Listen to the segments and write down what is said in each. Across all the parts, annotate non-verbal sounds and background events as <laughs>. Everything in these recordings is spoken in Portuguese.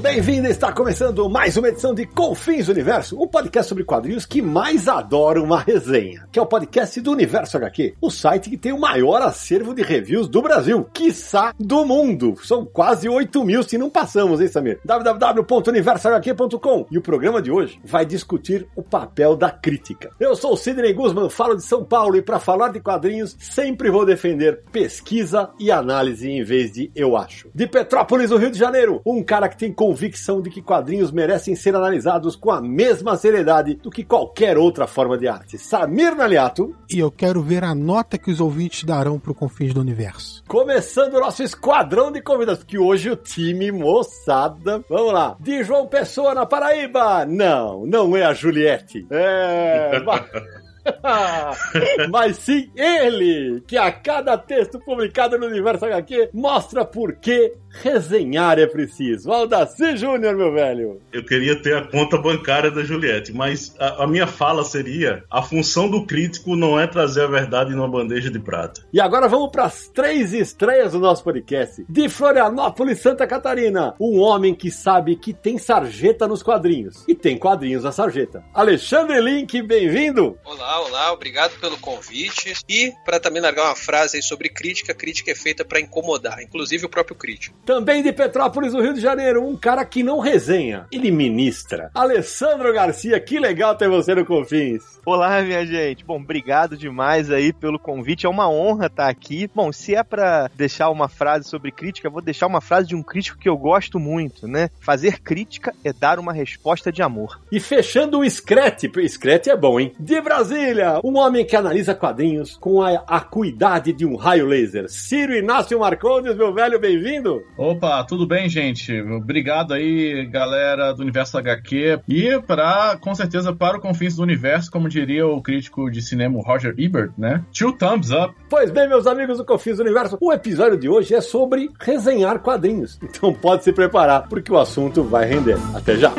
Bem-vindo! Está começando mais uma edição de Confins Universo, o podcast sobre quadrinhos que mais adora uma resenha, que é o podcast do Universo HQ, o site que tem o maior acervo de reviews do Brasil, quiçá do mundo. São quase 8 mil se não passamos, hein, Samir? www.universohq.com E o programa de hoje vai discutir o papel da crítica. Eu sou o Sidney Guzman, falo de São Paulo e para falar de quadrinhos sempre vou defender pesquisa e análise em vez de eu acho. De Petrópolis, no Rio de Janeiro, um cara que tem convicção de que quadrinhos merecem ser analisados com a mesma seriedade do que qualquer outra forma de arte. Samir Naliato. E eu quero ver a nota que os ouvintes darão pro Confins do Universo. Começando o nosso esquadrão de convidados, que hoje o time moçada. Vamos lá. De João Pessoa na Paraíba. Não, não é a Juliette. É. <laughs> <laughs> Mas sim ele, que a cada texto publicado no Universo HQ mostra por que resenhar é preciso. Aldaci Júnior, meu velho. Eu queria ter a conta bancária da Juliette, mas a, a, minha fala seria: a função do crítico não é trazer a verdade numa bandeja de prata. E agora vamos para as três estreias do nosso podcast. De Florianópolis, Santa Catarina, um homem que sabe que tem sarjeta nos quadrinhos e tem quadrinhos na sarjeta. Alexandre Link, bem-vindo. Olá, olá, obrigado pelo convite. E para também largar uma frase aí sobre crítica, crítica é feita para incomodar, inclusive o próprio crítico. Também de Petrópolis, no Rio de Janeiro, um cara que não resenha, ele ministra. Alessandro Garcia, que legal ter você no Confins. Olá, minha gente. Bom, obrigado demais aí pelo convite. É uma honra estar aqui. Bom, se é para deixar uma frase sobre crítica, vou deixar uma frase de um crítico que eu gosto muito, né? Fazer crítica é dar uma resposta de amor. E fechando o Screte, Screte é bom, hein? De Brasília, um homem que analisa quadrinhos com a acuidade de um raio laser. Ciro Inácio Marcondes, meu velho, bem-vindo. Opa, tudo bem, gente? Obrigado aí, galera do Universo HQ. E para, com certeza, para o Confins do Universo, como diria o crítico de cinema Roger Ebert, né? Two thumbs up. Pois bem, meus amigos do Confins do Universo, o episódio de hoje é sobre resenhar quadrinhos. Então pode se preparar, porque o assunto vai render. Até já!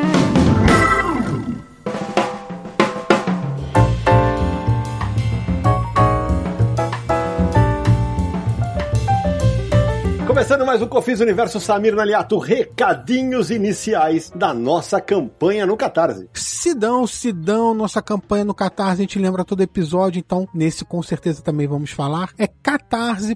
Começando mais um Confis Universo Samir Naliato, recadinhos iniciais da nossa campanha no Catarse. Sidão, Sidão, nossa campanha no Catarse, a gente lembra todo episódio, então nesse com certeza também vamos falar. É catarse.me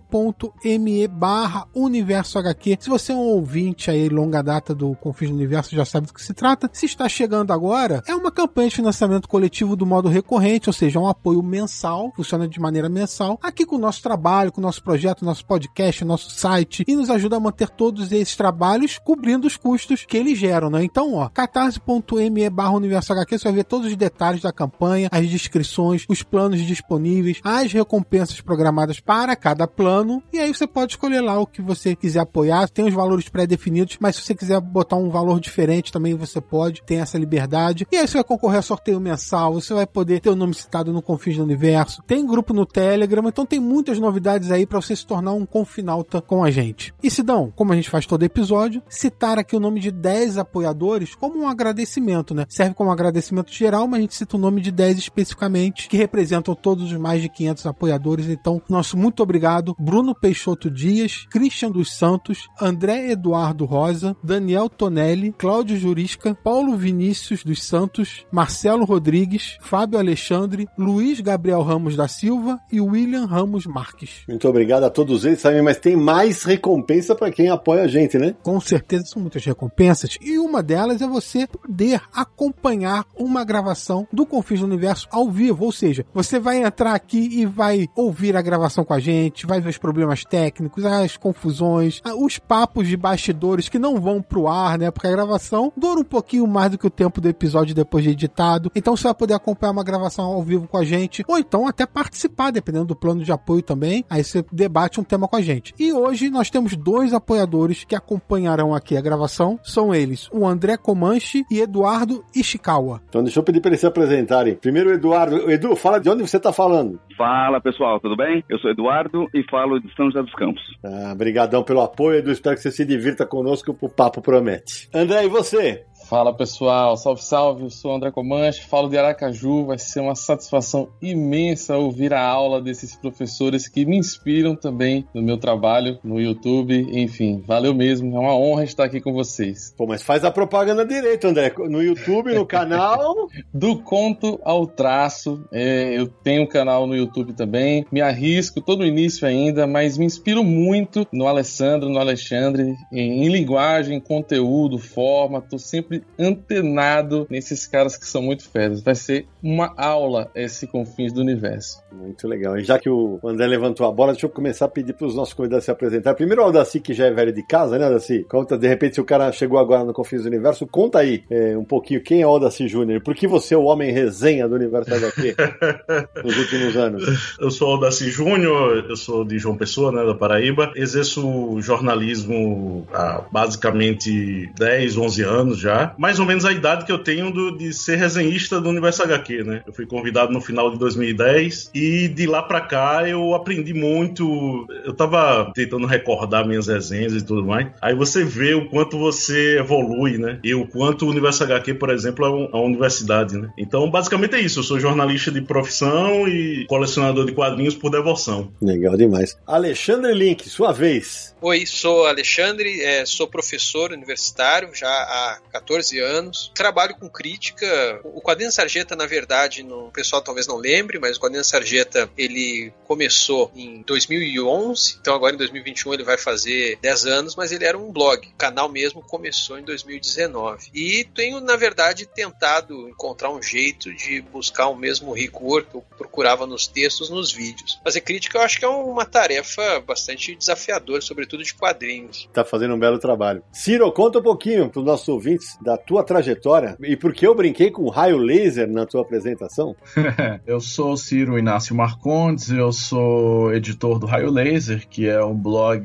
barra Universo HQ. Se você é um ouvinte aí, longa data do Confis Universo, já sabe do que se trata. Se está chegando agora, é uma campanha de financiamento coletivo do modo recorrente, ou seja, um apoio mensal, funciona de maneira mensal, aqui com o nosso trabalho, com o nosso projeto, nosso podcast, nosso site, e nos ajuda a manter todos esses trabalhos cobrindo os custos que eles geram, né? Então, ó, catarse.me barra Universo HQ, você vai ver todos os detalhes da campanha, as descrições, os planos disponíveis, as recompensas programadas para cada plano, e aí você pode escolher lá o que você quiser apoiar, tem os valores pré-definidos, mas se você quiser botar um valor diferente também você pode, tem essa liberdade, e aí você vai concorrer a sorteio mensal, você vai poder ter o nome citado no Confins do Universo, tem grupo no Telegram, então tem muitas novidades aí para você se tornar um confinalta com a gente. E Sidão, como a gente faz todo episódio, citar aqui o nome de 10 apoiadores como um agradecimento, né? Serve como agradecimento geral, mas a gente cita o nome de 10 especificamente, que representam todos os mais de 500 apoiadores. Então, nosso muito obrigado, Bruno Peixoto Dias, Christian dos Santos, André Eduardo Rosa, Daniel Tonelli, Cláudio Jurisca, Paulo Vinícius dos Santos, Marcelo Rodrigues, Fábio Alexandre, Luiz Gabriel Ramos da Silva e William Ramos Marques. Muito obrigado a todos eles, sabe? Mas tem mais recompensa para quem apoia a gente, né? Com certeza são muitas recompensas e uma delas é você poder acompanhar uma gravação do Confins do Universo ao vivo, ou seja, você vai entrar aqui e vai ouvir a gravação com a gente, vai ver os problemas técnicos, as confusões, os papos de bastidores que não vão pro ar, né? Porque a gravação dura um pouquinho mais do que o tempo do episódio depois de editado. Então você vai poder acompanhar uma gravação ao vivo com a gente, ou então até participar, dependendo do plano de apoio também. Aí você debate um tema com a gente. E hoje nós temos dois apoiadores que acompanharão aqui a gravação. São eles o André Comanche e Eduardo Ishikawa. Então deixa eu pedir para eles se apresentarem. Primeiro Eduardo. Edu, fala de onde você está falando. Fala pessoal, tudo bem? Eu sou Eduardo e falo de São José dos Campos. Ah, obrigadão pelo apoio, Edu. Espero que você se divirta conosco, o papo promete. André, e você? Fala pessoal, salve salve, eu sou o André Comanche, falo de Aracaju, vai ser uma satisfação imensa ouvir a aula desses professores que me inspiram também no meu trabalho no YouTube, enfim, valeu mesmo, é uma honra estar aqui com vocês. Pô, mas faz a propaganda direito, André, no YouTube, no canal... <laughs> Do conto ao traço, é, eu tenho um canal no YouTube também, me arrisco, tô no início ainda, mas me inspiro muito no Alessandro, no Alexandre, em, em linguagem, conteúdo, forma, tô sempre antenado nesses caras que são muito feras. Vai ser uma aula esse Confins do Universo. Muito legal. E já que o André levantou a bola, deixa eu começar a pedir para os nossos convidados se apresentar. Primeiro o Aldaci, que já é velho de casa, né, Aldaci? Conta, de repente, se o cara chegou agora no Confins do Universo, conta aí é, um pouquinho quem é o Aldaci Júnior. Por que você é o homem resenha do Universo HQ <laughs> nos últimos anos? Eu sou o Aldaci Júnior, eu sou de João Pessoa, né, da Paraíba. Exerço jornalismo há basicamente 10, 11 anos já mais ou menos a idade que eu tenho do, de ser resenhista do Universo HQ, né? Eu fui convidado no final de 2010 e de lá pra cá eu aprendi muito. Eu tava tentando recordar minhas resenhas e tudo mais. Aí você vê o quanto você evolui, né? E o quanto o Universo HQ, por exemplo, é, é uma universidade, né? Então, basicamente é isso. Eu sou jornalista de profissão e colecionador de quadrinhos por devoção. Legal demais. Alexandre Link, sua vez. Oi, sou Alexandre, é, sou professor universitário já há 14 anos. Trabalho com crítica. O Quadrinho Sarjeta, na verdade, no, o pessoal talvez não lembre, mas o Quadrinho Sarjeta ele começou em 2011, então agora em 2021 ele vai fazer 10 anos, mas ele era um blog. O canal mesmo começou em 2019. E tenho, na verdade, tentado encontrar um jeito de buscar o mesmo rigor que eu procurava nos textos, nos vídeos. Fazer crítica eu acho que é uma tarefa bastante desafiadora, sobretudo de quadrinhos. Tá fazendo um belo trabalho. Ciro, conta um pouquinho para os nossos ouvintes da tua trajetória e por que eu brinquei com raio laser na tua apresentação. <laughs> eu sou Ciro Inácio Marcondes, eu sou editor do Raio Laser, que é um blog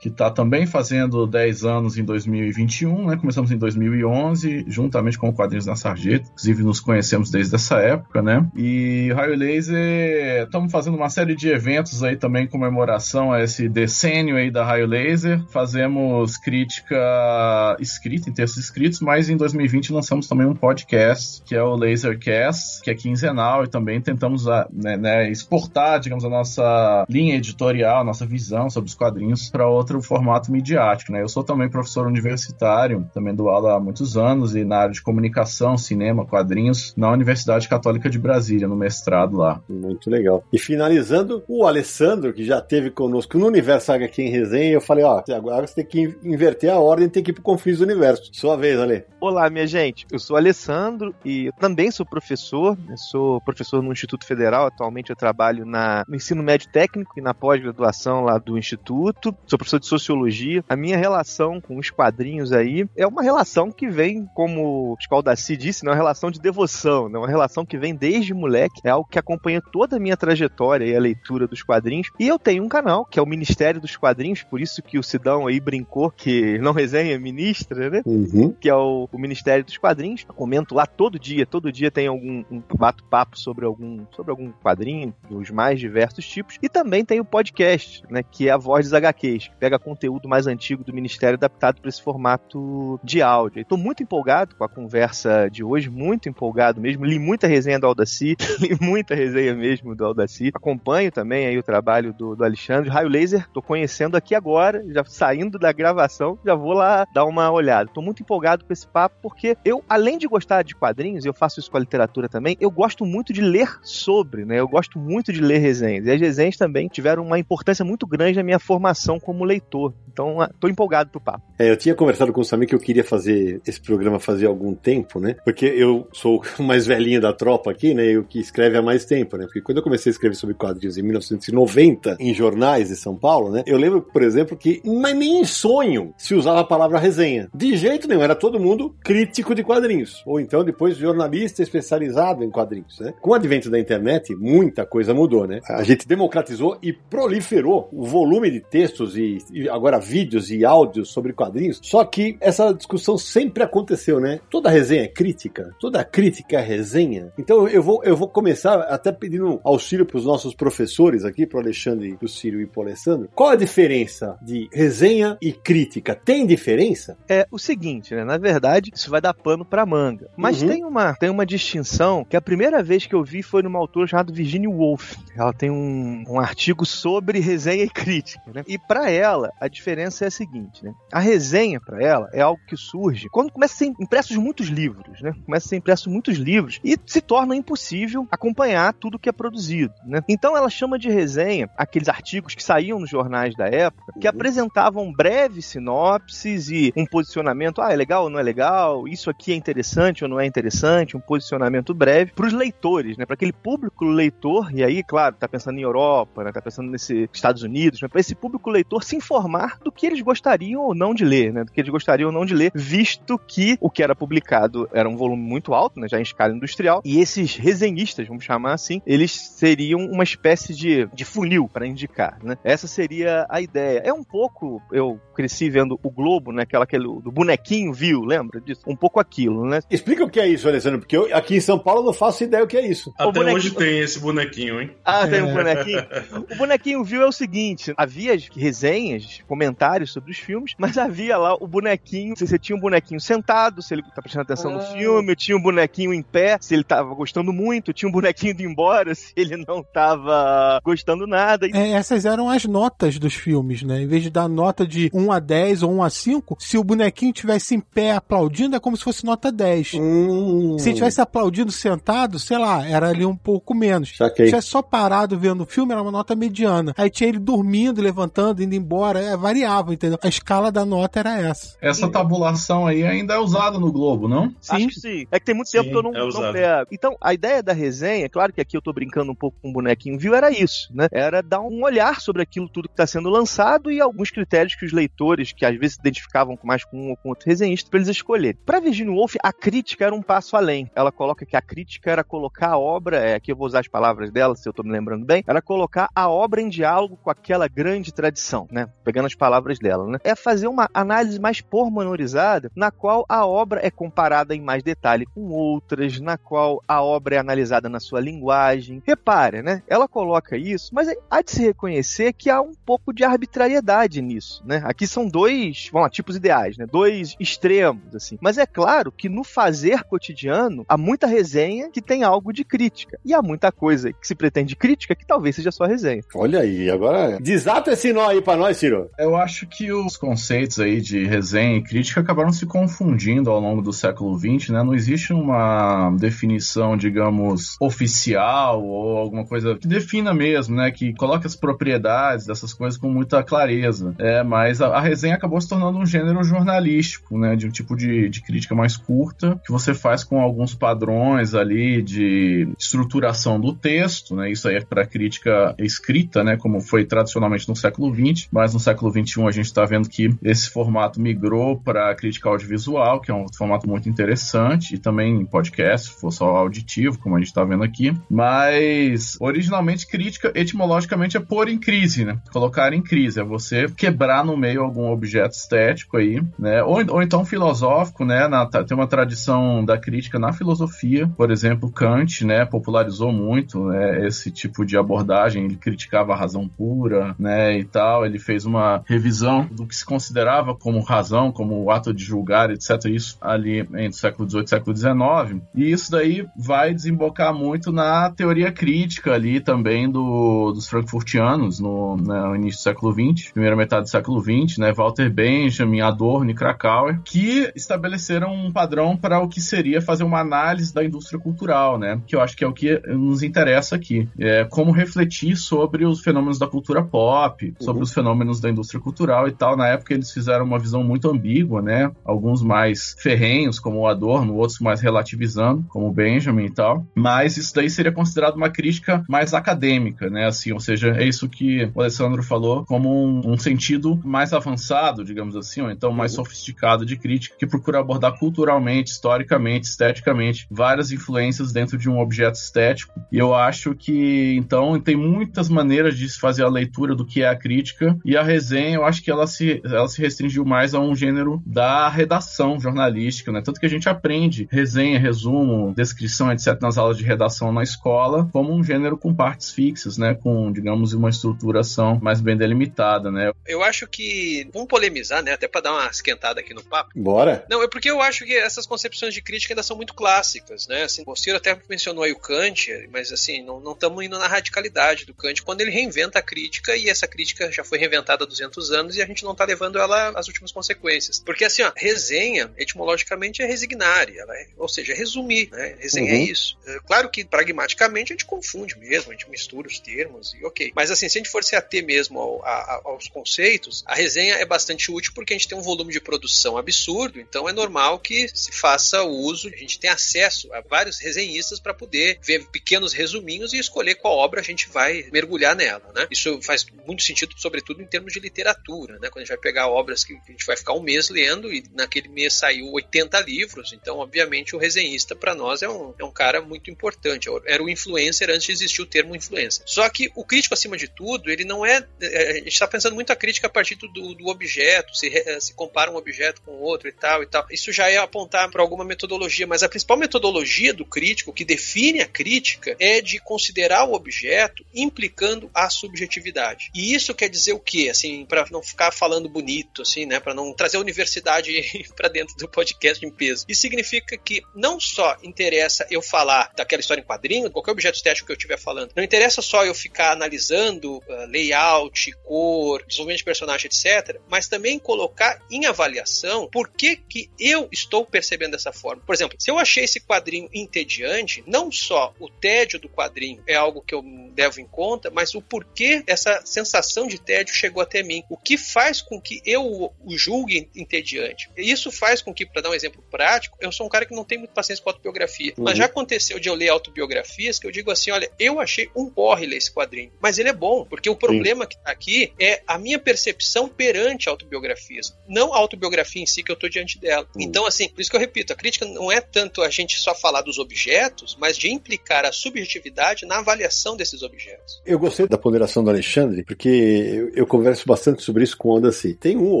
que está também fazendo 10 anos em 2021, né? Começamos em 2011, juntamente com o Quadrinhos na Sarjeta, inclusive nos conhecemos desde essa época, né? E Raio Laser, estamos fazendo uma série de eventos aí também em comemoração a esse decênio aí da Raio Laser. Fazemos crítica escrita, em textos escritos, mas em 2020 lançamos também um podcast, que é o Lasercast, que é quinzenal, e também tentamos né, né, exportar, digamos, a nossa linha editorial, nossa visão sobre os quadrinhos para outro formato midiático. Né? Eu sou também professor universitário, também dou aula há muitos anos, e na área de comunicação, cinema, quadrinhos, na Universidade Católica de Brasília, no mestrado lá. Muito legal. E finalizando, o Alessandro, que já teve conosco no Universo HQ em resenha, eu falei, ó, agora você tem que inverter a ordem, tem que ir pro Confins do Universo. Sua vez, Ale. Olá, minha gente. Eu sou Alessandro e eu também sou professor. Eu sou professor no Instituto Federal. Atualmente eu trabalho na, no ensino médio técnico e na pós-graduação lá do Instituto. Sou professor de Sociologia. A minha relação com os quadrinhos aí é uma relação que vem, como o Scaldaci disse, é uma relação de devoção, é uma relação que vem desde moleque. É algo que acompanha toda a minha trajetória e a leitura dos quadrinhos. E eu tenho um canal, que é o Ministério dos Quadrinhos, por isso que o Sidão aí brincou que não resenha ministra, né? Uhum. Que é o, o Ministério dos Quadrinhos. Eu comento lá todo dia, todo dia tem algum um bato-papo sobre algum, sobre algum quadrinho, dos mais diversos tipos. E também tem o podcast, né? Que é a Voz dos HQs, que pega conteúdo mais antigo do Ministério adaptado para esse formato de áudio. Estou muito empolgado com a conversa de hoje, muito empolgado mesmo. Li muita resenha do Aldaci, <laughs> li muita resenha mesmo do Aldaci. Acompanho também aí o trabalho do, do Alexandre. Raio Laser, tô conhecendo aqui agora, já saindo da gravação, já vou lá dar uma olhada. Tô muito empolgado com esse papo, porque eu, além de gostar de quadrinhos, eu faço isso com a literatura também, eu gosto muito de ler sobre, né? Eu gosto muito de ler resenhas. E as resenhas também tiveram uma importância muito grande na minha formação como leitor. Então, tô empolgado pro papo. É, eu tinha conversado com o Samir que eu queria fazer esse programa fazia algum tempo, né? Porque eu sou o <laughs> mais velhinho da tropa aqui, né? Eu que escreve há mais tempo, né? Porque quando eu comecei a escrever sobre quadrinhos em 1990, em jornais de São Paulo, né? Eu lembro, por exemplo, que nem em sonho se usava a palavra resenha. De jeito nenhum, era todo mundo mundo crítico de quadrinhos, ou então depois jornalista especializado em quadrinhos. Né? Com o advento da internet, muita coisa mudou. Né? A gente democratizou e proliferou o volume de textos e, e agora vídeos e áudios sobre quadrinhos. Só que essa discussão sempre aconteceu, né? Toda resenha é crítica, toda crítica é resenha. Então eu vou, eu vou começar até pedindo auxílio para os nossos professores aqui, para o Alexandre, para o Círio e para o Alessandro. Qual a diferença de resenha e crítica? Tem diferença? É o seguinte, né? Na verdade, isso vai dar pano para manga. Mas Uhum. tem, uma, tem uma distinção que a primeira vez que eu vi foi numa autora chamada Virginia Woolf. Ela tem um, um artigo sobre resenha e crítica, né? E para ela, a diferença é a seguinte, né? A resenha, para ela, é algo que surge quando começa a ser impressos muitos livros, né? Começa a ser impressos muitos livros e se torna impossível acompanhar tudo que é produzido, né? Então ela chama de resenha aqueles artigos que saíam nos jornais da época, que Uhum. apresentavam breves sinopses e um posicionamento, ah, é legal ou não é legal, isso aqui é interessante ou não é interessante, um posicionamento breve para os leitores, né? Para aquele público leitor, e aí, claro, tá pensando em Europa, né? Tá pensando nesse Estados Unidos, né? Para esse público leitor se informar do que eles gostariam ou não de ler, né? Do que eles gostariam ou não de ler, visto que o que era publicado era um volume muito alto, né? Já em escala industrial, e esses resenhistas, vamos chamar assim, eles seriam uma espécie de, de funil para indicar, né? Essa seria a ideia. É um pouco, eu cresci vendo o Globo, né? Aquela, aquele do bonequinho viu, lembra disso? Um pouco aquilo, né? Explica o que é isso, Alessandro, porque eu aqui em São Paulo não faço ideia o que é isso. Até bonequinho- hoje tem esse bonequinho, hein? Ah, tem É. um bonequinho? <laughs> O bonequinho viu é o seguinte: havia resenhas, comentários sobre os filmes, mas havia lá o bonequinho. Se você tinha um bonequinho sentado, se ele tá prestando atenção no Ah. filme, tinha um bonequinho em pé, se ele tava gostando muito, tinha um bonequinho indo embora, se ele não tava gostando nada. É, essas eram as notas dos filmes, né? Em vez de dar nota de 1 a 10 ou 1 a 5, se o bonequinho tivesse em pé aplaudindo, é como se fosse nota 10. Hum, Se ele tivesse aplaudindo sentado, sei lá, era ali um pouco menos. Se Saquei. tivesse só parado vendo o filme, era uma nota mediana. Aí tinha ele dormindo, levantando, indo embora, é, variava, entendeu? A escala da nota era essa. Essa tabulação aí ainda é usada no Globo, não? Acho que sim. É que tem muito Sim, tempo que eu não, é não pego. Então, a ideia da resenha, claro que aqui eu tô brincando um pouco com o bonequinho, viu? Era isso, né? Era dar um olhar sobre aquilo tudo que tá sendo lançado e alguns critérios que os leitores, que às vezes se identificavam mais com um ou com outro resenhista, pra eles escolherem. Pra Virginia Woolf, a crítica era um passo além. Ela coloca que a crítica era colocar a obra, é, aqui eu vou usar as palavras dela, se eu tô me lembrando bem, era colocar a obra em diálogo com aquela grande tradição, né? Pegando as palavras dela, né? É fazer uma análise mais pormenorizada, na qual a obra é comparada em mais detalhe com outras, na qual a obra é analisada na sua linguagem. Repare, né? Ela coloca isso, mas há de se reconhecer que há um pouco de arbitrariedade nisso, né? Aqui são dois, vamos lá, tipos ideais, né? Dois extremos, assim. Mas é claro que no fazer cotidiano há muita resenha que tem algo de crítica. E há muita coisa que se pretende crítica que talvez seja só resenha. Olha aí, agora desata esse nó aí pra nós, Ciro. Eu acho que os conceitos aí de resenha e crítica acabaram se confundindo ao longo do século XX, né? Não existe uma definição, digamos, oficial ou alguma coisa que defina mesmo, né? Que coloque as propriedades dessas coisas com muita clareza. É, mas a, a resenha acabou se tornando um gênero jornalístico, né? De um tipo de, de crítica mais curta, que você faz com alguns padrões ali de estruturação do texto, né? Isso aí é para crítica escrita, né? Como foi tradicionalmente no século XX, mas no século XXI a gente está vendo que esse formato migrou para crítica audiovisual, que é um formato muito interessante, e também podcast, se for só auditivo, como a gente está vendo aqui. Mas originalmente crítica etimologicamente é pôr em crise, né? Colocar em crise, é você quebrar no meio algum objeto estético aí, né? Ou, ou então filosófico, né? Na, tem uma tradição da crítica na filosofia, por exemplo, Kant, né? Popularizou muito né, esse tipo de abordagem, ele criticava a razão pura, né? E tal, ele fez uma revisão do que se considerava como razão, como o ato de julgar, etc. Isso ali entre o século XVIII e século XIX. E isso daí vai desembocar muito na teoria crítica ali também do, dos frankfurtianos no, no início do século XX, primeira metade do século XX, né? Walter Benjamin, Adorno e Krakauer, que estabeleceram um padrão para o que seria fazer uma análise da indústria cultural, né? Que eu acho que é o que nos interessa aqui. É como refletir sobre os fenômenos da cultura pop, sobre Uhum. os fenômenos da indústria cultural e tal. Na época eles fizeram uma visão muito ambígua, né? Alguns mais ferrenhos, como o Adorno, outros mais relativizando, como o Benjamin e tal. Mas isso daí seria considerado uma crítica mais acadêmica, né? Assim, ou seja, é isso que o Alessandro falou como um, um sentido mais avançado, digamos assim, ou então mais sofisticado de crítica, que procura abordar culturalmente, historicamente, esteticamente, várias influências dentro de um objeto estético. E eu acho que, então, tem muitas maneiras de se fazer a leitura do que é a crítica, e a resenha, eu acho que ela se, ela se restringiu mais a um gênero da redação jornalística, né? Tanto que a gente aprende resenha, resumo, descrição, etc., nas aulas de redação na escola, como um gênero com partes fixas, né? Com, digamos, uma estruturação mais bem delimitada, né? Eu acho que. Vamos polemizar, né? Até para dar uma esquentada aqui no papo. Bora? Não, é porque eu acho que essas concepções de crítica ainda são muito clássicas, né? Assim, o Ciro até mencionou aí o Kant, mas assim, não estamos indo na radicalidade do Kant quando ele reinventa a crítica e essa crítica já foi reinventada há 200 anos e a gente não está levando ela às últimas consequências. Porque assim, ó, resenha, etimologicamente, é resignar, ela é, ou seja, resumir, né? Resenha é Uhum. é isso. É, claro que pragmaticamente a gente confunde mesmo, a gente mistura os termos e ok. Mas assim, se a gente for se ater mesmo ao, a, aos conceitos, a resenha é bastante útil porque a gente tem um volume de produção absurdo, então é normal que se faça uso, a gente tem acesso a vários resenhistas para poder ver pequenos resuminhos e escolher qual obra a gente vai mergulhar nela, né? Isso faz muito sentido, sobretudo em termos de literatura, né? Quando a gente vai pegar obras que a gente vai ficar um mês lendo e naquele mês saiu 80 livros, então obviamente o resenhista para nós é um, é um cara muito importante, era o influencer antes de existir o termo influencer. Só que o crítico, acima de tudo, ele não é. A gente está pensando muito a crítica a partir do, do objeto, se, se compara um objeto com outro e tal e tal. Isso já é apontar para alguma metodologia, mas a principal metodologia do crítico, que define a crítica, é de considerar o objeto implicando a subjetividade. E isso quer dizer o quê? Assim, para não ficar falando bonito, assim, né? Para não trazer a universidade <laughs> para dentro do podcast em peso. Isso significa que não só interessa eu falar daquela história em quadrinho, qualquer objeto estético que eu estiver falando, não interessa só eu ficar analisando uh, layout, cor, desenvolvimento de personagem, etc., mas também colocar em avaliação por que, que eu estou percebendo dessa forma. Por exemplo, se eu achei esse quadrinho entediante, não só o tédio do quadrinho é algo que eu levo em conta, mas o porquê essa sensação de tédio chegou até mim. O que faz com que eu o julgue entediante. Isso faz com que, para dar um exemplo prático, eu sou um cara que não tem muito paciência com autobiografia, uhum. mas já aconteceu de eu ler autobiografias que eu digo assim, olha, eu achei um porre ler esse quadrinho, mas ele é bom, porque o problema Sim. que tá aqui é a minha percepção perante autobiografias, não a autobiografia em si que eu tô diante dela. Uhum. Então, assim, por isso que eu repito, a crítica não é tanto a gente só falar dos objetos, mas de implicar a subjetividade na avaliação desses objetos. Eu gostei da ponderação do Alexandre, porque eu, eu converso bastante sobre isso com o Andaci. Tem um ou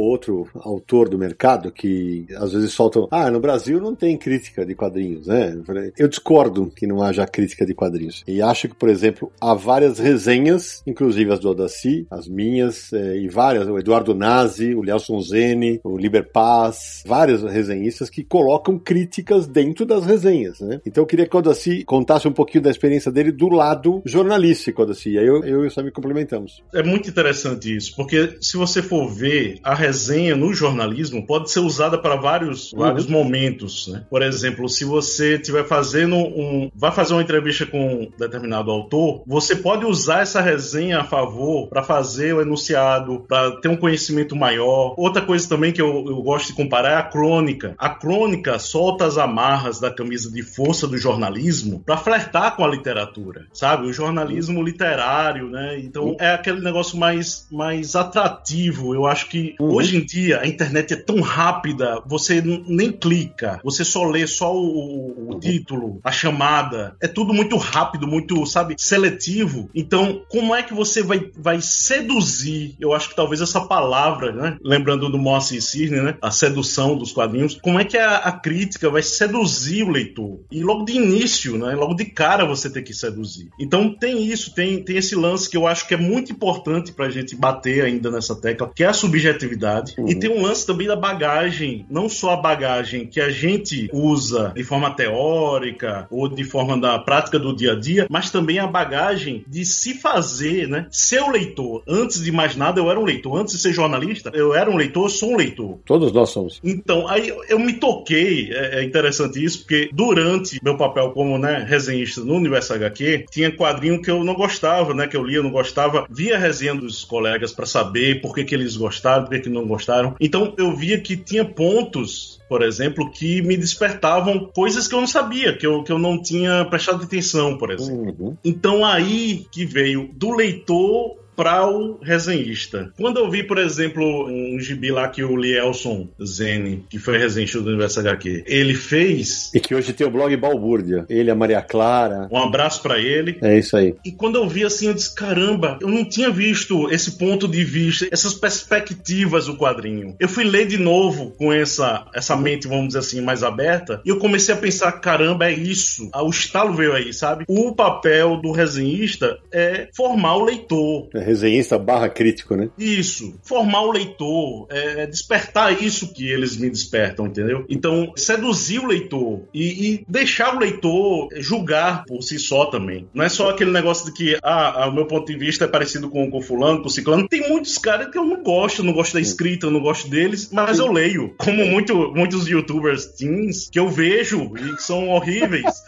outro autor do mercado que às vezes soltam, ah, no Brasil não tem crítica de quadrinhos, né? Eu discordo que não haja crítica de quadrinhos. E acho que, por exemplo, há várias resenhas, inclusive as do Odaci, as minhas, eh, e várias, o Eduardo Nazi, o Nelson Zene, o Liber Paz, vários resenhistas que colocam críticas dentro das resenhas, né? Então eu queria que o Odaci contasse um pouquinho da experiência dele do lado jornalístico, Odaci. E aí eu, eu e o Sam complementamos. É muito interessante isso, porque se você for ver, a resenha no jornalismo pode ser usada para vários, uhum. vários momentos, né? Por exemplo, se você estiver fazendo um. vai fazer uma entrevista com um determinado autor, você pode usar essa resenha a favor para fazer o enunciado, para ter um conhecimento maior. Outra coisa também que eu, eu gosto de comparar é a crônica. A crônica solta as amarras da camisa de força do jornalismo para flertar com a literatura, sabe? O jornalismo literário, né? Então é aquele negócio mais, mais atrativo. Eu acho que uhum. hoje em dia a internet é tão rápida, você nem clica, você só lê só o, o título, a chamada. É tudo muito rápido, muito, sabe, seletivo. Então, como é que você vai, vai seduzir? Eu acho que talvez essa palavra, né? Lembrando do Moacir Cirne, né? A sedução dos quadrinhos. Como é que a, a, crítica vai seduzir o leitor? E logo de início, né? Logo de cara você tem que seduzir. Então tem isso, tem, tem esse lance que eu acho que é muito importante pra gente bater ainda nessa tecla, que é a subjetividade. Uhum. E tem um lance também da bagagem, não só a bagagem que a gente usa de forma teórica ou de forma da prática do dia a dia, mas também a bagagem de se fazer, né? Ser o leitor. Antes de mais nada, eu era um leitor. Antes de ser jornalista, eu era um leitor, eu sou um leitor. Todos nós somos. Então, aí eu me toquei, é, é interessante isso, porque durante meu papel como né, resenhista no Universo HQ, tinha quadrinho que eu não gostava, né? Que eu lia, não gostava. Via resenha dos colegas para saber por que, que eles gostaram, por que, que não gostaram. Então, eu via que tinha pontos por exemplo, que me despertavam coisas que eu não sabia, que eu, que eu não tinha prestado atenção, por exemplo. Uhum. Então aí que veio do leitor para o resenhista. Quando eu vi, por exemplo, um gibi lá que o Lielson Zene, que foi resenhista do Universo HQ, ele fez. E que hoje tem o blog Balbúrdia. Ele, a Maria Clara. Um abraço para ele. É isso aí. E quando eu vi assim, eu disse: caramba, eu não tinha visto esse ponto de vista, essas perspectivas do quadrinho. Eu fui ler de novo com essa, essa mente, vamos dizer assim, mais aberta, e eu comecei a pensar: caramba, é isso. Ah, O estalo veio aí, sabe? O papel do resenhista é formar o leitor. É resenhista barra crítico, né? Isso. Formar o leitor, é, despertar isso que eles me despertam, entendeu? Então, seduzir o leitor e, e deixar o leitor julgar por si só também. Não é só aquele negócio de que, ah, ah, o meu ponto de vista é parecido com o fulano, com o ciclano. Tem muitos caras que eu não gosto, não gosto da escrita, eu não gosto deles, mas eu leio. Como muito, muitos youtubers teens que eu vejo e que são horríveis. <laughs>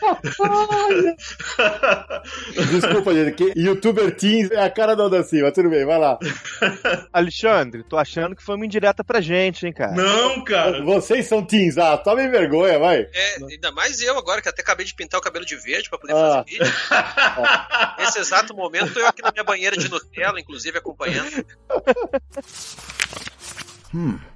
Desculpa, gente, que youtuber teens é a cara da mas tudo bem, vai lá. Alexandre, tô achando que foi uma indireta pra gente, hein, cara. Não, cara. Vocês são teens, ah, tome vergonha, vai. É, ainda mais eu agora, que até acabei de pintar o cabelo de verde pra poder Ah. fazer vídeo. <laughs> Nesse exato momento, eu aqui na minha banheira de Nutella, inclusive, acompanhando. <laughs>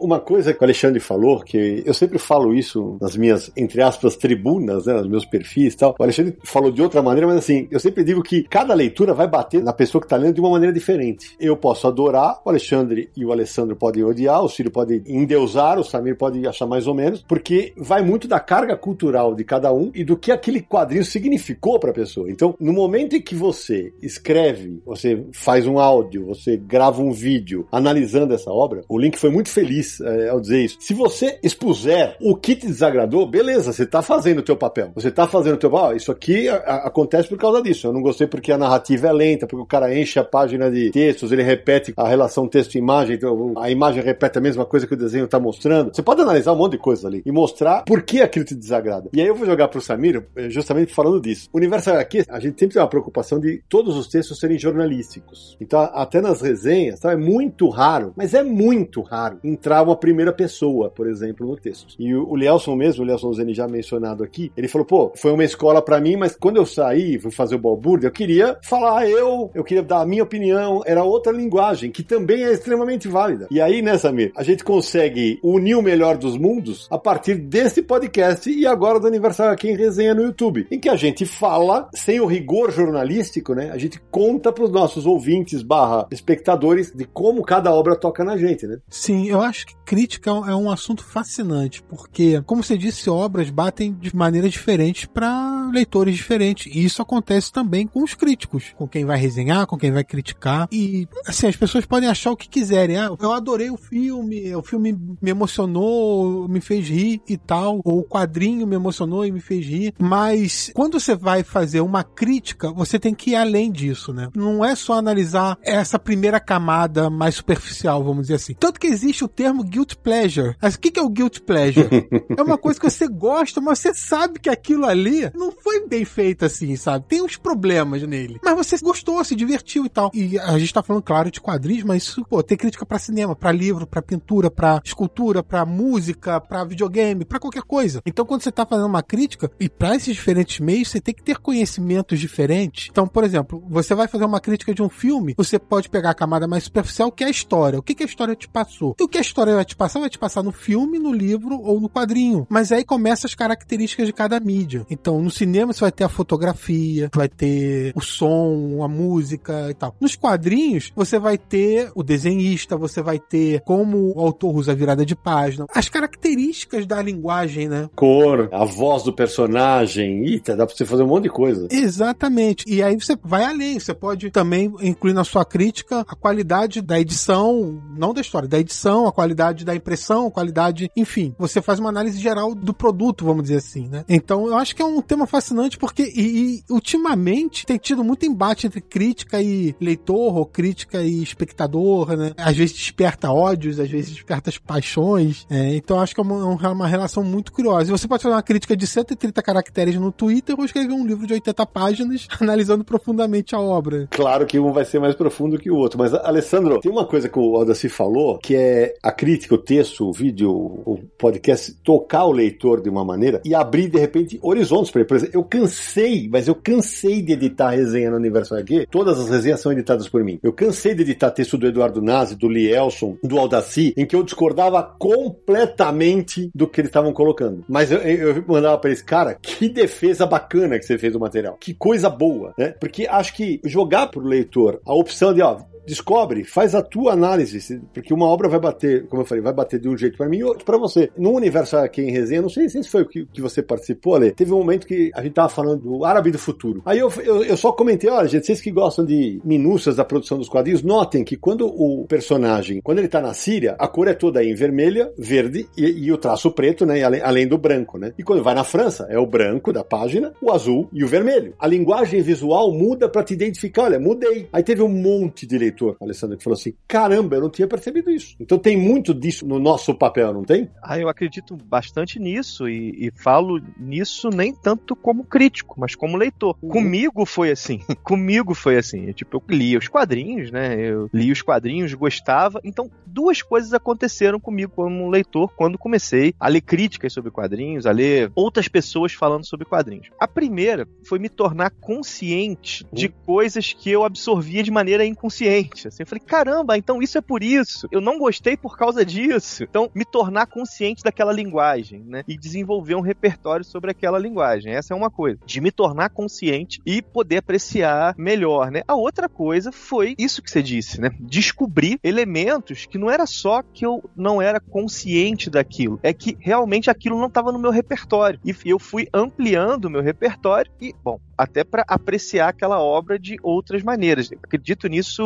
Uma coisa que o Alexandre falou, que eu sempre falo isso nas minhas, entre aspas, tribunas, né, nos meus perfis e tal. O Alexandre falou de outra maneira, mas assim, eu sempre digo que cada leitura vai bater na pessoa que tá lendo de uma maneira diferente. Eu posso adorar, o Alexandre e o Alessandro podem odiar, o Círio pode endeusar, o Samir pode achar mais ou menos, porque vai muito da carga cultural de cada um e do que aquele quadrinho significou pra pessoa. Então, no momento em que você escreve, você faz um áudio, você grava um vídeo analisando essa obra, o Link foi muito feliz é, ao dizer isso. Se você expuser o que te desagradou, beleza, você tá fazendo o teu papel. Você tá fazendo o teu papel. Isso aqui a- a- acontece por causa disso. Eu não gostei porque a narrativa é lenta, porque o cara enche a página de textos, ele repete a relação texto-imagem, então a imagem repete a mesma coisa que o desenho tá mostrando. Você pode analisar um monte de coisa ali e mostrar por que aquilo te desagrada. E aí eu vou jogar pro Samir eh, justamente falando disso. O Universo HQ, a gente sempre tem uma preocupação de todos os textos serem jornalísticos. Então, até nas resenhas, tá? é muito raro, mas é muito raro entrar uma primeira pessoa, por exemplo, no texto. E o Lielson mesmo, o Lielson Zeni já mencionado aqui, ele falou, pô, foi uma escola pra mim, mas quando eu saí, fui fazer o balbúrdia, eu queria falar eu, eu queria dar a minha opinião, era outra linguagem, que também é extremamente válida. E aí, né, Samir, a gente consegue unir o melhor dos mundos a partir desse podcast e agora do Aniversário aqui em resenha no YouTube, em que a gente fala sem o rigor jornalístico, né? A gente conta pros nossos ouvintes barra espectadores de como cada obra toca na gente, né? Sim, eu acho que crítica é um assunto fascinante, porque, como você disse, obras batem de maneira diferente para leitores diferentes. E isso acontece também com os críticos, com quem vai resenhar, com quem vai criticar. E, assim, as pessoas podem achar o que quiserem. Ah, eu adorei o filme, o filme me emocionou, me fez rir e tal, ou o quadrinho me emocionou e me fez rir. Mas, quando você vai fazer uma crítica, você tem que ir além disso, né? Não é só analisar essa primeira camada mais superficial, vamos dizer assim. Tanto que existe o termo guilt pleasure. Mas o que é o guilt pleasure? <laughs> é uma coisa que você gosta, mas você sabe que aquilo ali não foi bem feito assim, sabe? Tem uns problemas nele. Mas você gostou, se divertiu e tal. E a gente tá falando, claro, de quadrinhos, mas isso, pô, tem crítica pra cinema, pra livro, pra pintura, pra escultura, pra música, pra videogame, pra qualquer coisa. Então, quando você tá fazendo uma crítica, e pra esses diferentes meios, você tem que ter conhecimentos diferentes. Então, por exemplo, você vai fazer uma crítica de um filme, você pode pegar a camada mais superficial, que é a história. O que, que a história te passou? E o que a história vai te passar? Vai te passar no filme, no livro ou no quadrinho. Mas aí começa as características de cada mídia. Então, no cinema você vai ter a fotografia, vai ter o som, a música e tal. Nos quadrinhos, você vai ter o desenhista, você vai ter como o autor usa a virada de página. As características da linguagem, né? Cor, a voz do personagem, eita, dá pra você fazer um monte de coisa. Exatamente. E aí você vai além. Você pode também incluir na sua crítica a qualidade da edição, não da história, da edição, a qualidade da impressão, qualidade, enfim. Você faz uma análise geral do produto, vamos dizer assim, né? Então eu acho que é um tema fascinante porque e, e, ultimamente tem tido muito embate entre crítica e leitor, ou crítica e espectador, né? Às vezes desperta ódios, às vezes desperta paixões. É, então eu acho que é uma, uma relação muito curiosa. E você pode fazer uma crítica de 130 caracteres no Twitter ou escrever um livro de 80 páginas <laughs> analisando profundamente a obra. Claro que um vai ser mais profundo que o outro, mas Alessandro, tem uma coisa que o Aldaci falou que é a crítica, o texto, o vídeo, o podcast tocar o leitor de uma maneira e abrir de repente horizontes para ele. Por exemplo, eu cansei, mas eu cansei de editar resenha no Universo HQ. Todas as resenhas são editadas por mim. Eu cansei de editar texto do Eduardo Nazi, do Lielson, do Aldaci, em que eu discordava completamente do que eles estavam colocando. Mas eu, eu mandava para eles, cara, que defesa bacana que você fez do material. Que coisa boa, né? Porque acho que jogar pro leitor a opção de, ó, descobre, faz a tua análise, porque uma obra vai bater, como eu falei, vai bater de um jeito para mim e outro para você. No universo aqui em resenha, não sei se foi o que, que você participou, Ale, teve um momento que a gente tava falando do Árabe do Futuro. Aí eu, eu, eu, só comentei, olha, gente, vocês que gostam de minúcias da produção dos quadrinhos, notem que quando o personagem, quando ele tá na Síria, a cor é toda em vermelha, verde e, e o traço preto, né, além, além do branco, né? E quando vai na França, é o branco da página, o azul e o vermelho. A linguagem visual muda para te identificar, olha, mudei. Aí teve um monte de leitor leitor, Alessandro, que falou assim: caramba, eu não tinha percebido isso. Então tem muito disso no nosso papel, não tem? Ah, eu acredito bastante nisso e, e falo nisso nem tanto como crítico, mas como leitor. Uhum. Comigo foi assim. <laughs> Comigo foi assim. Tipo, eu lia os quadrinhos, né? Eu li os quadrinhos, gostava. Então, duas coisas aconteceram comigo como leitor quando comecei a ler críticas sobre quadrinhos, a ler outras pessoas falando sobre quadrinhos. A primeira foi me tornar consciente de uhum. coisas que eu absorvia de maneira inconsciente mente. Assim, eu falei, caramba, então isso é por isso. Eu não gostei por causa disso. Então, me tornar consciente daquela linguagem, né? E desenvolver um repertório sobre aquela linguagem. Essa é uma coisa. De me tornar consciente e poder apreciar melhor, né? A outra coisa foi isso que você disse, né? Descobrir elementos que não era só que eu não era consciente daquilo, é que realmente aquilo não estava no meu repertório. E eu fui ampliando o meu repertório e, bom, até para apreciar aquela obra de outras maneiras. Acredito nisso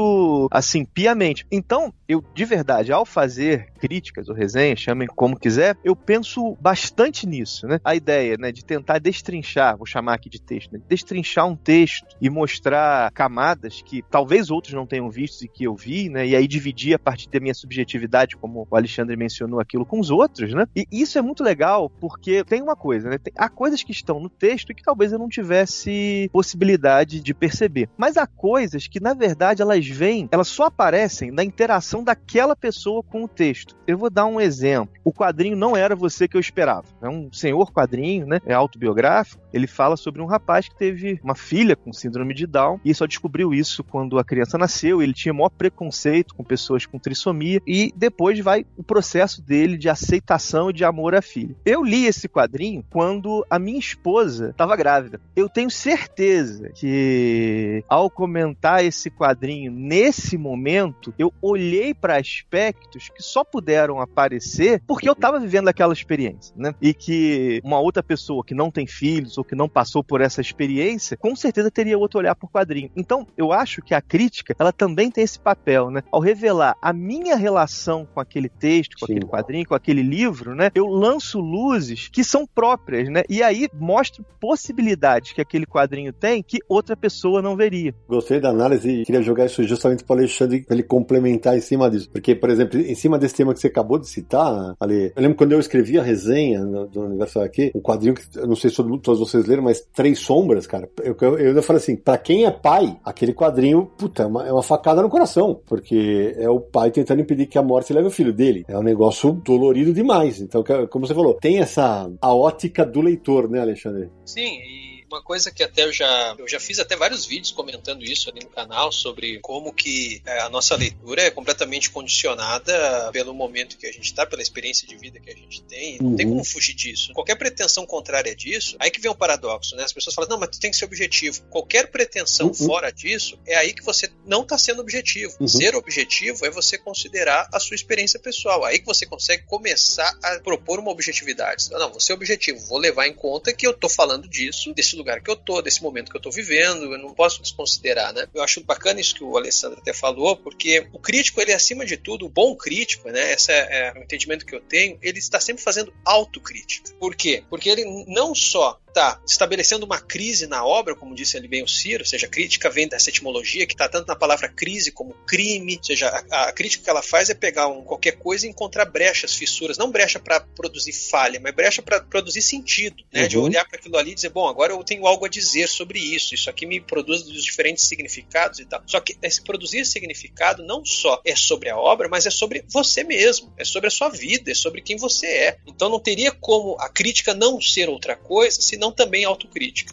assim piamente. Então, eu de verdade, ao fazer críticas ou resenhas, chamem como quiser, eu penso bastante nisso, né? A ideia, né, de tentar destrinchar, vou chamar aqui de texto, né, destrinchar um texto e mostrar camadas que talvez outros não tenham visto e que eu vi, né? E aí dividir a partir da minha subjetividade, como o Alexandre mencionou aquilo com os outros, né? E isso é muito legal porque tem uma coisa, né? Tem, há coisas que estão no texto e que talvez eu não tivesse possibilidade de perceber. Mas há coisas que, na verdade, elas vêm, elas só aparecem na interação daquela pessoa com o texto. Eu vou dar um exemplo. O quadrinho não era você que eu esperava. É um senhor quadrinho, né? É autobiográfico. Ele fala sobre um rapaz que teve uma filha com síndrome de Down e só descobriu isso quando a criança nasceu. Ele tinha maior preconceito com pessoas com trissomia e depois vai o processo dele de aceitação e de amor à filha. Eu li esse quadrinho quando a minha esposa estava grávida. Eu tenho certeza que ao comentar esse quadrinho nesse momento, eu olhei para aspectos que só puderam aparecer porque eu estava vivendo aquela experiência, né? E que uma outra pessoa que não tem filhos ou que não passou por essa experiência, com certeza teria outro olhar por quadrinho. Então, eu acho que a crítica, ela também tem esse papel, né? Ao revelar a minha relação com aquele texto, com Sim. aquele quadrinho, com aquele livro, né? Eu lanço luzes que são próprias, né? E aí mostro possibilidades que aquele quadrinho quadrinho tem que outra pessoa não veria. Gostei da análise e queria jogar isso justamente para o Alexandre, para ele complementar em cima disso. Porque, por exemplo, em cima desse tema que você acabou de citar, Ali, eu lembro quando eu escrevi a resenha do Universo aqui, um quadrinho que eu não sei se todos vocês leram, mas Três Sombras, cara. Eu, eu, eu falei assim: para quem é pai, aquele quadrinho, puta, é uma, é uma facada no coração. Porque é o pai tentando impedir que a morte leve o filho dele. É um negócio dolorido demais. Então, como você falou, tem essa a ótica do leitor, né, Alexandre? Sim, e uma coisa que até eu já, eu já fiz até vários vídeos comentando isso ali no canal sobre como que é, a nossa leitura é completamente condicionada pelo momento que a gente está, pela experiência de vida que a gente tem. Não uhum. tem como fugir disso. Qualquer pretensão contrária disso, aí que vem o paradoxo, né? As pessoas falam, não, mas tu tem que ser objetivo. Qualquer pretensão uhum. fora disso, é aí que você não está sendo objetivo. Uhum. Ser objetivo é você considerar a sua experiência pessoal. Aí que você consegue começar a propor uma objetividade. Não, você é objetivo, vou levar em conta que eu estou falando disso, desse lugar lugar que eu tô, desse momento que eu tô vivendo, eu não posso desconsiderar, né? Eu acho bacana isso que o Alessandro até falou, porque o crítico, ele é acima de tudo, o bom crítico, né? Esse é, é o entendimento que eu tenho, ele está sempre fazendo autocrítica. Por quê? Porque ele não só está estabelecendo uma crise na obra, como disse ali bem o Ciro, ou seja, a crítica vem dessa etimologia que está tanto na palavra crise como crime, ou seja, a, a crítica que ela faz é pegar um, qualquer coisa e encontrar brechas, fissuras, não brecha para produzir falha, mas brecha para produzir sentido, né? Uhum. De olhar para aquilo ali e dizer, bom, agora eu tenho tenho algo a dizer sobre isso, isso aqui me produz os diferentes significados e tal. Só que esse produzir significado não só é sobre a obra, mas é sobre você mesmo, é sobre a sua vida, é sobre quem você é. Então não teria como a crítica não ser outra coisa, senão também autocrítica.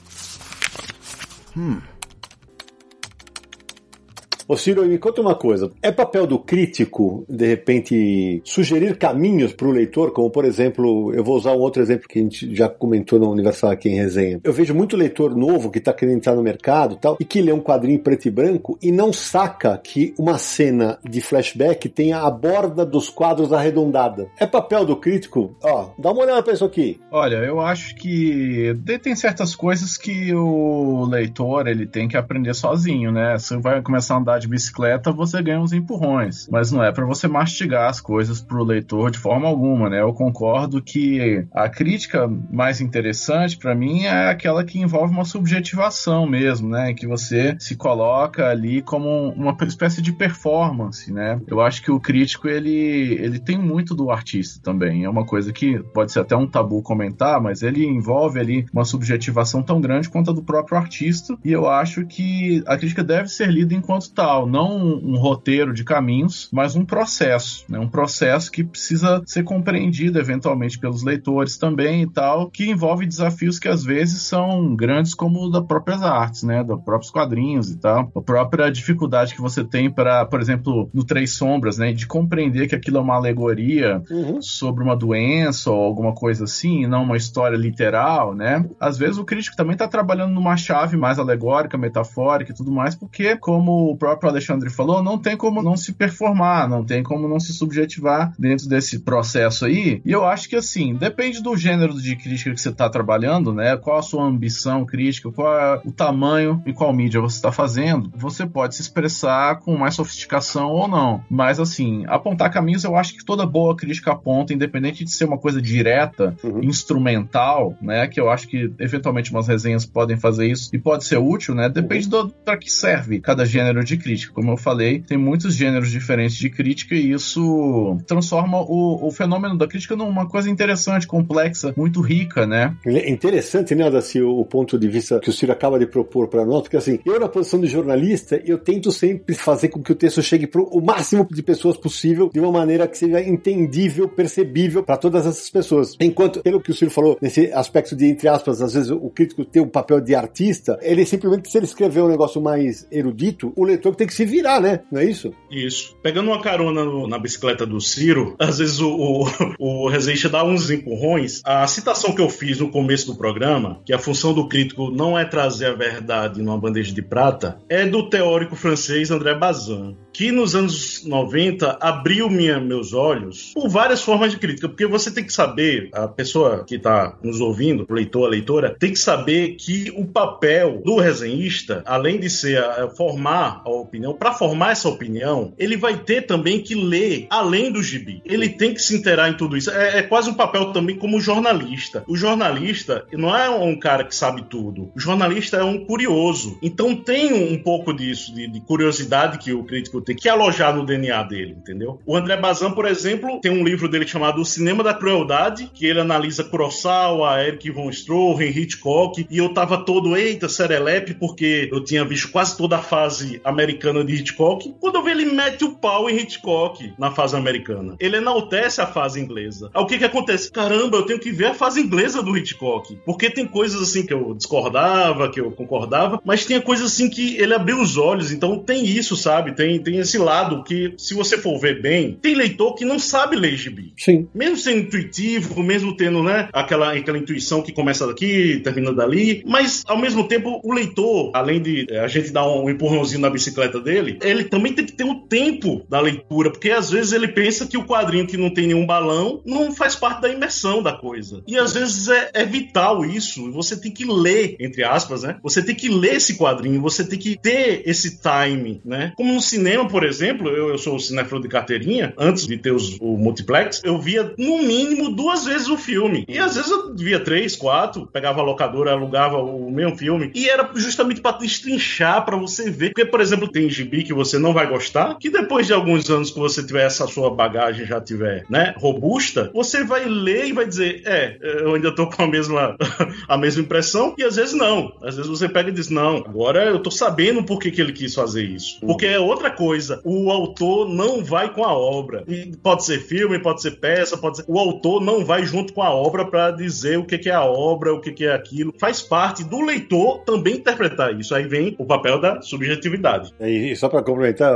Hum. Ô Ciro, me conta uma coisa. É papel do crítico, de repente, sugerir caminhos para o leitor, como por exemplo, eu vou usar um outro exemplo que a gente já comentou no Universal aqui em resenha. Eu vejo muito leitor novo que está querendo entrar no mercado tal, e que lê um quadrinho preto e branco e não saca que uma cena de flashback tenha a borda dos quadros arredondada. É papel do crítico? Ó, dá uma olhada para isso aqui. Olha, eu acho que tem certas coisas que o leitor ele tem que aprender sozinho, né? Você vai começar a andar de bicicleta, você ganha uns empurrões. Mas não é para você mastigar as coisas pro leitor de forma alguma, né? Eu concordo que a crítica mais interessante para mim é aquela que envolve uma subjetivação mesmo, né? Que você se coloca ali como uma espécie de performance, né? Eu acho que o crítico ele, ele tem muito do artista também. É uma coisa que pode ser até um tabu comentar, mas ele envolve ali uma subjetivação tão grande quanto a do próprio artista. E eu acho que a crítica deve ser lida enquanto tal não um, um roteiro de caminhos, mas um processo, né? um processo que precisa ser compreendido eventualmente pelos leitores também e tal, que envolve desafios que às vezes são grandes como o das próprias artes, né, dos próprios quadrinhos e tal, a própria dificuldade que você tem para, por exemplo, no Três Sombras, né, de compreender que aquilo é uma alegoria uhum. sobre uma doença ou alguma coisa assim, não uma história literal, né? Às vezes o crítico também está trabalhando numa chave mais alegórica, metafórica e tudo mais, porque como o próprio Alexandre falou, não tem como não se performar, não tem como não se subjetivar dentro desse processo aí. E eu acho que assim, depende do gênero de crítica que você está trabalhando, né? Qual a sua ambição crítica, qual é o tamanho e qual mídia você está fazendo. Você pode se expressar com mais sofisticação ou não. Mas assim, apontar caminhos eu acho que toda boa crítica aponta, independente de ser uma coisa direta, uhum. instrumental, né? Que eu acho que eventualmente umas resenhas podem fazer isso e pode ser útil, né? Depende uhum. do para que serve cada gênero de crítica. Como eu falei, tem muitos gêneros diferentes de crítica e isso transforma o, o fenômeno da crítica numa coisa interessante, complexa, muito rica, né? É interessante, né, Daci, o, o ponto de vista que o Ciro acaba de propor para nós, porque assim, eu na posição de jornalista, eu tento sempre fazer com que o texto chegue para o máximo de pessoas possível, de uma maneira que seja entendível, percebível para todas essas pessoas. Enquanto, pelo que o Ciro falou, nesse aspecto de, entre aspas, às vezes o crítico tem um papel de artista, ele simplesmente, se ele escrever um negócio mais erudito, o leitor tem que se virar, né? Não é isso? Isso. Pegando uma carona no, na bicicleta do Ciro, <laughs> às vezes o, o, o Resiste dá uns empurrões. A citação que eu fiz no começo do programa, que a função do crítico não é trazer a verdade numa bandeja de prata, é do teórico francês André Bazin que nos anos 90 abriu minha, meus olhos por várias formas de crítica, porque você tem que saber, a pessoa que está nos ouvindo, o leitor, a leitora, tem que saber que o papel do resenhista, além de ser a, a formar a opinião, para formar essa opinião, ele vai ter também que ler além do gibi. Ele tem que se interar em tudo isso. É, é quase um papel também como jornalista. O jornalista não é um cara que sabe tudo. O jornalista é um curioso. Então tem um, pouco disso, de, de curiosidade que o crítico tem que alojar no DNA dele, entendeu? O André Bazin, por exemplo, tem um livro dele chamado O Cinema da Crueldade, que ele analisa Kurosawa, Eric von Stroheim, Hitchcock, e eu tava todo, eita, serelepe, porque eu tinha visto quase toda a fase americana de Hitchcock. Quando eu vi ele mete o pau em Hitchcock na fase americana. Ele enaltece a fase inglesa. Aí o que que acontece? Caramba, eu tenho que ver a fase inglesa do Hitchcock, porque tem coisas assim que eu discordava, que eu concordava, mas tinha coisas assim que ele abriu os olhos, então tem isso, sabe? Tem, tem tem esse lado que, se você for ver bem, tem leitor que não sabe ler gibi. Sim. Mesmo sendo intuitivo, mesmo tendo, né, aquela, aquela intuição que começa daqui, termina dali, mas ao mesmo tempo o leitor, além de é, a gente dar um empurrãozinho na bicicleta dele, ele também tem que ter o um tempo da leitura, porque às vezes ele pensa que o quadrinho que não tem nenhum balão não faz parte da imersão da coisa. E às vezes é, é vital isso, você tem que ler, entre aspas, né? Você tem que ler esse quadrinho, você tem que ter esse time, né? Como no cinema cinema, por exemplo, eu, eu sou cinéfilo de carteirinha, antes de ter os, o multiplex, eu via no mínimo duas vezes o filme. E às vezes eu via três, quatro, pegava a locadora, alugava o mesmo filme. E era justamente para destrinchar, para você ver. Porque, por exemplo, tem gibi que você não vai gostar, que depois de alguns anos que você tiver essa sua bagagem já tiver, né, robusta, você vai ler e vai dizer, é, eu ainda tô com a mesma, <laughs> a mesma impressão, e às vezes não. Às vezes você pega e diz, não, agora eu tô sabendo por que, que ele quis fazer isso. Porque é outra coisa. O autor não vai com a obra. E pode ser filme, pode ser peça, pode ser. O autor não vai junto com a obra para dizer o que, é a obra, o que, que é aquilo. Faz parte do leitor também interpretar isso. Aí vem o papel da subjetividade. E só para complementar,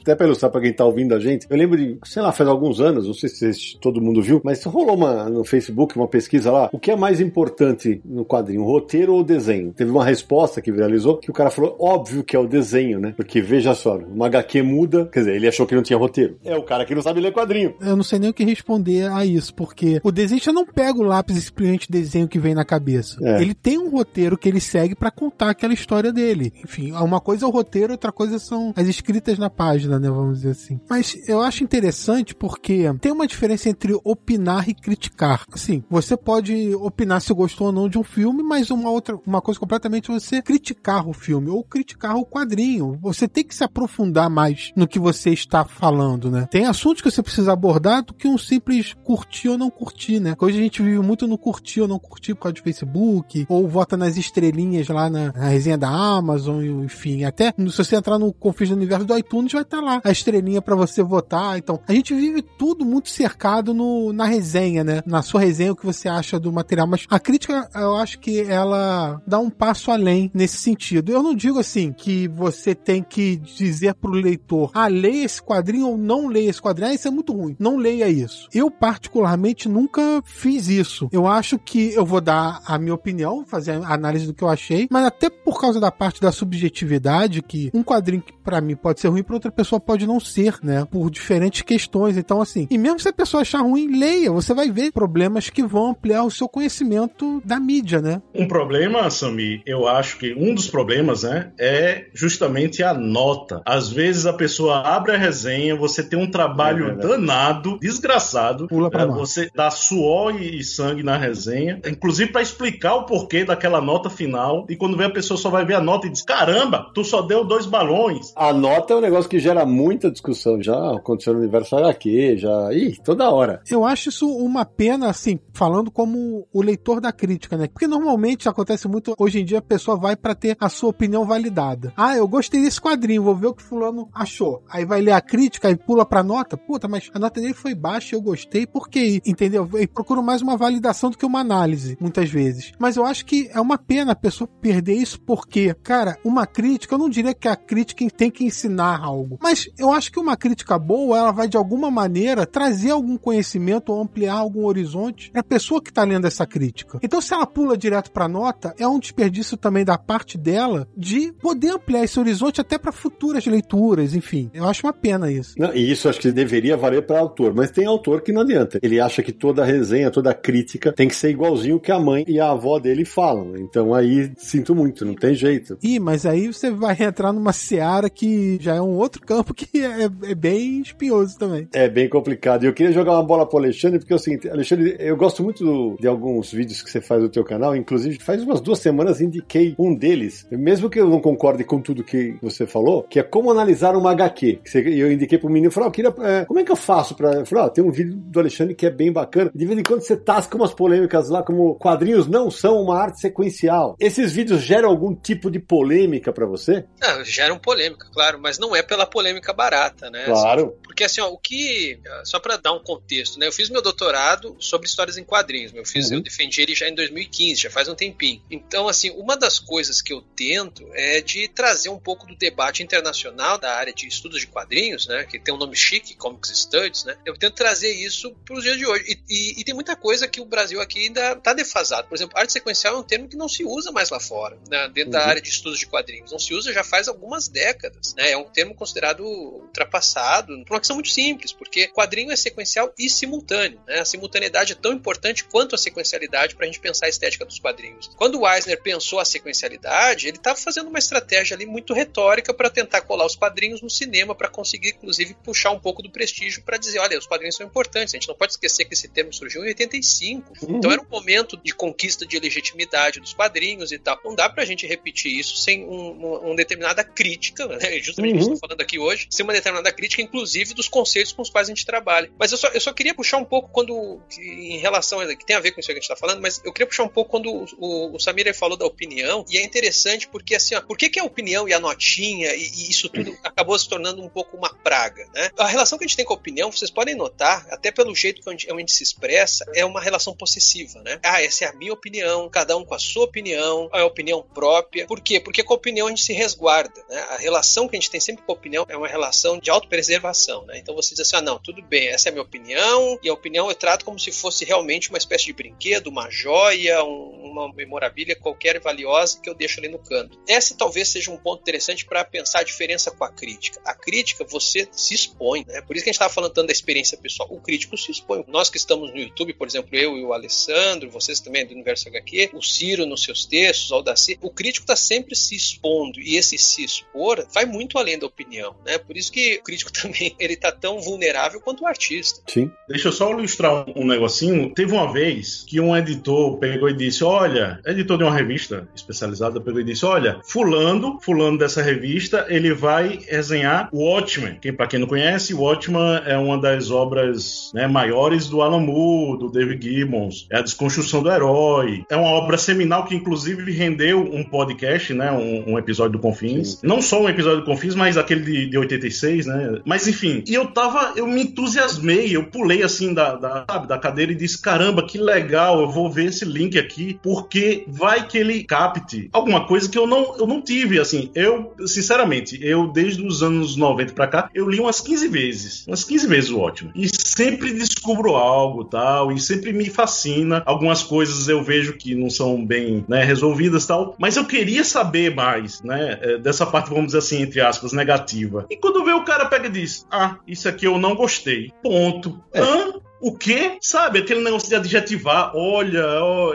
até para ilustrar para quem tá ouvindo a gente, eu lembro de, sei lá, faz alguns anos, não sei se todo mundo viu, mas rolou uma, no Facebook uma pesquisa lá. O que é mais importante no quadrinho, roteiro ou desenho? Teve uma resposta que viralizou que o cara falou: óbvio que é o desenho, né? Porque veja só, uma HQ muda, quer dizer, ele achou que não tinha roteiro. É o cara que não sabe ler quadrinho. Eu não sei nem o que responder a isso, porque o desenhista não pega o lápis e simplesmente desenho que vem na cabeça. É. Ele tem um roteiro que ele segue para contar aquela história dele. Enfim, uma coisa é o roteiro, outra coisa são as escritas na página, né? Vamos dizer assim. Mas eu acho interessante porque tem uma diferença entre opinar e criticar. Assim, você pode opinar se gostou ou não de um filme, mas uma outra, uma coisa completamente você criticar o filme ou criticar o quadrinho. Você tem que se aprofundar mais no que você está falando, né? Tem assuntos que você precisa abordar do que um simples curtir ou não curtir, né? Hoje a gente vive muito no curtir ou não curtir por causa de Facebook, ou vota nas estrelinhas lá na, na resenha da Amazon, enfim. Até se você entrar no Confins do Universo do iTunes, vai estar lá a estrelinha para você votar. Então, a gente vive tudo muito cercado no, na resenha, né? Na sua resenha, o que você acha do material. Mas a crítica, eu acho que ela dá um passo além nesse sentido. Eu não digo assim que você tem que dizer pro leitor, ah, leia esse quadrinho ou não leia esse quadrinho. Ah, isso é muito ruim. Não leia isso. Eu, particularmente, nunca fiz isso. Eu acho que eu vou dar a minha opinião, fazer a análise do que eu achei, mas até por causa da parte da subjetividade, que um quadrinho que para mim pode ser ruim, para outra pessoa pode não ser, né? Por diferentes questões. Então, assim, e mesmo se a pessoa achar ruim, leia. Você vai ver problemas que vão ampliar o seu conhecimento da mídia, né? Um problema, Sami, eu acho que um dos problemas, né, é justamente a nota. Às vezes a pessoa abre a resenha, você tem um trabalho é danado, desgraçado, Pula pra é, você dá suor e sangue na resenha, inclusive para explicar o porquê daquela nota final. E quando vê a pessoa só vai ver a nota e diz: caramba, tu só deu dois balões. A nota é um negócio que gera muita discussão. Já aconteceu no universo HQ, já. Ih, toda hora. Eu acho isso uma pena, assim, falando como o leitor da crítica, né? Porque normalmente acontece muito hoje em dia, a pessoa vai para ter a sua opinião validada. Ah, eu gostei desse quadrinho, vou ver o que fulano achou. Aí vai ler a crítica e pula pra nota. Puta, mas a nota dele foi baixa, eu gostei, por quê? Entendeu? E procuro mais uma validação do que uma análise, muitas vezes. Mas eu acho que é uma pena a pessoa perder isso porque, cara, uma crítica, eu não diria que a crítica tem que ensinar algo, mas eu acho que uma crítica boa, ela vai de alguma maneira trazer algum conhecimento ou ampliar algum horizonte para a pessoa que está lendo essa crítica. Então, se ela pula direto para nota, é um desperdício também da parte dela de poder ampliar esse horizonte até para futuras leituras, enfim. Eu acho uma pena isso. Não, e isso acho que deveria valer para autor, mas tem autor que não adianta. Ele acha que toda resenha, toda crítica tem que ser igualzinho que a mãe e a avó dele falam. Então aí sinto muito, não tem jeito. Ih, mas aí você vai entrar numa seara que já é um outro campo que é, é bem espinhoso também. É bem complicado. E eu queria jogar uma bola pro Alexandre, porque é o seguinte, Alexandre, eu gosto muito do, de alguns vídeos que você faz no teu canal, inclusive faz umas duas semanas indiquei um deles, mesmo que eu não concorde com tudo que você falou, que é como analisar uma HQ. Eu indiquei pro menino, falou, oh, queria, é, como é que eu faço pra... Eu falei, oh, tem um vídeo do Alexandre que é bem bacana. De vez em quando você tasca umas polêmicas lá, como quadrinhos não são uma arte sequencial. Esses vídeos geram algum tipo de polêmica para você? Não, geram polêmica, claro, mas não é pela polêmica barata, né? Claro. Porque assim, ó, o que. Só para dar um contexto, né? Eu fiz meu doutorado sobre histórias em quadrinhos. Eu fiz, uhum. eu defendi ele já em 2015, já faz um tempinho. Então, assim, uma das coisas que eu tento é de trazer um pouco do debate internacional da área de estudos de quadrinhos, né? Que tem um nome chique, Comics Studies, né? Eu tento trazer isso para os dias de hoje. E, e, e, tem muita coisa que o Brasil aqui ainda está defasado. Por exemplo, arte sequencial é um termo que não se usa mais lá fora, né? dentro uhum. da área de estudos de quadrinhos. Não se usa já faz algumas décadas, né? É um termo considerado ultrapassado por uma questão muito simples, porque quadrinho é sequencial e simultâneo. Né? A simultaneidade é tão importante quanto a sequencialidade para a gente pensar a estética dos quadrinhos. Quando o Eisner pensou a sequencialidade, ele estava fazendo uma estratégia ali muito retórica para tentar colar os quadrinhos no cinema para conseguir, inclusive, puxar um pouco do prestígio para dizer, olha, os quadrinhos são importantes. A gente não pode esquecer que esse termo surgiu em 85. Uhum. Então era um momento de conquista de legitimidade dos quadrinhos e tal. Não dá pra gente repetir isso sem um, uma, uma determinada crítica, né? justamente uhum. o que estou falando aqui hoje, sem uma determinada crítica, inclusive, dos conceitos com os quais a gente trabalha. Mas eu só, eu só queria puxar um pouco quando, em relação, a, que tem a ver com isso que a gente está falando, mas eu queria puxar um pouco quando o, o, o Samir falou da opinião, e é interessante porque, assim, ó, por que, que a opinião e a notinha e, e isso tudo acabou se tornando um pouco uma praga, né? A relação que a gente tem com a opinião, vocês podem notar, até pelo jeito que a gente, a gente se expressa, é uma relação possessiva, né? Ah, essa é a minha opinião, cada um com a sua opinião, é a opinião própria. Por quê? Porque com a opinião a gente se resguarda, né? A relação que a gente tem sempre com a opinião é uma relação de autopreservação, né? Então você diz assim, ah, não, tudo bem, essa é a minha opinião, e a opinião eu trato como se fosse realmente uma espécie de brinquedo, uma joia, um, uma memorabilia qualquer valiosa que eu deixo ali no canto. Esse talvez seja um ponto interessante para pensar a diferença com a crítica. A crítica, você se expõe, né? Por isso que a gente estava falando tanto da experiência pessoal. O crítico se expõe. Nós que estamos no YouTube, por exemplo, eu e o Alessandro, vocês também do Universo HQ, o Ciro nos seus textos, o Aldaci, o crítico está sempre se expondo, e esse se expor vai muito além da opinião, né? Por isso que o crítico <laughs> também, ele está tão vulnerável quanto o artista. Sim. Deixa eu só ilustrar um negocinho. Teve uma vez que um editor pegou e disse: Olha, editor de uma revista especializada pegou e disse: Olha, fulano, fulano dessa revista, ele vai resenhar o Watchmen. Quem, para quem não conhece, o Watchmen é uma das obras né, maiores do Alan Moore, do David Gibbons. É a desconstrução do herói. É uma obra seminal que, inclusive, rendeu um podcast, né? Um, um episódio do Confins. Sim. Não só um episódio do Confins, mas aquele de, de 86, né? Mas enfim, e eu tava, eu me entusiasmei, eu pulei assim da, da, sabe, da cadeira e disse: caramba, que legal, eu vou ver esse link aqui, porque vai que ele capte alguma coisa que eu não, eu não tive. Assim, eu, sinceramente, eu desde os anos 90 pra cá, eu li umas 15 vezes, umas 15 vezes o ótimo. E sempre descubro algo tal, e sempre me fascina. Algumas coisas eu vejo que não são bem né, resolvidas tal, mas eu queria saber mais, né, é, dessa parte, vamos dizer assim, entre aspas, negativa. E quando vê o cara pega e diz: Ah, isso aqui eu não gostei. Ponto. É. Hã? O quê? Sabe, aquele negócio de adjetivar, olha,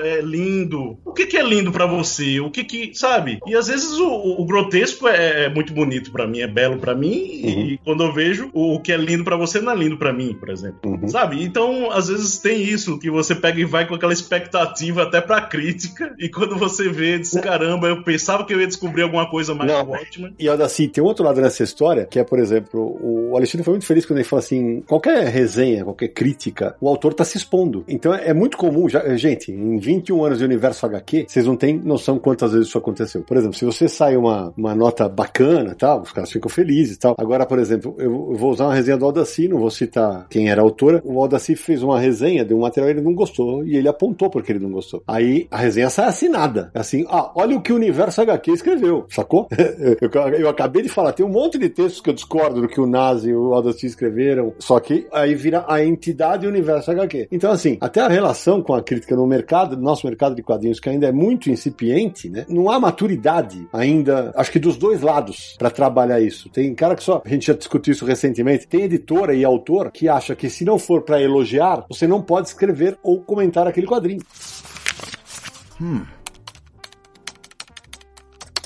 é lindo. O que, que é lindo para você? O que que, sabe? E às vezes o, o grotesco é, é, muito bonito para mim, é belo para mim, uhum. e quando eu vejo o, o que é lindo para você não é lindo para mim, por exemplo. Uhum. Sabe? Então, às vezes tem isso, que você pega e vai com aquela expectativa até pra crítica, e quando você vê, diz, caramba, eu pensava que eu ia descobrir alguma coisa mais não. ótima. E olha assim, tem outro lado nessa história, que é, por exemplo, o Alexandre foi muito feliz quando ele falou assim, qualquer resenha, qualquer crítica, crítica, o autor está se expondo. Então é muito comum, já, gente, em 21 anos de universo HQ, vocês não têm noção quantas vezes isso aconteceu. Por exemplo, se você sai uma, uma nota bacana tal, os caras ficam felizes tal. Agora, por exemplo, eu vou usar uma resenha do Aldaci, não vou citar quem era a autora. O Aldaci fez uma resenha de um material ele não gostou e ele apontou porque ele não gostou. Aí a resenha sai assinada. Assim, ah, olha o que o universo HQ escreveu, sacou? <laughs> eu, eu acabei de falar, tem um monte de textos que eu discordo do que o Nazi e o Aldaci escreveram, só que aí vira a entidade universo HQ. Então, assim, até a relação com a crítica no mercado, no nosso mercado de quadrinhos, que ainda é muito incipiente, né? Não há maturidade ainda, acho que dos dois lados, para trabalhar isso. Tem cara que só, a gente já discutiu isso recentemente, tem editora e autor que acha que se não for para elogiar, você não pode escrever ou comentar aquele quadrinho. Hum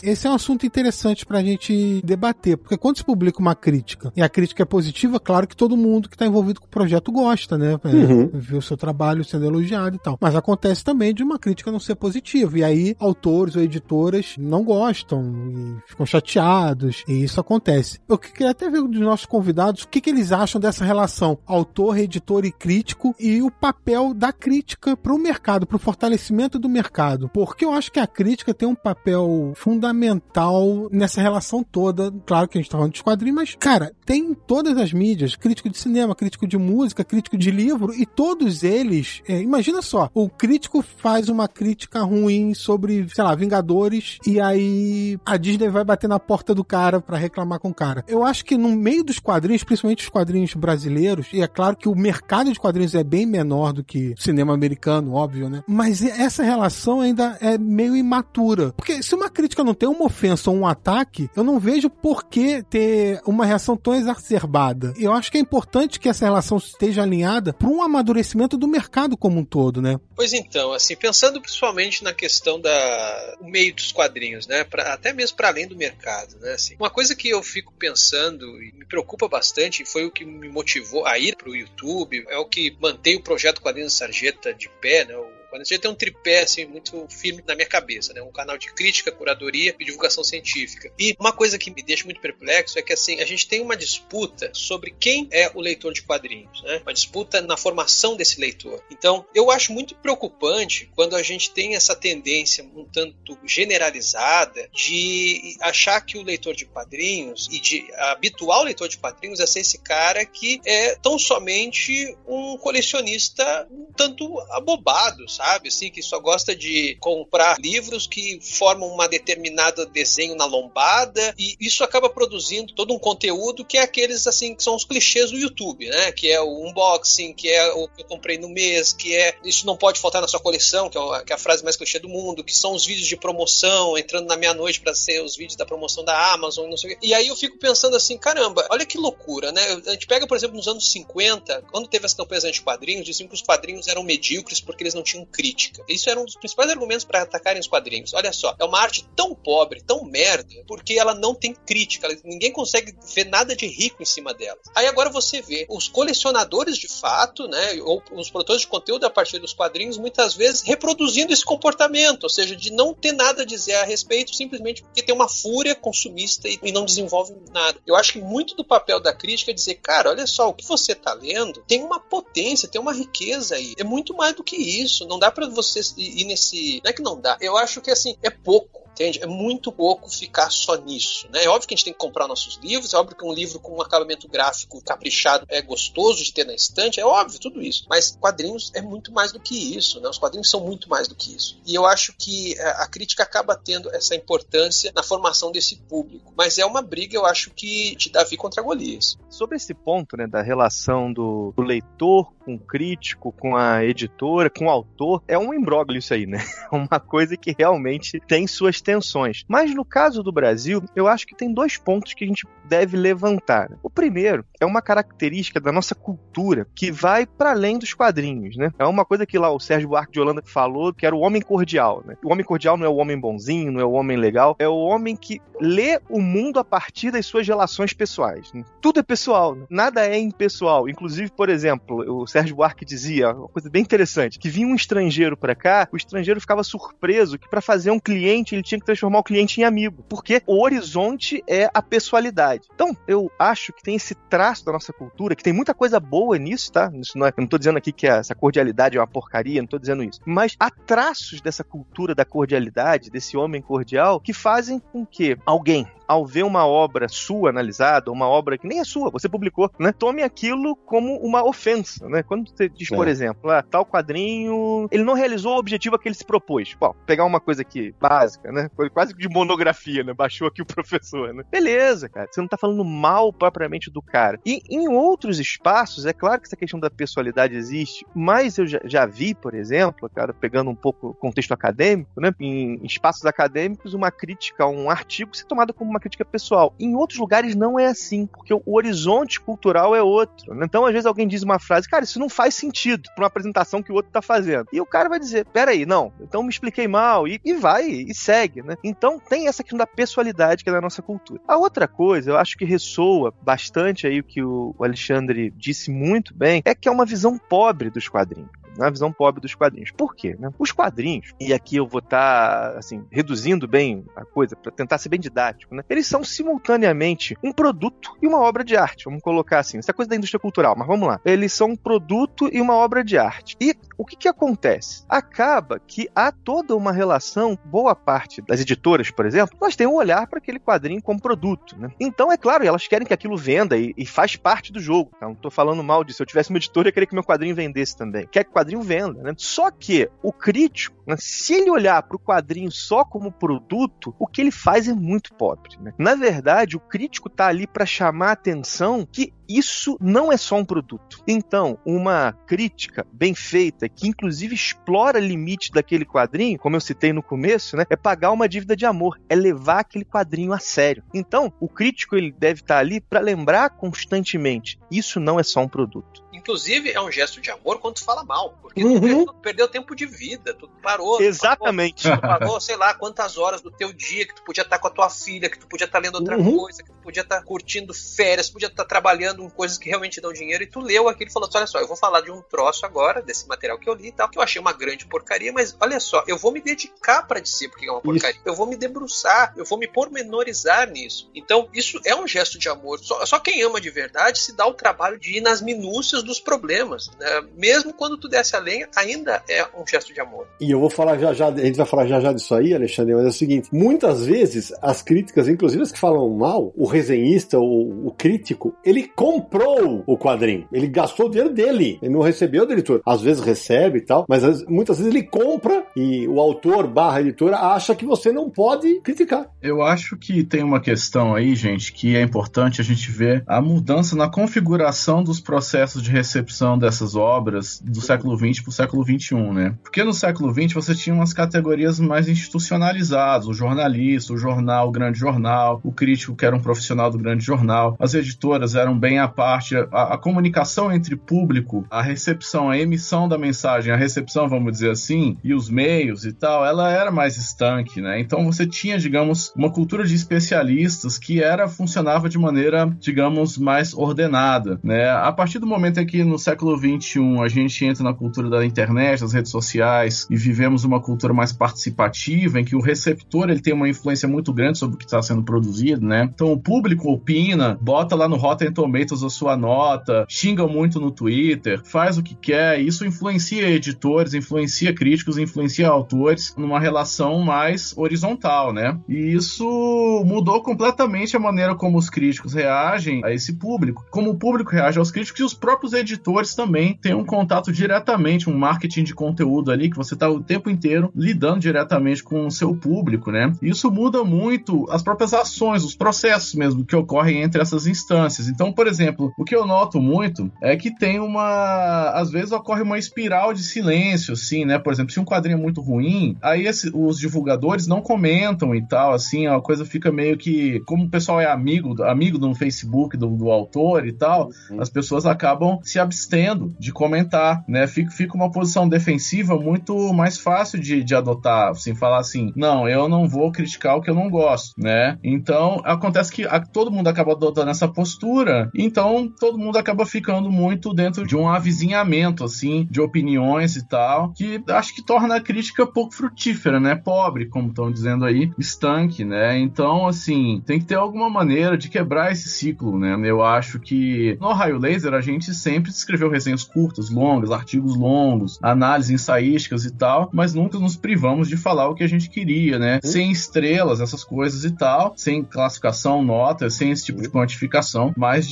esse é um assunto interessante pra gente debater, porque quando se publica uma crítica e a crítica é positiva, claro que todo mundo que está envolvido com o projeto gosta, né? É, uhum. O seu trabalho sendo elogiado e tal. Mas acontece também de uma crítica não ser positiva. E aí, autores ou editoras não gostam e ficam chateados. E isso acontece. Eu queria até ver dos nossos convidados o que, que eles acham dessa relação autor, editor e crítico e o papel da crítica para o mercado, para o fortalecimento do mercado. Porque eu acho que a crítica tem um papel fundamental fundamental nessa relação toda. Claro que a gente tá falando de quadrinhos, mas, cara, tem todas as mídias: crítico de cinema, crítico de música, crítico de livro, e todos eles. É, imagina só, o crítico faz uma crítica ruim sobre, sei lá, Vingadores, e aí a Disney vai bater na porta do cara para reclamar com o cara. Eu acho que no meio dos quadrinhos, principalmente os quadrinhos brasileiros, e é claro que o mercado de quadrinhos é bem menor do que cinema americano, óbvio, né? Mas essa relação ainda é meio imatura. Porque se uma crítica não tem tem uma ofensa ou um ataque, eu não vejo por que ter uma reação tão exacerbada. Eu acho que é importante que essa relação esteja alinhada para um amadurecimento do mercado como um todo, né? Pois então, assim, pensando principalmente na questão da o meio dos quadrinhos, né, pra, até mesmo para além do mercado, né, assim. Uma coisa que eu fico pensando e me preocupa bastante, foi o que me motivou a ir para o YouTube, é o que mantém o projeto Quadrinhos Sarjeta de pé, né, o a gente tem um tripé assim, muito firme na minha cabeça, né? Um canal de crítica, curadoria e divulgação científica. E uma coisa que me deixa muito perplexo é que assim, a gente tem uma disputa sobre quem é o leitor de quadrinhos, né? Uma disputa na formação desse leitor. Então, eu acho muito preocupante quando a gente tem essa tendência um tanto generalizada de achar que o leitor de quadrinhos e de habitual leitor de quadrinhos é ser esse cara que é tão somente um colecionista um tanto abobado, sabe? Sabe? Assim, que só gosta de comprar livros que formam uma determinada desenho na lombada e isso acaba produzindo todo um conteúdo que é aqueles assim que são os clichês do YouTube, né? Que é o unboxing, que é o que eu comprei no mês, que é isso não pode faltar na sua coleção, que é, é a frase mais clichê do mundo, que são os vídeos de promoção entrando na meia-noite para ser os vídeos da promoção da Amazon, não sei o quê. E aí eu fico pensando assim, caramba, olha que loucura, né? A gente pega, por exemplo, nos anos 50, quando teve as campanhas anti-quadrinhos, diziam que os quadrinhos eram medíocres porque eles não tinham crítica. Isso era um dos principais argumentos para atacarem os quadrinhos. Olha só, é uma arte tão pobre, tão merda, porque ela não tem crítica, ninguém consegue ver nada de rico em cima dela. Aí agora você vê os colecionadores de fato, né, ou os produtores de conteúdo a partir dos quadrinhos, muitas vezes reproduzindo esse comportamento, ou seja, de não ter nada a dizer a respeito simplesmente porque tem uma fúria consumista e, não desenvolve nada. Eu acho que muito do papel da crítica é dizer, cara, olha só, o que você está lendo tem uma potência, tem uma riqueza aí. É muito mais do que isso. Não dá para você ir nesse. Não é que não dá. Eu acho que assim, é pouco. Entende? É muito pouco ficar só nisso. Né? É óbvio que a gente tem que comprar nossos livros, é óbvio que um livro com um acabamento gráfico caprichado é gostoso de ter na estante, é óbvio tudo isso. Mas quadrinhos é muito mais do que isso. Né? Os quadrinhos são muito mais do que isso. E eu acho que é, a crítica acaba tendo essa importância na formação desse público. Mas é uma briga, eu acho que de Davi contra Golias. Sobre esse ponto né, da relação do, do leitor com o crítico, com a editora, com o autor, é um imbróglio isso aí, né? <laughs> Uma coisa que realmente tem suas tensões. Mas no caso do Brasil, eu acho que tem dois pontos que a gente deve levantar. O primeiro é uma característica da nossa cultura que vai para além dos quadrinhos, né? É uma coisa que lá o Sérgio Buarque de Holanda falou, que era o homem cordial, né? O homem cordial não é o homem bonzinho, não é o homem legal, é o homem que lê o mundo a partir das suas relações pessoais. Né? Tudo é pessoal, né? nada é impessoal. Inclusive, por exemplo, o Sérgio Buarque dizia uma coisa bem interessante, que vinha um estrangeiro para cá, o estrangeiro ficava surpreso que para fazer um cliente ele tinha tinha que transformar o cliente em amigo, porque o horizonte é a pessoalidade. Então, eu acho que tem esse traço da nossa cultura, que tem muita coisa boa nisso, tá? Isso não é, eu não tô dizendo aqui que essa cordialidade é uma porcaria, não tô dizendo isso. Mas há traços dessa cultura da cordialidade, desse homem cordial, que fazem com que alguém ao ver uma obra sua analisada, uma obra que nem é sua, você publicou, né? Tome aquilo como uma ofensa, né? Quando você diz, é. por exemplo, ah, tal quadrinho, ele não realizou o objetivo a que ele se propôs. Bom, pegar uma coisa aqui básica, né? Quase de monografia, né? Baixou aqui o <laughs> professor, né? Beleza, cara. Você não tá falando mal propriamente do cara. E em outros espaços, é claro que essa questão da pessoalidade existe, mas eu já, já vi, por exemplo, cara, pegando um pouco o contexto acadêmico, né? Em espaços acadêmicos, uma crítica a um artigo ser tomada como uma crítica pessoal. Em outros lugares não é assim, porque o horizonte cultural é outro. Então, às vezes, alguém diz uma frase, cara, isso não faz sentido para uma apresentação que o outro tá fazendo. E o cara vai dizer, peraí, não, então me expliquei mal, e, e vai, e segue, né? Então, tem essa questão da pessoalidade que é da nossa cultura. A outra coisa, eu acho que ressoa bastante aí o que o Alexandre disse muito bem, é que é uma visão pobre dos quadrinhos na visão pobre dos quadrinhos. Por quê? Né? Os quadrinhos, e aqui eu vou estar tá, assim, reduzindo bem a coisa para tentar ser bem didático, né? eles são simultaneamente um produto e uma obra de arte. Vamos colocar assim, essa é coisa da indústria cultural, mas vamos lá. Eles são um produto e uma obra de arte. E o que, que acontece? Acaba que há toda uma relação, boa parte das editoras, por exemplo, elas têm um olhar para aquele quadrinho como produto. Né? Então, é claro, elas querem que aquilo venda e, e faz parte do jogo. Tá? Não estou falando mal disso. Se eu tivesse uma editora, eu queria que meu quadrinho vendesse também. Quer que quadrinho venda, né? Só que o crítico, né, se ele olhar para o quadrinho só como produto, o que ele faz é muito pobre, né? Na verdade, o crítico está ali para chamar a atenção que isso não é só um produto. Então, uma crítica bem feita, que inclusive explora limites daquele quadrinho, como eu citei no começo, né, é pagar uma dívida de amor, é levar aquele quadrinho a sério. Então, o crítico ele deve estar ali para lembrar constantemente, isso não é só um produto. Inclusive, é um gesto de amor quando tu fala mal. Porque uhum. tu, perdeu, tu, perdeu, tempo de vida, tu parou. Exatamente. Tu pagou, tu pagou, sei lá, quantas horas do teu dia que tu podia estar com a tua filha, que tu podia estar lendo outra uhum. coisa, que tu podia estar curtindo férias, podia estar trabalhando em coisas que realmente dão dinheiro, e tu leu aquilo e falou assim: olha só, eu vou falar de um troço agora, desse material que eu li e tal, que eu achei uma grande porcaria, mas olha só, eu vou me dedicar para dizer porque é uma porcaria. Isso. Eu vou me debruçar, eu vou me pormenorizar nisso. Então, isso é um gesto de amor. Só, só quem ama de verdade se dá o trabalho de ir nas minúcias dos problemas. Né? Mesmo quando tu desce a lenha, ainda é um gesto de amor. E eu vou falar já já, a gente vai falar já já disso aí, Alexandre, mas é o seguinte: muitas vezes as críticas, inclusive as que falam mal, o resenhista, o, o crítico, ele comprou o quadrinho. Ele gastou o dinheiro dele. Ele não recebeu do editor. Às vezes recebe e tal, mas muitas vezes ele compra e o autor barra editora acha que você não pode criticar. Eu acho que tem uma questão aí, gente, que é importante a gente ver a mudança na configuração dos processos de recepção dessas obras do século XX para o século XXI, né? Porque no século XX você tinha umas categorias mais institucionalizadas, o jornalista, o jornal, o grande jornal, o crítico que era um profissional do grande jornal, as editoras eram bem à parte, a, a comunicação entre público, a recepção, a emissão da mensagem, a recepção, vamos dizer assim, e os meios e tal, ela era mais estanque, né? Então você tinha, digamos, uma cultura de especialistas que era funcionava de maneira, digamos, mais ordenada, né? A partir do momento em que no século 21 a gente entra na cultura da internet, das redes sociais e vivemos uma cultura mais participativa, em que o receptor ele tem uma influência muito grande sobre o que está sendo produzido, né? Então o público opina, bota lá no Rotten Tomatoes a sua nota, xinga muito no Twitter, faz o que quer, isso influencia editores, influencia críticos, influencia autores numa relação mais horizontal, né? E isso mudou completamente a maneira como os críticos reagem a esse público, como o público reage aos críticos e os próprios editores também têm um contato diretamente, um marketing de conteúdo ali que você está o tempo inteiro lidando diretamente com o seu público, né? Isso muda muito as próprias ações, os processos mesmo que ocorrem entre essas instâncias. Então, por exemplo, o que eu noto muito é que tem uma, às vezes ocorre uma espiral de silêncio, assim, né? Por exemplo, se um quadrinho é muito ruim, aí esse, os divulgadores não comentam e tal, assim, a coisa fica meio que, como o pessoal é amigo, amigo no Facebook do, do autor e tal, uhum. as pessoas acabam se abstendo de comentar, né? Fica, fica uma posição defensiva muito mais fácil de, de adotar, assim, falar assim, não, eu não vou criticar o que eu não gosto, né? Então, acontece que a, todo mundo acaba adotando essa postura, então todo mundo acaba ficando muito dentro de um avizinhamento, assim, de opiniões e tal, que acho que torna a crítica pouco frutífera, né? Pobre, como estão dizendo aí, estanque, né? Então, assim, tem que ter alguma maneira de quebrar esse ciclo, né? Eu acho que no Raio Laser a gente sempre escreveu resenhas curtas, longas, artigos longos, análises ensaísticas e tal, mas nunca nos privamos de falar o que a gente queria, né? Uhum. Sem estrelas, essas coisas e tal, sem classificação, nota, sem esse tipo de quantificação, mas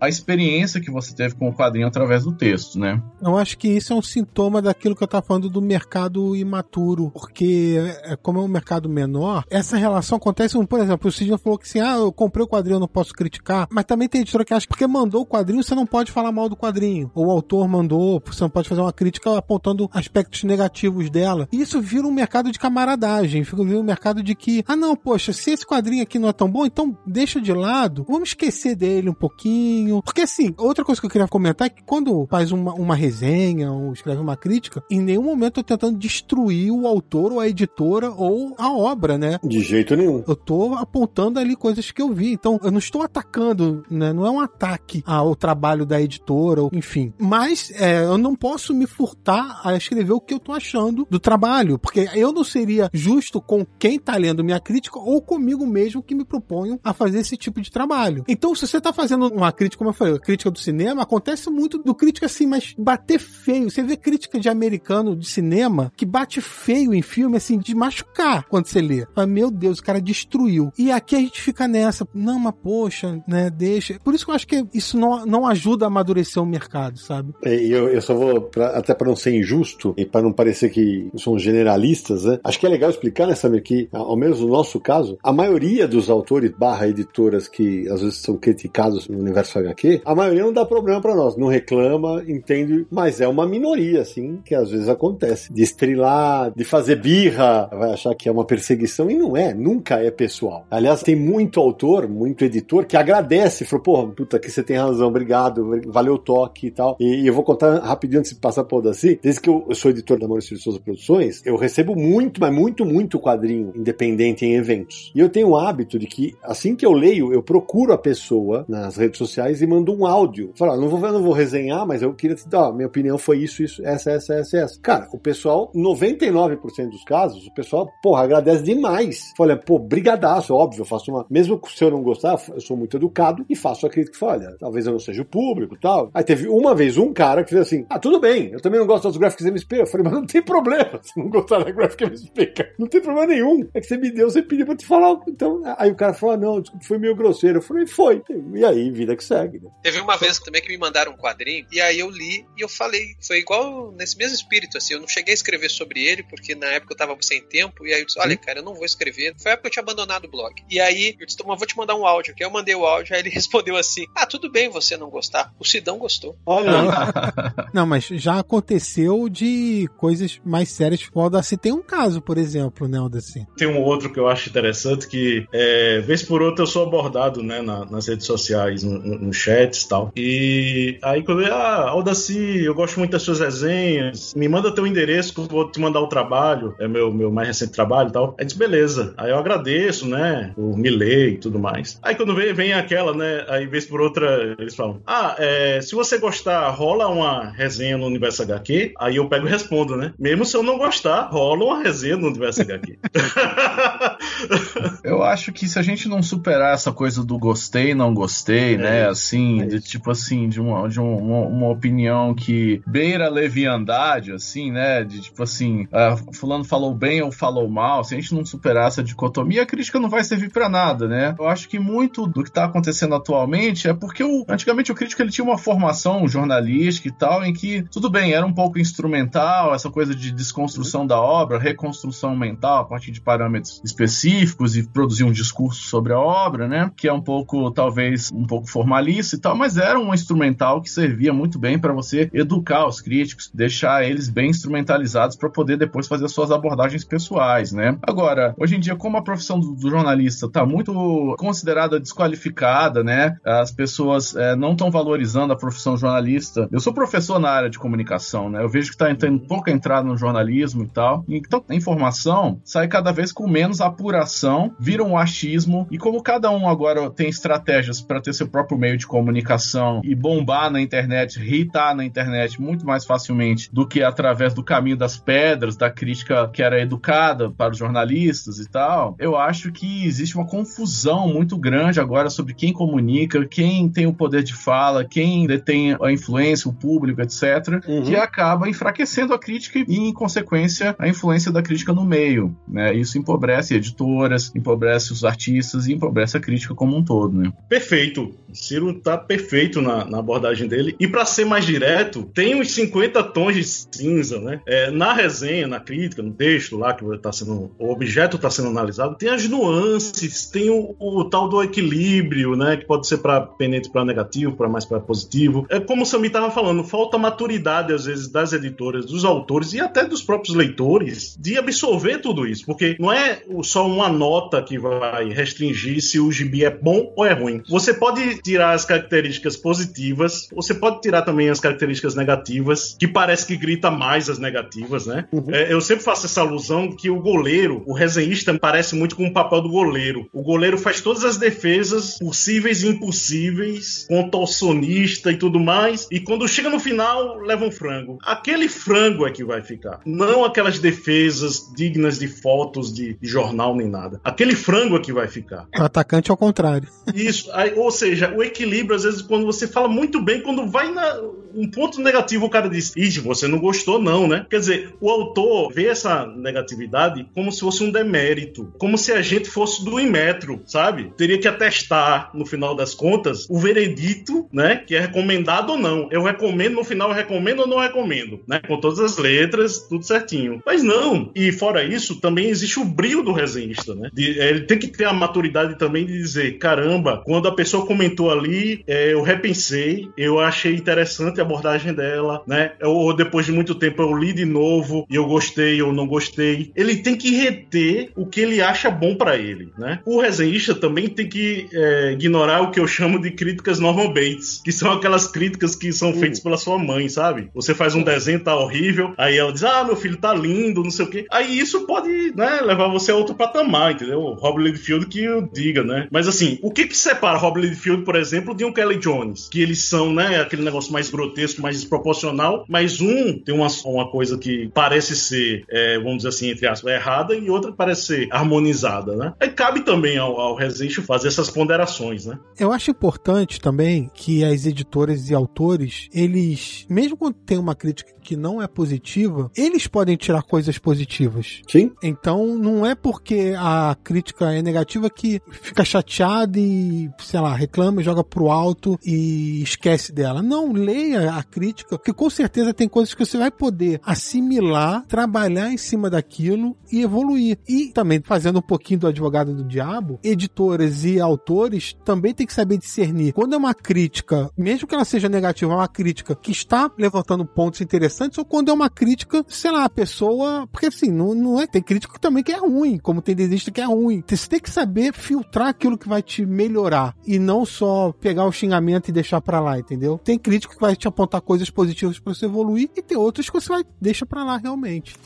a experiência que você teve com o quadrinho através do texto, né? Eu acho que isso é um sintoma daquilo que eu estava falando do mercado imaturo, porque é, como é um mercado menor, essa relação acontece, por exemplo, o Sidney falou que assim, ah, eu comprei o quadrinho, eu não posso criticar, mas também tem editora que acha que porque mandou o quadrinho, você não pode falar mal do quadrinho, ou o autor mandou, você não pode fazer uma crítica apontando aspectos negativos dela. E isso vira um mercado de camaradagem, vira um mercado de que, ah não, poxa, se esse quadrinho aqui não é tão bom, então deixa de lado, vamos esquecer dele um pouquinho. Porque assim, outra coisa que eu queria comentar é que quando faz uma, uma resenha ou escreve uma crítica, em nenhum momento eu tô tentando destruir o autor ou a editora ou a obra, né? De jeito nenhum. Eu tô apontando ali coisas que eu vi. Então, eu não estou atacando, né? Não é um ataque ao trabalho da editora, ou, enfim. Mas é, eu não posso me furtar a escrever o que eu tô achando do trabalho, porque eu não seria justo com quem tá lendo minha crítica ou comigo mesmo que me proponho a fazer esse tipo de trabalho. Então, se você tá fazendo uma crítica, como eu falei, crítica do cinema, acontece muito do crítica assim, mas bater feio. Você vê crítica de americano de cinema que bate feio em filme, assim, de machucar quando você lê. Fala, meu Deus, o cara destruiu. E aqui a gente fica nessa, não, mas poxa, né, deixa. Por isso que eu acho que isso não, não ajuda a amadurecer o mercado, sabe? É, eu, eu só vou, pra, até para não ser injusto e para não parecer que somos generalistas, né? Acho que é legal explicar, né, Samir, que, ao menos no nosso caso, a maioria dos autores barra editoras que às vezes são criticados Universo HQ, a maioria não dá problema para nós, não reclama, entende, mas é uma minoria, assim, que às vezes acontece. De estrilar, de fazer birra, vai achar que é uma perseguição, e não é, nunca é pessoal. Aliás, tem muito autor, muito editor que agradece, falou, porra, puta, que você tem razão, obrigado, valeu o toque e tal. E, e eu vou contar rapidinho antes de passar o Daci, desde que eu, eu sou editor da Maurício de Souza Produções, eu recebo muito, mas muito, muito quadrinho independente em eventos. E eu tenho o hábito de que, assim que eu leio, eu procuro a pessoa nas redes sociais e mando um áudio. Falo, ah, não vou, não vou resenhar, mas eu queria te dar, minha opinião foi isso, isso, essa, essa, essa, essa. Cara, o pessoal, 99% dos casos, o pessoal, porra, agradece demais. Olha, pô, brigadaço, óbvio, eu faço uma. Mesmo se eu não gostar, eu sou muito educado e faço a crítica. Olha, talvez eu não seja o público tal. Aí teve uma vez um cara que fez assim: ah, tudo bem, eu também não gosto dos Graphics MSP. Eu falei, mas não tem problema <laughs> se não gostar da Graphic MSP, cara. Não tem problema nenhum. É que você me deu, você pediu pra te falar. Então, aí o cara falou, ah, não, desculpa, foi meio grosseiro. Eu falei, foi. E aí, vida que segue. Né? Teve uma vez também que me mandaram um quadrinho, e aí eu li e eu falei, foi igual nesse mesmo espírito, assim, eu não cheguei a escrever sobre ele, porque na época eu tava sem tempo, e aí eu disse, olha, cara, eu não vou escrever. Foi a época que eu tinha abandonado o blog. E aí eu disse, mas vou te mandar um áudio, que eu mandei o áudio, aí ele <laughs> respondeu assim, ah, tudo bem você não gostar, o Sidão gostou. Olha <laughs> Não, mas já aconteceu de coisas mais sérias. O Aldaci tem um caso, por exemplo, né, Aldaci? Tem um outro que eu acho interessante que, é, vez por outra, eu sou abordado, né, na, nas redes sociais, no, no, no chats e tal. E aí quando eu, ah, Aldaci, eu gosto muito das suas resenhas, me manda teu endereço que eu vou te mandar o trabalho, é meu, meu mais recente trabalho e tal. Aí diz, beleza. Aí eu agradeço, né, por me ler e tudo mais. Aí quando vem, vem aquela, né, aí vez por outra, eles falam, ah, é, se você gostar, rola uma resenha no Universo HQ, aí eu pego e respondo, né? Mesmo se eu não gostar, rola uma resenha no Universo HQ. <laughs> eu acho que se a gente não superar essa coisa do gostei, não gostei, é, né? Assim, é de tipo assim, de, uma, de uma, uma, opinião que beira a leviandade, assim, né? De tipo assim, uh, fulano falou bem ou falou mal, se a gente não superar essa dicotomia, a crítica não vai servir para nada, né? Eu acho que muito do que tá acontecendo atualmente é porque o, antigamente o crítico ele tinha uma formação jornalística e tal, em que, tudo bem, era um pouco instrumental, essa coisa de desconstrução da obra, reconstrução mental a partir de parâmetros específicos e produzir um discurso sobre a obra, né? Que é um pouco, talvez, um pouco formalista e tal, mas era um instrumental que servia muito bem para você educar os críticos, deixar eles bem instrumentalizados para poder depois fazer suas abordagens pessoais, né? Agora, hoje em dia, como a profissão do, jornalista está muito considerada desqualificada, né? As pessoas é, não estão valorizando a profissão jornalista. Eu sou professor na área de comunicação, né? Eu vejo que está tendo pouca entrada no jornalismo e tal. Então, a informação sai cada vez com menos apuração, vira um achismo, e como cada um agora tem estratégias para ter seu próprio meio de comunicação e bombar na internet, irritar na internet muito mais facilmente do que através do caminho das pedras, da crítica que era educada para os jornalistas e tal, eu acho que existe uma confusão muito grande agora sobre quem comunica, quem tem o poder de fala, quem detém a influência, o público, etc., uhum. que acaba enfraquecendo a crítica e, em consequência, a influência da crítica no meio. Né? Isso empobrece editoras, empobrece os artistas e empobrece a crítica como um todo. Né? Perfeito. Ciro tá perfeito na, na abordagem dele. E para ser mais direto, tem uns 50 tons de cinza, né? É, na resenha, na crítica, no texto lá que tá sendo, o objeto está sendo analisado, tem as nuances, tem o, o tal do equilíbrio, né? Que pode ser para pendente para negativo, para mais para positivo. É como o Sami estava falando, falta maturidade às vezes das editoras, dos autores e até dos próprios leitores de absorver tudo isso, porque não é só uma nota que vai restringir se o gibi é bom ou é ruim. Você pode tirar as características positivas, você pode tirar também as características negativas, que parece que grita mais as negativas, né? Uhum. É, eu sempre faço essa alusão que o goleiro, o resenhista, parece muito com o papel do goleiro. O goleiro faz todas as defesas possíveis e impossíveis, contorcionista e tudo mais, e quando chega no final, leva um frango. Aquele frango é que vai ficar. Não aquelas defesas dignas de fotos de, de jornal nem nada. Aquele frango é que vai ficar. O atacante ao contrário. Isso, aí, ou seja, o equilíbrio, às vezes, quando você fala muito bem, quando vai na um ponto negativo, o cara diz: Ih, você não gostou, não, né? Quer dizer, o autor vê essa negatividade como se fosse um demérito, como se a gente fosse do Inmetro, sabe? Teria que atestar, no final das contas, o veredito, né? Que é recomendado ou não. Eu recomendo, no final, eu recomendo ou não recomendo, né? Com todas as letras, tudo certinho. Mas não. E fora isso, também existe o brilho do resenhista, né? De, ele tem que ter a maturidade também de dizer: caramba, quando a pessoa comentou comentou ali, é, eu repensei, eu achei interessante a abordagem dela, né? Eu, depois de muito tempo eu li de novo e eu gostei ou não gostei. Ele tem que reter o que ele acha bom para ele, né? O resenhista também tem que é, ignorar o que eu chamo de críticas normal baits, que são aquelas críticas que são feitas pela sua mãe, sabe? Você faz um desenho, tá horrível, aí ela diz, ah, meu filho tá lindo, não sei o quê. Aí isso pode, né, levar você a outro patamar, entendeu? Rob Littlefield que eu diga, né? Mas assim, o que que separa Rob Littlefield, por exemplo, de um Kelly Jones? Que eles são, né, aquele negócio mais grotesco, mais desproporcional, mas um tem uma, uma coisa que parece ser, é, vamos dizer assim, entre aspas, errada e outra parece ser harmonizada, né? Aí cabe também ao, ao Resident fazer essas ponderações, né? Eu acho importante também que as editoras e autores, eles, mesmo quando tem uma crítica que não é positiva, eles podem tirar coisas positivas. Sim. Então não é porque a crítica é negativa que fica chateado e, sei lá, reclama, joga pro alto e esquece dela. Não, leia a crítica, porque com certeza tem coisas que você vai poder assimilar, trabalhar em cima daquilo e evoluir. E também fazendo um pouquinho do advogado do diabo, editoras e autores também tem que saber discernir. Quando é uma crítica, mesmo que ela seja negativa, é uma crítica que está levantando pontos interessantes, ou quando é uma crítica, sei lá, a pessoa. Porque assim, não, não é. Tem crítica também que é ruim, como tem desista que é ruim. Você tem que saber filtrar aquilo que vai te melhorar e não só pegar o xingamento e deixar pra lá, entendeu? Tem crítico que vai te apontar coisas positivas para você evoluir e tem outros que você vai deixa pra lá realmente.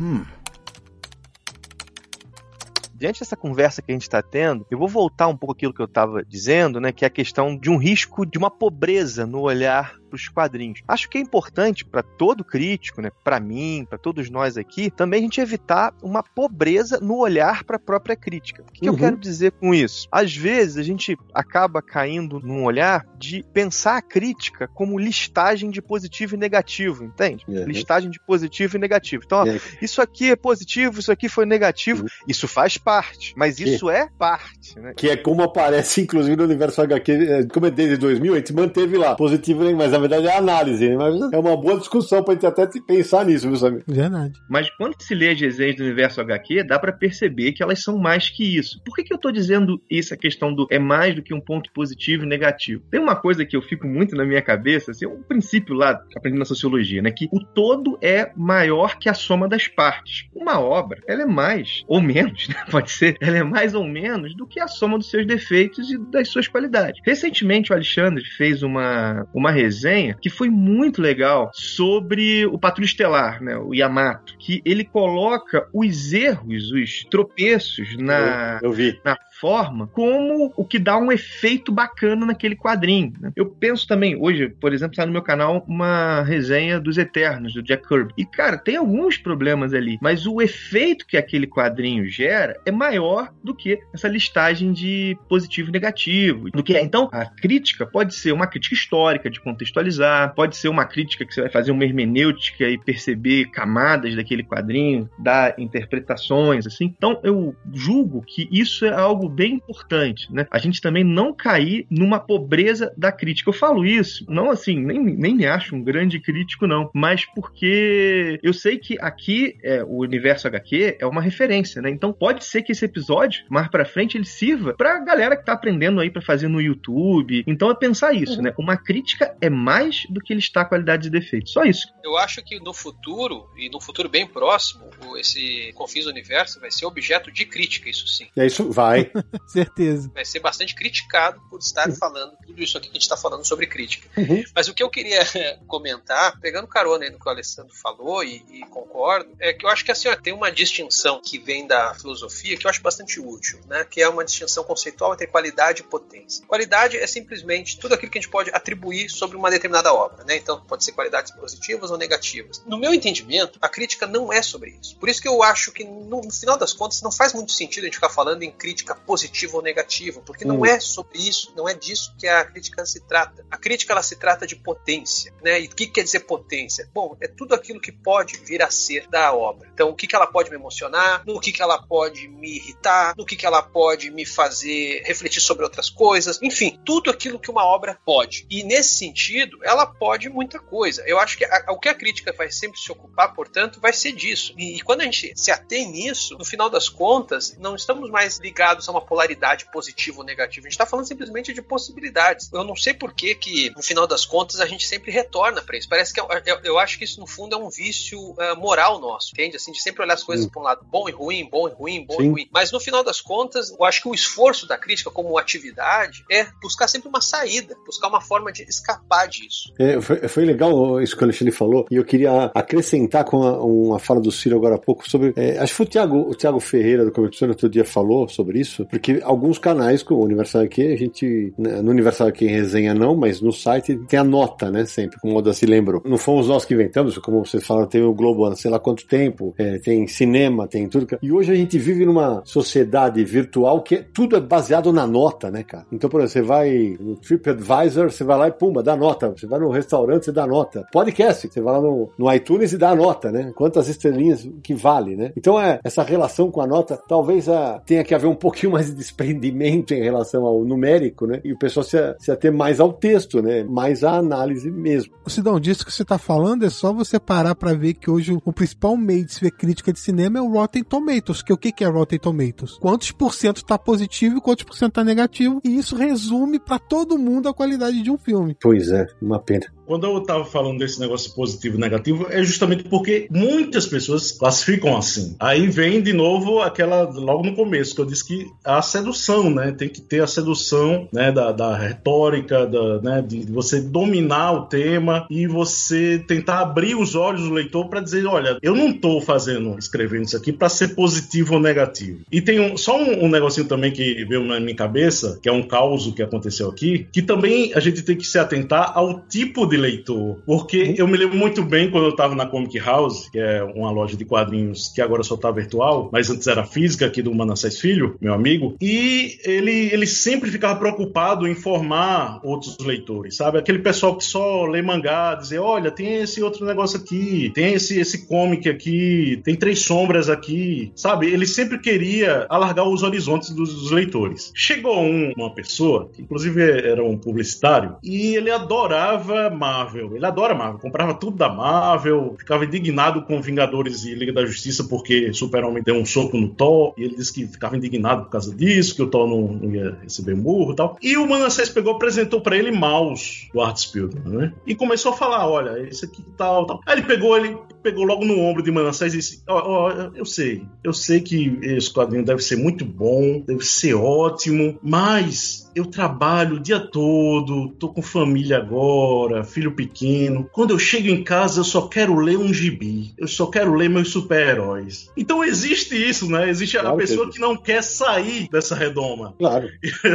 Hum diante dessa conversa que a gente está tendo, eu vou voltar um pouco aquilo que eu estava dizendo, né, que é a questão de um risco de uma pobreza no olhar para os quadrinhos. Acho que é importante para todo crítico, né, para mim, para todos nós aqui, também a gente evitar uma pobreza no olhar para a própria crítica. O que, uhum. eu quero dizer com isso? Às vezes a gente acaba caindo num olhar de pensar a crítica como listagem de positivo e negativo, entende? Uhum. Listagem de positivo e negativo. Então, ó, uhum. isso aqui é positivo, isso aqui foi negativo, uhum. isso faz parte, mas isso que, é parte, né? Que é como aparece, inclusive, no universo HQ, é, como é desde 2000, a gente manteve lá, positivo, mas a verdade é análise, né? mas é uma boa discussão pra gente até pensar nisso, viu, Samir? Verdade. Mas quando se lê as resenhas do universo HQ, dá para perceber que elas são mais que isso. Por que, que eu tô dizendo isso, a questão do é mais do que um ponto positivo e negativo? Tem uma coisa que eu fico muito na minha cabeça, assim, um princípio lá, aprendendo na sociologia, né? Que o todo é maior que a soma das partes. Uma obra, ela é mais ou menos, né? Pode ser, ela é mais ou menos do que a soma dos seus defeitos e das suas qualidades. Recentemente, o Alexandre fez uma, uma resenha que foi muito legal sobre o Patrulho Estelar, né, o Yamato, que ele coloca os erros, os tropeços na, eu, eu vi. na forma como o que dá um efeito bacana naquele quadrinho. Né? Eu penso também, hoje, por exemplo, está no meu canal uma resenha dos Eternos, do Jack Kirby. E, cara, tem alguns problemas ali, mas o efeito que aquele quadrinho gera é maior do que essa listagem de positivo e negativo. Do que é. Então, a crítica pode ser uma crítica histórica, de contextualizar, pode ser uma crítica que você vai fazer uma hermenêutica e perceber camadas daquele quadrinho, dar interpretações, assim. Então, eu julgo que isso é algo bem importante, né? A gente também não cair numa pobreza da crítica. Eu falo isso, não assim, nem, nem me acho um grande crítico, não, mas porque eu sei que aqui é, o universo HQ é uma referência, né? Então pode ser que esse episódio, mais pra frente, ele sirva pra galera que tá aprendendo aí para fazer no YouTube. Então é pensar isso, uhum. né? Uma crítica é mais do que listar qualidades e defeitos. Só isso. Eu acho que no futuro, e no futuro bem próximo, esse Confins do Universo vai ser objeto de crítica, isso sim. É isso, vai. <laughs> <laughs> Certeza. Vai ser bastante criticado por estar falando tudo isso aqui que a gente está falando sobre crítica. Uhum. Mas o que eu queria <laughs> comentar, pegando carona aí no que o Alessandro falou, e, e, concordo, é que eu acho que assim, ó, tem uma distinção que vem da filosofia que eu acho bastante útil, né? Que é uma distinção conceitual entre qualidade e potência. Qualidade é simplesmente tudo aquilo que a gente pode atribuir sobre uma determinada obra, né? Então pode ser qualidades positivas ou negativas. No meu entendimento, a crítica não é sobre isso. Por isso que eu acho que no, no final das contas não faz muito sentido a gente ficar falando em crítica positiva positivo ou negativo, porque não hum. é sobre isso, não é disso que a crítica se trata. A crítica ela se trata de potência, né? E o que quer dizer potência? Bom, é tudo aquilo que pode vir a ser da obra. Então, o que, que ela pode me emocionar, no que, que ela pode me irritar, no que, que ela pode me fazer refletir sobre outras coisas, enfim, tudo aquilo que uma obra pode. E nesse sentido, ela pode muita coisa. Eu acho que a, o que a crítica vai sempre se ocupar, portanto, vai ser disso. E, e quando a gente se atém nisso, no final das contas, não estamos mais ligados uma polaridade positiva ou negativa. A gente está falando simplesmente de possibilidades. Eu não sei por que, que no final das contas, a gente sempre retorna para isso. Parece que eu, é, eu, eu, acho que isso, no fundo, é um vício uh, moral nosso, entende? Assim, de sempre olhar as coisas para um lado bom e ruim, bom e ruim, bom Sim. e ruim. Mas no final das contas, eu acho que o esforço da crítica como atividade é buscar sempre uma saída, buscar uma forma de escapar disso. É, foi, foi legal isso que o Alexandre falou, e eu queria acrescentar com uma, uma fala do Ciro agora há pouco sobre. É, acho que foi o Thiago, o Thiago Ferreira do Conversão outro dia falou sobre isso, porque alguns canais, como o Universal aqui, a gente. Né, no Universal aqui resenha não, mas no site tem a nota, né? Sempre, como o se lembrou. Não fomos nós que inventamos, como vocês falaram, tem o Globo há sei lá quanto tempo, é, tem cinema, tem tudo. E hoje a gente vive numa sociedade virtual que é, tudo é baseado na nota, né, cara? Então, por exemplo, você vai no TripAdvisor, você vai lá e pumba, dá nota. Você vai no restaurante, você dá nota. Podcast, você vai lá no, no iTunes e dá nota, né? Quantas estrelinhas que vale, né? Então, é, essa relação com a nota, talvez a, tenha que haver um pouquinho mais de <laughs> desprendimento em relação ao numérico, né? E o pessoal se, se ater mais ao texto, né? Mais à análise mesmo. O Sidão, disso que você está falando é só você parar para ver que hoje o principal meio de se ver crítica de cinema é o Rotten Tomatoes. Que o que, que é Rotten Tomatoes? Quantos por cento está positivo e quantos por cento está negativo? E isso resume para todo mundo a qualidade de um filme. Pois é, uma pena. Quando eu estava falando desse negócio positivo e negativo, é justamente porque muitas pessoas classificam assim. Aí vem de novo aquela, logo no começo, que eu disse que a sedução, né? Tem que ter a sedução né, da, da retórica, da, né, de você dominar o tema e você tentar abrir os olhos do leitor para dizer: olha, eu não estou fazendo, escrevendo isso aqui para ser positivo ou negativo. E tem um, só um, um, negocinho também que veio na minha cabeça, que é um caos que aconteceu aqui, que também a gente tem que se atentar ao tipo de leitor. Porque uhum. eu me lembro muito bem quando eu estava na Comic House, que é uma loja de quadrinhos que agora só está virtual, mas antes era física, aqui do Manassés Filho, meu amigo, e ele, ele sempre ficava preocupado em formar outros leitores, sabe? Aquele pessoal que só lê mangá, dizer, olha, tem esse outro negócio aqui, tem esse, esse comic aqui, tem três sombras aqui, sabe? Ele sempre queria alargar os horizontes dos, dos leitores. Chegou um, uma pessoa, que inclusive era um publicitário, e ele adorava Marvel. Ele adora Marvel, comprava tudo da Marvel, ficava indignado com Vingadores e Liga da Justiça porque Super-Homem deu um soco no Thor, e ele disse que ficava indignado por causa disso, que o Thor não, não ia receber murro e tal. E o Manassés pegou apresentou para ele Maus, do Art Spielberg, né? E começou a falar, olha, esse aqui tal, tal. Aí ele pegou, ele pegou logo no ombro de Manassés e disse, ó, oh, oh, eu sei, eu sei que esse quadrinho deve ser muito bom, deve ser ótimo, mas eu trabalho o dia todo, tô com família agora, filho pequeno. Quando eu chego em casa, eu só quero ler um gibi. Eu só quero ler meus super-heróis. Então existe isso, né? Existe claro a pessoa que, que, não quer sair dessa redoma. Claro.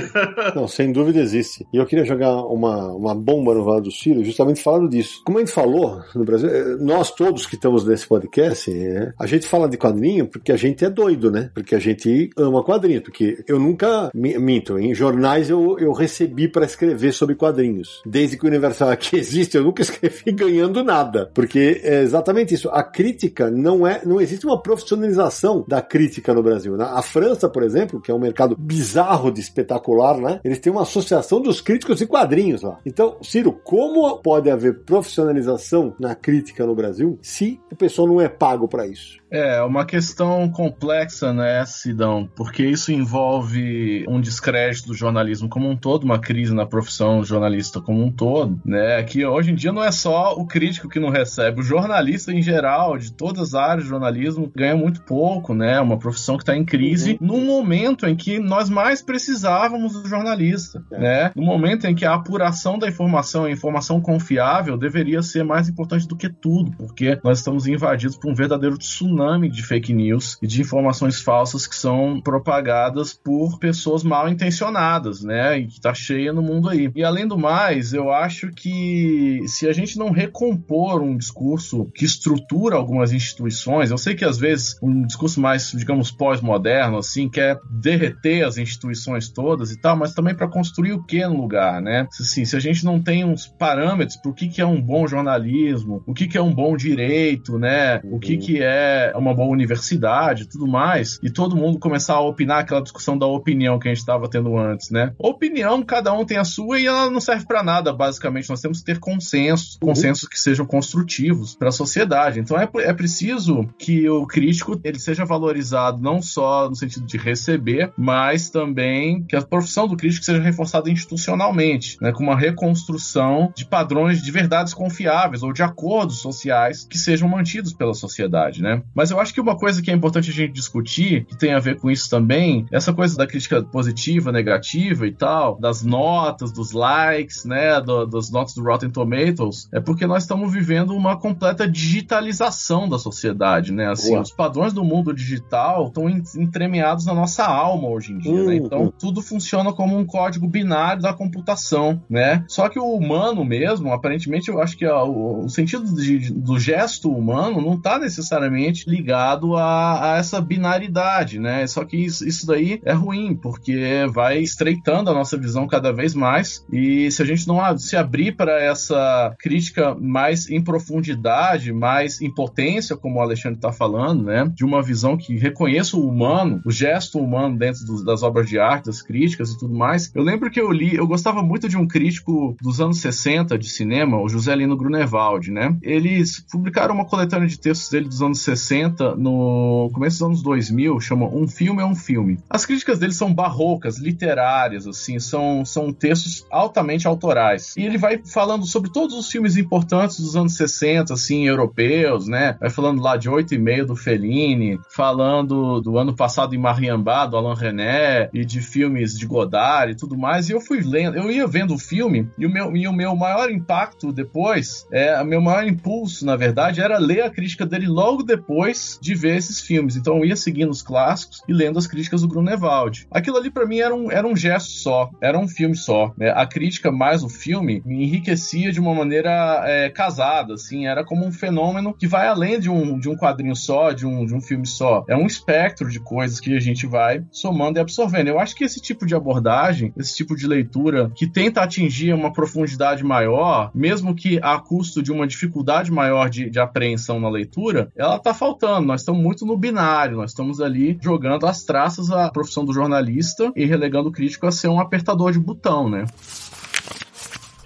<laughs> não, sem dúvida existe. E eu queria jogar uma, uma bomba no Vale do Círio, justamente falando disso. Como a gente falou no Brasil, eh, nós todos que estamos nesse podcast, é, a gente fala de quadrinho porque a gente é doido, né? Porque a gente ama quadrinho. Porque eu nunca minto, em jornais eu, eu recebi para escrever sobre quadrinhos. Desde que o Universal aqui <laughs> existe, eu nunca escrevi ganhando nada. Porque é exatamente isso. A crítica não é. Não existe uma profissionalização da crítica no Brasil. Né? A França, por exemplo, que é um mercado bizarro de espetacular, né? Eles têm uma associação dos críticos de quadrinhos lá. Então, Ciro, como pode haver profissionalização na crítica no Brasil se o pessoal não é pago para isso? É, uma questão complexa, né, Sidão? Porque isso envolve um descrédito do jornalismo como um todo, uma crise na profissão jornalista como um todo, né? Que hoje em dia não é só o crítico que não recebe, o jornalista em geral, de todas as áreas de jornalismo, ganha muito pouco, né? Uma profissão que está em crise uhum. no momento em que nós mais precisávamos do jornalista, é. né? No momento em que a apuração da informação, a informação confiável, deveria ser mais importante do que tudo, porque nós estamos invadidos por um verdadeiro tsunami de fake news e de informações falsas que são propagadas por pessoas mal intencionadas, né? E que tá cheia no mundo aí. E além do mais, eu acho que se a gente não recompor um discurso que estrutura algumas instituições, eu sei que às vezes um discurso mais, digamos, pós-moderno, assim, quer derreter as instituições todas e tal, mas também para construir o que no lugar, né? Assim, se a gente não tem uns parâmetros para o que, que é um bom jornalismo, o que, que é um bom direito, né? O que, que é uma boa universidade tudo mais, e todo mundo começar a opinar aquela discussão da opinião que a gente estava tendo antes, né? Opinião, cada um tem a sua e ela não serve para nada, basicamente. Nós temos que ter ter consensos, uhum. consensos que sejam construtivos para a sociedade. Então é, é preciso que o crítico ele seja valorizado não só no sentido de receber, mas também que a profissão do crítico seja reforçada institucionalmente, né, com uma reconstrução de padrões de verdades confiáveis ou de acordos sociais que sejam mantidos pela sociedade, né? Mas eu acho que uma coisa que é importante a gente discutir, que tem a ver com isso também, essa coisa da crítica positiva, negativa e tal, das notas, dos likes, né, do, das notas do Rotten Tomatoes, é porque nós estamos vivendo uma completa digitalização da sociedade, né? Assim, Boa. os padrões do mundo digital estão entremeados na nossa alma hoje em dia, né? uhum. né? Então, tudo funciona como um código binário da computação, né? Só que o humano mesmo, aparentemente, eu acho que o, o, sentido de, do gesto humano não está necessariamente ligado a, a, essa binaridade, né? Só que isso, isso daí é ruim, porque vai estreitando a nossa visão cada vez mais e se a gente não se abrir para essa crítica mais em profundidade, mais em potência, como o Alexandre está falando, né? De uma visão que reconheça o humano, o gesto humano dentro do, das obras de arte, das críticas e tudo mais. Eu lembro que eu li, eu gostava muito de um crítico dos anos 60 de cinema, o José Lino Grunewald, né? Eles publicaram uma coletânea de textos dele dos anos 60 no começo dos anos 2000, chama Um Filme é um Filme. As críticas dele são barrocas, literárias, assim, são, são textos altamente autorais. E ele vai falando sobre todos os filmes importantes dos anos 60, assim, europeus, né? Vai falando lá de Oito e Meio do Fellini, falando do ano passado em Mariambá, do Alain René, e de filmes de Godard e tudo mais. E eu fui lendo, eu ia vendo o filme, e o meu, e o meu maior impacto depois, é, o meu maior impulso, na verdade, era ler a crítica dele logo depois de ver esses filmes. Então eu ia seguindo os clássicos e lendo as críticas do Grunewald. Aquilo ali para mim era um, era um gesto só, era um filme só. Né? A crítica mais o filme me enriquecia de uma maneira é, casada, assim, era como um fenômeno que vai além de um, de um quadrinho só, de um, de um filme só. É um espectro de coisas que a gente vai somando e absorvendo. Eu acho que esse tipo de abordagem, esse tipo de leitura que tenta atingir uma profundidade maior, mesmo que a custo de uma dificuldade maior de, de apreensão na leitura, ela tá faltando. Nós estamos muito no binário, nós estamos ali jogando as traças à profissão do jornalista e relegando o crítico a ser um apertador de botão, né?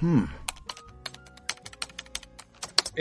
Hum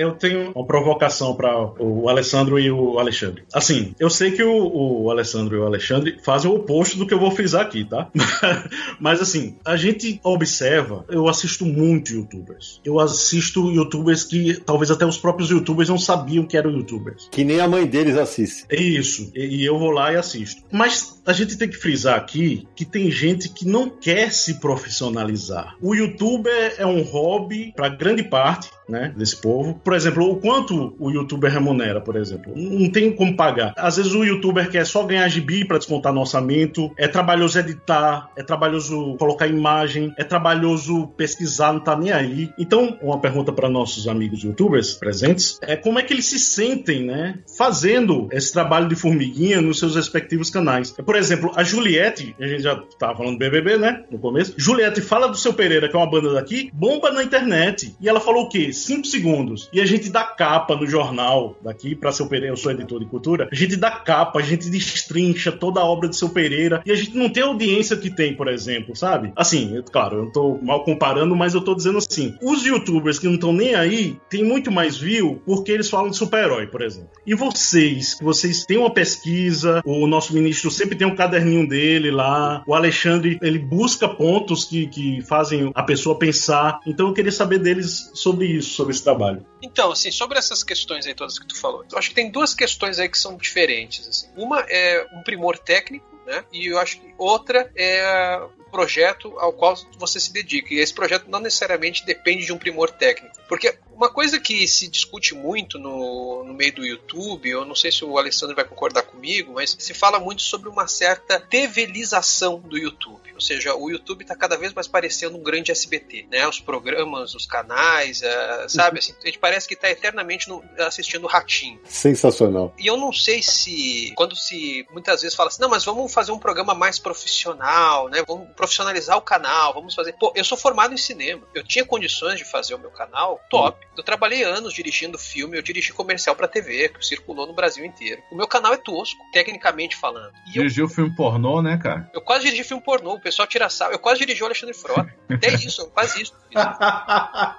eu tenho uma provocação para o Alessandro e o Alexandre. Assim, eu sei que o, o, Alessandro e o Alexandre fazem o oposto do que eu vou frisar aqui, tá? <laughs> Mas assim, a gente observa, eu assisto muito youtubers. Eu assisto youtubers que talvez até os próprios youtubers não sabiam que eram youtubers. Que nem a mãe deles assiste. É isso. E, e eu vou lá e assisto. Mas a gente tem que frisar aqui que tem gente que não quer se profissionalizar. O youtuber é um hobby para grande parte né, desse povo. Por exemplo, o quanto o youtuber remunera, por exemplo. Não tem como pagar. Às vezes o youtuber quer só ganhar gibi para descontar no orçamento, é trabalhoso editar, é trabalhoso colocar imagem, é trabalhoso pesquisar, não tá nem aí. Então, uma pergunta para nossos amigos youtubers presentes é como é que eles se sentem, né, fazendo esse trabalho de formiguinha nos seus respectivos canais. Por exemplo, a Juliette, a gente já tava falando do BBB, né, no começo. Juliette fala do seu Pereira, que é uma banda daqui, bomba na internet. E ela falou o quê? 5 segundos. E a gente dá capa no jornal daqui, para seu Pereira, eu sou editor de cultura, a gente dá capa, a gente destrincha toda a obra de seu Pereira e a gente não tem a audiência que tem, por exemplo, sabe? Assim, claro, eu tô mal comparando, mas eu tô dizendo assim: os youtubers que não estão nem aí têm muito mais view porque eles falam de super-herói, por exemplo. E vocês, vocês têm uma pesquisa, o nosso ministro sempre tem um caderninho dele lá, o Alexandre, ele busca pontos que, que fazem a pessoa pensar. Então eu queria saber deles sobre isso sobre esse trabalho. Então, assim, sobre essas questões aí todas que tu falou, eu acho que tem duas questões aí que são diferentes. Assim. Uma é um primor técnico, né? E eu acho que outra é o projeto ao qual você se dedica. E esse projeto não necessariamente depende de um primor técnico. Porque uma coisa que se discute muito no, no meio do YouTube, eu não sei se o Alessandro vai concordar comigo, mas se fala muito sobre uma certa develização do YouTube. Ou seja, o YouTube está cada vez mais parecendo um grande SBT, né? Os programas, os canais, uh, sabe? Assim, a gente parece que está eternamente no, assistindo Ratinho. Sensacional. E eu não sei se, quando se muitas vezes fala assim, não, mas vamos fazer um programa mais profissional, né? Vamos profissionalizar o canal, vamos fazer. Pô, eu sou formado em cinema. Eu tinha condições de fazer o meu canal top. Eu trabalhei anos dirigindo filme, eu dirigi comercial para TV, que circulou no Brasil inteiro. O meu canal é tosco tecnicamente falando. E eu, Dirigiu filme pornô, né, cara? eu quase dirigi filme pornô, o pessoal tira sal. Eu quase dirigi o Alexandre Frota. Até <laughs> isso, quase isso.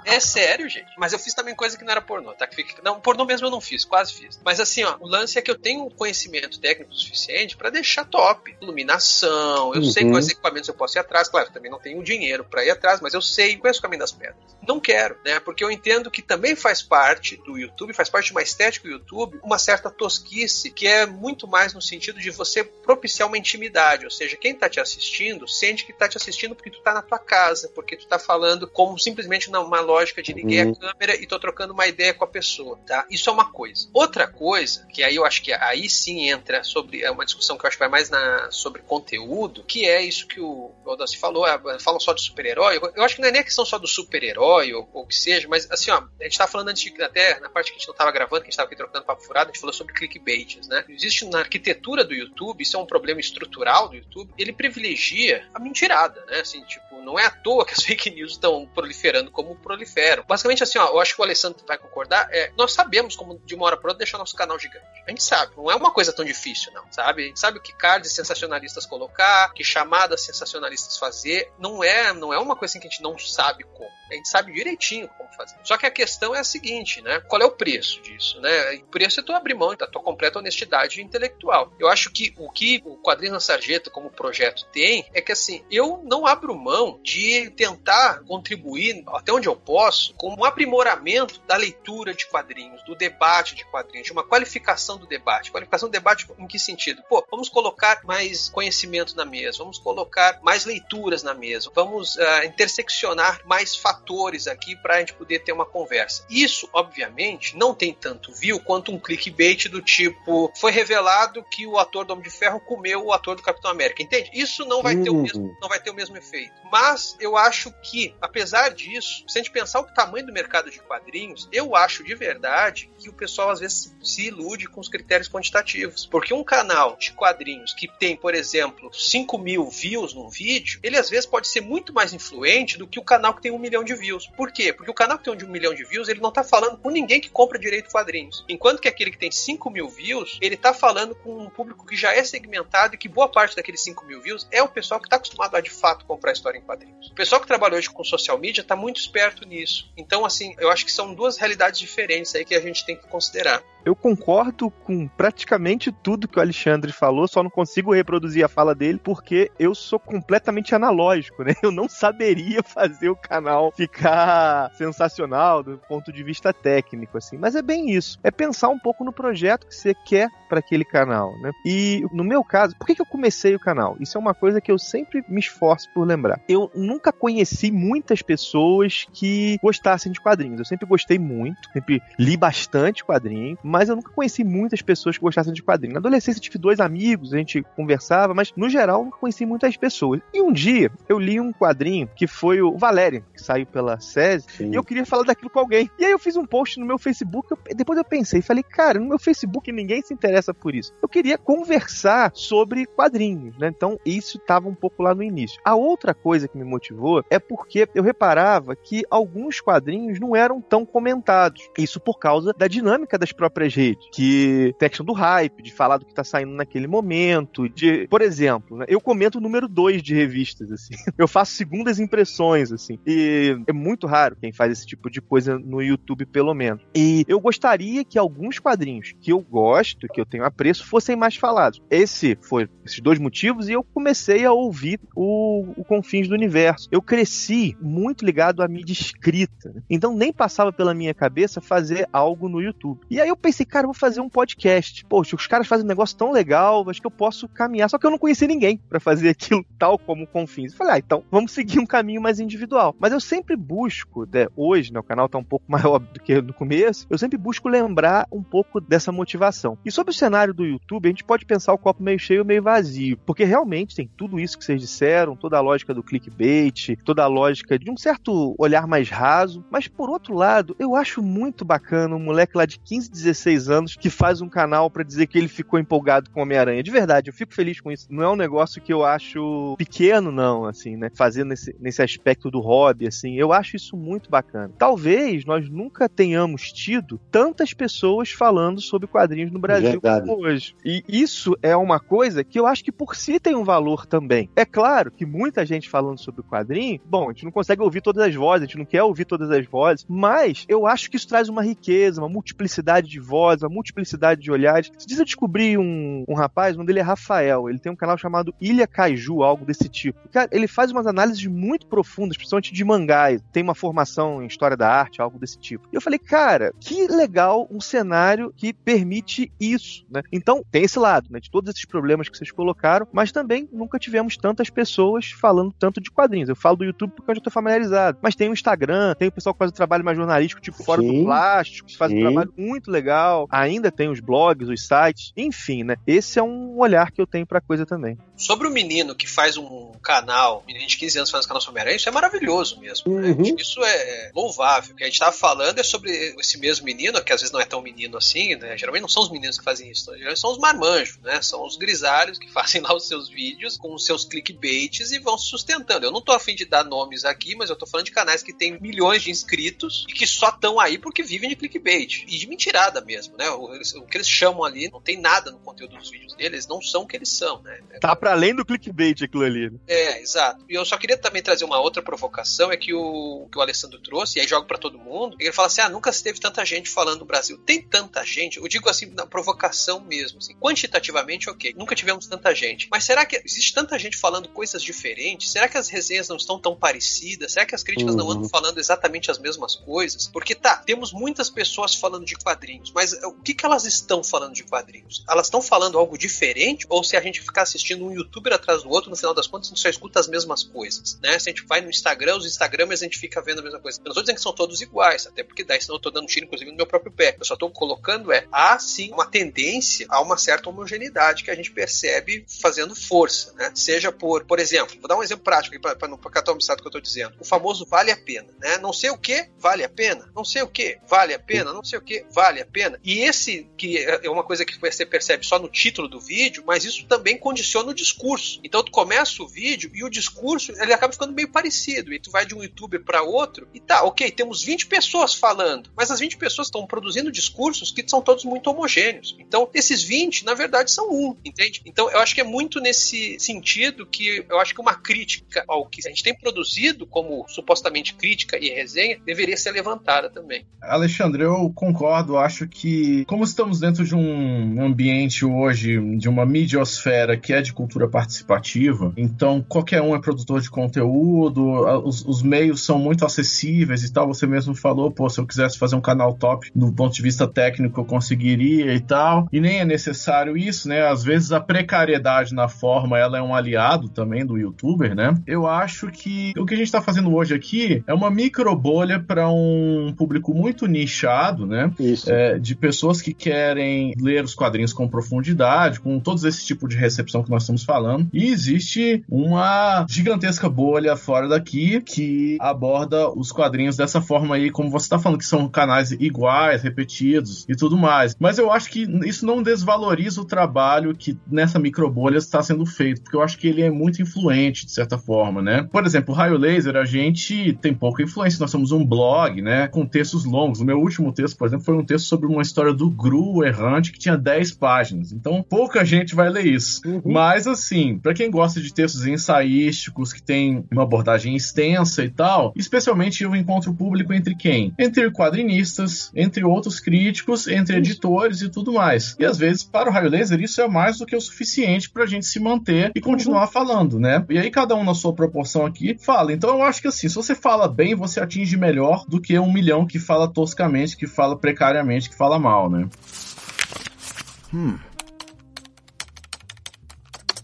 É sério, gente. Mas eu fiz também coisa que não era pornô, tá? Não, pornô mesmo eu não fiz, quase fiz. Mas assim, ó, o lance é que eu tenho conhecimento técnico suficiente pra deixar top. Iluminação, eu sei Uhum. quais equipamentos eu posso ir atrás. Claro, também não tenho dinheiro pra ir atrás, mas eu sei, conheço o caminho das pedras. Não quero, né? Porque eu entendo que também faz parte do YouTube, faz parte de uma estética do YouTube, uma certa tosquice, que é muito mais no sentido de você propiciar uma intimidade. Ou seja, quem tá te assistindo sente que tá te assistindo porque tu tá na tua casa, porque tu tá falando como simplesmente numa lógica de liguei Uhum. a câmera e tô trocando uma ideia com a pessoa, tá? Isso é uma coisa. Outra coisa, que aí eu acho que aí sim entra sobre, é uma discussão que eu acho que vai mais na, sobre conteúdo, que é isso que o Odassi falou, é, falam só de super-herói. Eu, eu acho que não é nem a questão só do super-herói ou o que seja, mas assim, ó, a gente tava falando antes de, até na parte que a gente não tava gravando, que a gente tava aqui trocando papo furado, a gente falou sobre clickbaits, né? Existe na arquitetura do YouTube, isso é um problema estrutural do YouTube, ele privilegia a mentirada, né? Assim, tipo, não é à toa que as <laughs> fake news estão proliferando como proliferam. Basicamente, assim, ó, eu acho que o Alessandro vai concordar, é, nós sabemos como de uma hora para outra deixar nosso canal gigante. A gente sabe, não é uma coisa tão difícil, não, sabe? A gente sabe o que cards sensacionalistas colocar, que chamadas sensacionalistas fazer, não é, não é uma coisa assim que a gente não sabe como. A gente sabe direitinho como fazer. Só que a questão é a seguinte, né? Qual é o preço disso, né? O preço é tu abrir mão da tua completa honestidade intelectual. Eu acho que o que o Quadrinhos na Sarjeta como projeto tem é que assim, eu não abro mão de tentar contribuir até onde eu posso com um aprimoramento da leitura de quadrinhos, do debate de quadrinhos, de uma qualificação do debate. Qualificação do debate em que sentido? Pô, vamos colocar mais conhecimento na mesa, vamos colocar mais leituras na mesa, vamos ah, interseccionar mais fatores aqui para a gente poder ter uma conversa. Isso, obviamente, não tem tanto view quanto um clickbait do tipo foi revelado que o ator do Homem de Ferro comeu o ator do Capitão América, entende? Isso não vai ter o Uhum. mesmo, não vai ter o mesmo efeito. Mas eu acho que, apesar disso, se a gente pensar o tamanho do mercado de quadrinhos, eu acho de verdade que o pessoal às vezes se ilude com os critérios quantitativos. Porque um canal de quadrinhos que tem, por exemplo, 5 mil views num vídeo, ele às vezes pode ser muito mais influente do que o canal que tem um milhão de views. Por quê? Porque o canal que tem um milhão de views, ele não tá falando com ninguém que compra direito de quadrinhos. Enquanto que aquele que tem 5 mil views, ele tá falando com um público que já é segmentado e que boa parte daqueles 5 mil views é o pessoal que tá acostumado a de fato comprar história em quadrinhos. O pessoal que trabalha hoje com social media tá muito esperto nisso. Então, assim, eu acho que são duas realidades diferentes aí que a gente tem que considerar. Eu concordo com praticamente tudo que o Alexandre falou, só não consigo reproduzir a fala dele porque eu sou completamente analógico, né? <laughs> Eu não saberia fazer o canal ficar sensacional do ponto de vista técnico, assim. Mas é bem isso. É pensar um pouco no projeto que você quer para aquele canal, né? E no meu caso, por que, que eu comecei o canal? Isso é uma coisa que eu sempre me esforço por lembrar. Eu nunca conheci muitas pessoas que gostassem de quadrinhos. Eu sempre gostei muito, sempre li bastante quadrinho, mas eu nunca conheci muitas pessoas que gostassem de quadrinho. Na adolescência eu tive dois amigos, a gente conversava, mas no geral eu nunca conheci muitas pessoas. E um dia eu li um quadrinho que foi o Valerian, que saiu pela SESI, e eu queria falar daquilo com alguém. E aí eu fiz um post no meu Facebook, eu- depois eu pensei, falei, cara, no meu Facebook ninguém se interessa por isso. Eu queria conversar sobre quadrinhos, né? Então isso estava um pouco lá no início. A outra coisa que me motivou é porque eu reparava que alguns quadrinhos não eram tão comentados. Isso por causa da dinâmica das próprias redes, que tem a questão do hype, de falar do que tá saindo naquele momento, de, por exemplo, né, eu comento o número 2 de revistas, assim. <laughs> Eu faço segundas impressões, assim. E é muito raro quem faz esse tipo de coisa no YouTube, pelo menos. E eu gostaria que alguns quadrinhos que eu gosto, que eu tenho apreço, fossem mais falados. Esse foi esses dois motivos e eu comecei a ouvir o, o Confins do Universo. Eu cresci muito ligado à mídia escrita. né? Então nem passava pela minha cabeça fazer algo no YouTube. E aí eu pensei, cara, eu vou fazer um podcast. Poxa, os caras fazem um negócio tão legal, acho que eu posso caminhar. Só que eu não conhecia ninguém pra fazer <laughs> aquilo tal como Confins. Eu falei, ah, então vamos seguir um caminho mais individual. Mas eu sempre busco, né, hoje, né, o canal tá um pouco <laughs> maior do que no começo, eu sempre busco lembrar um pouco dessa motivação. E sobre o cenário do YouTube, a gente pode pensar o copo meio cheio meio vazio, porque realmente tem tudo isso que vocês disseram, toda a lógica do clickbait, toda a lógica de um certo olhar mais raso, mas por outro lado, eu acho muito bacana um moleque lá de 15, 16 anos que faz um canal para dizer que ele ficou empolgado com Homem-Aranha. De verdade, eu fico feliz com isso. Não é um negócio que eu acho pequeno, não, assim, né? Fazer nesse, nesse aspecto do hobby, assim. Eu acho isso muito bacana. Talvez nós nunca tenhamos tido tantas pessoas falando sobre quadrinhos no Brasil Verdade. como hoje. E isso é uma coisa que eu acho que por si tem um valor também. É claro que muita gente falando sobre quadrinho, bom, a gente não consegue ouvir todas as vozes, a gente não quer ouvir todas as vozes, mas eu acho que isso traz uma riqueza, uma multiplicidade de vozes, uma multiplicidade de olhares. Se diz eu descobri um, um rapaz, o nome dele é Rafael, ele tem um canal chamado Ilha Kaiju, algo desse tipo. Cara, ele faz umas análises muito profundas, principalmente de mangás, tem uma formação em história da arte, algo desse tipo. E eu falei, cara, que legal um cenário que permite isso, né? Então, tem esse lado, né, de todos esses problemas que vocês colocaram, mas também nunca tivemos tantas pessoas falando tanto de quadrinhos. Eu falo do YouTube porque eu já tô familiarizado, mas tem o Instagram, tem o pessoal que faz o trabalho mais jornalístico, tipo Fora Sim. do Plástico, que faz Sim. um trabalho muito legal. Ainda tem os blogs, os sites, enfim, né? Esse é um olhar que eu tenho pra coisa também. Sobre o menino que faz um canal, menino de 15 anos faz um canal sobre Homem-Aranha, isso é maravilhoso mesmo. né? Uhum. Isso é louvável. O que a gente tava falando é sobre esse mesmo menino, que às vezes não é tão menino assim, né? Geralmente não são os meninos que fazem isso, né? geralmente são os marmanjos, né? São os grisalhos que <laughs> fazem lá os seus vídeos com os seus clickbaits e vão se sustentando. Eu não tô afim de dar nomes aqui, mas eu tô falando de canais que têm milhões de inscritos e que só estão aí porque vivem de clickbait. E de mentirada mesmo, né? O, o que eles chamam ali não tem nada no conteúdo dos vídeos deles, não são o que eles são, né? Tá para além do clickbait aquilo ali. né? É, exato. E eu só queria também trazer uma outra provocação, é que o que o Alessandro trouxe, e aí jogo pra todo mundo, ele fala assim: ah, nunca se teve tanta gente falando do Brasil. Tem tanta gente, eu digo assim, na provocação mesmo, assim, quantitativamente, ok, nunca tivemos tanta gente. Mas será que existe tanta gente falando coisas diferentes? Será que as resenhas não estão tão parecidas? Será que as críticas não Uhum. andam falando exatamente as mesmas coisas? Porque tá, temos muitas pessoas falando de quadrinhos, mas eh, o que, que elas estão falando de quadrinhos? Elas estão falando algo diferente? Ou se a gente ficar assistindo um youtuber atrás do outro, no final das contas, a gente só escuta as mesmas coisas, né? Se a gente vai no Instagram, os Instagramers, a gente fica vendo a mesma coisa. Eu não tô dizendo que são todos iguais, até porque daí senão eu tô dando tiro, inclusive, no meu próprio pé. Eu só tô colocando é, há sim uma tendência a uma certa homogeneidade que a gente percebe fazendo força, né? Seja por, por exemplo, vou dar um exemplo prático aqui para não ficar tão obstado que eu tô dizendo. O famoso vale a pena, né? Não sei o que, vale a pena. Não sei o que, vale a pena. Não sei o que, vale a pena. E esse que é uma coisa que você percebe só no título do vídeo, mas isso também condiciona o discurso. Então tu começa o vídeo e o discurso ele acaba ficando meio parecido. E tu vai de um youtuber para outro e tá, ok, temos 20 pessoas falando, mas as 20 pessoas estão produzindo discursos que são todos muito homogêneos. Então, esses 20, na verdade, são um, entende? Então, eu acho que é muito nesse sentido que eu acho que uma crítica ao que a gente tem produzido como supostamente crítica e resenha deveria ser levantada também. Alexandre, eu concordo. Acho que, como estamos dentro de um ambiente hoje, de uma midiosfera que é de cultura participativa, então qualquer um é produtor de conteúdo, os, os meios são muito acessíveis e tal. Você mesmo falou, pô, se eu quisesse fazer um canal top do ponto de vista técnico, eu conseguiria e tal. E nem é necessário isso, né? Às vezes a precariedade na forma, ela é um aliado também do youtuber, né? Eu acho que o que a gente tá fazendo hoje aqui é uma micro bolha para um público muito nichado, né? Isso. É, de pessoas que querem ler os quadrinhos com profundidade, com todos esse tipo de recepção que nós estamos falando. E existe uma gigantesca bolha fora daqui que aborda os quadrinhos dessa forma aí, como você está falando, que são canais iguais, repetidos e tudo mais. Mas eu acho que isso não desvaloriza o trabalho que nessa microbolha está sendo feito, porque eu acho que ele é muito influente, de certa forma, né? Por exemplo, o Raio Laser, a gente tem pouca influência, nós somos um blog, né? Com textos longos. O meu último texto, por exemplo, foi um texto sobre uma história do Gru errante que tinha 10 páginas. Então, pouca gente vai ler isso. Mas, assim, para quem gosta de textos ensaísticos, que tem uma abordagem extensa e tal, especialmente eu encontro público entre quem? Entre quadrinistas, entre outros críticos, entre editores e tudo mais. E às vezes, para o Raio Laser, isso é mais do que o suficiente pra gente se manter e continuar falando, né? E aí, cada um na sua proporção aqui fala. Então, eu acho que assim, se você fala bem, você atinge melhor do que um milhão que fala toscamente, que fala precariamente, que fala mal, né?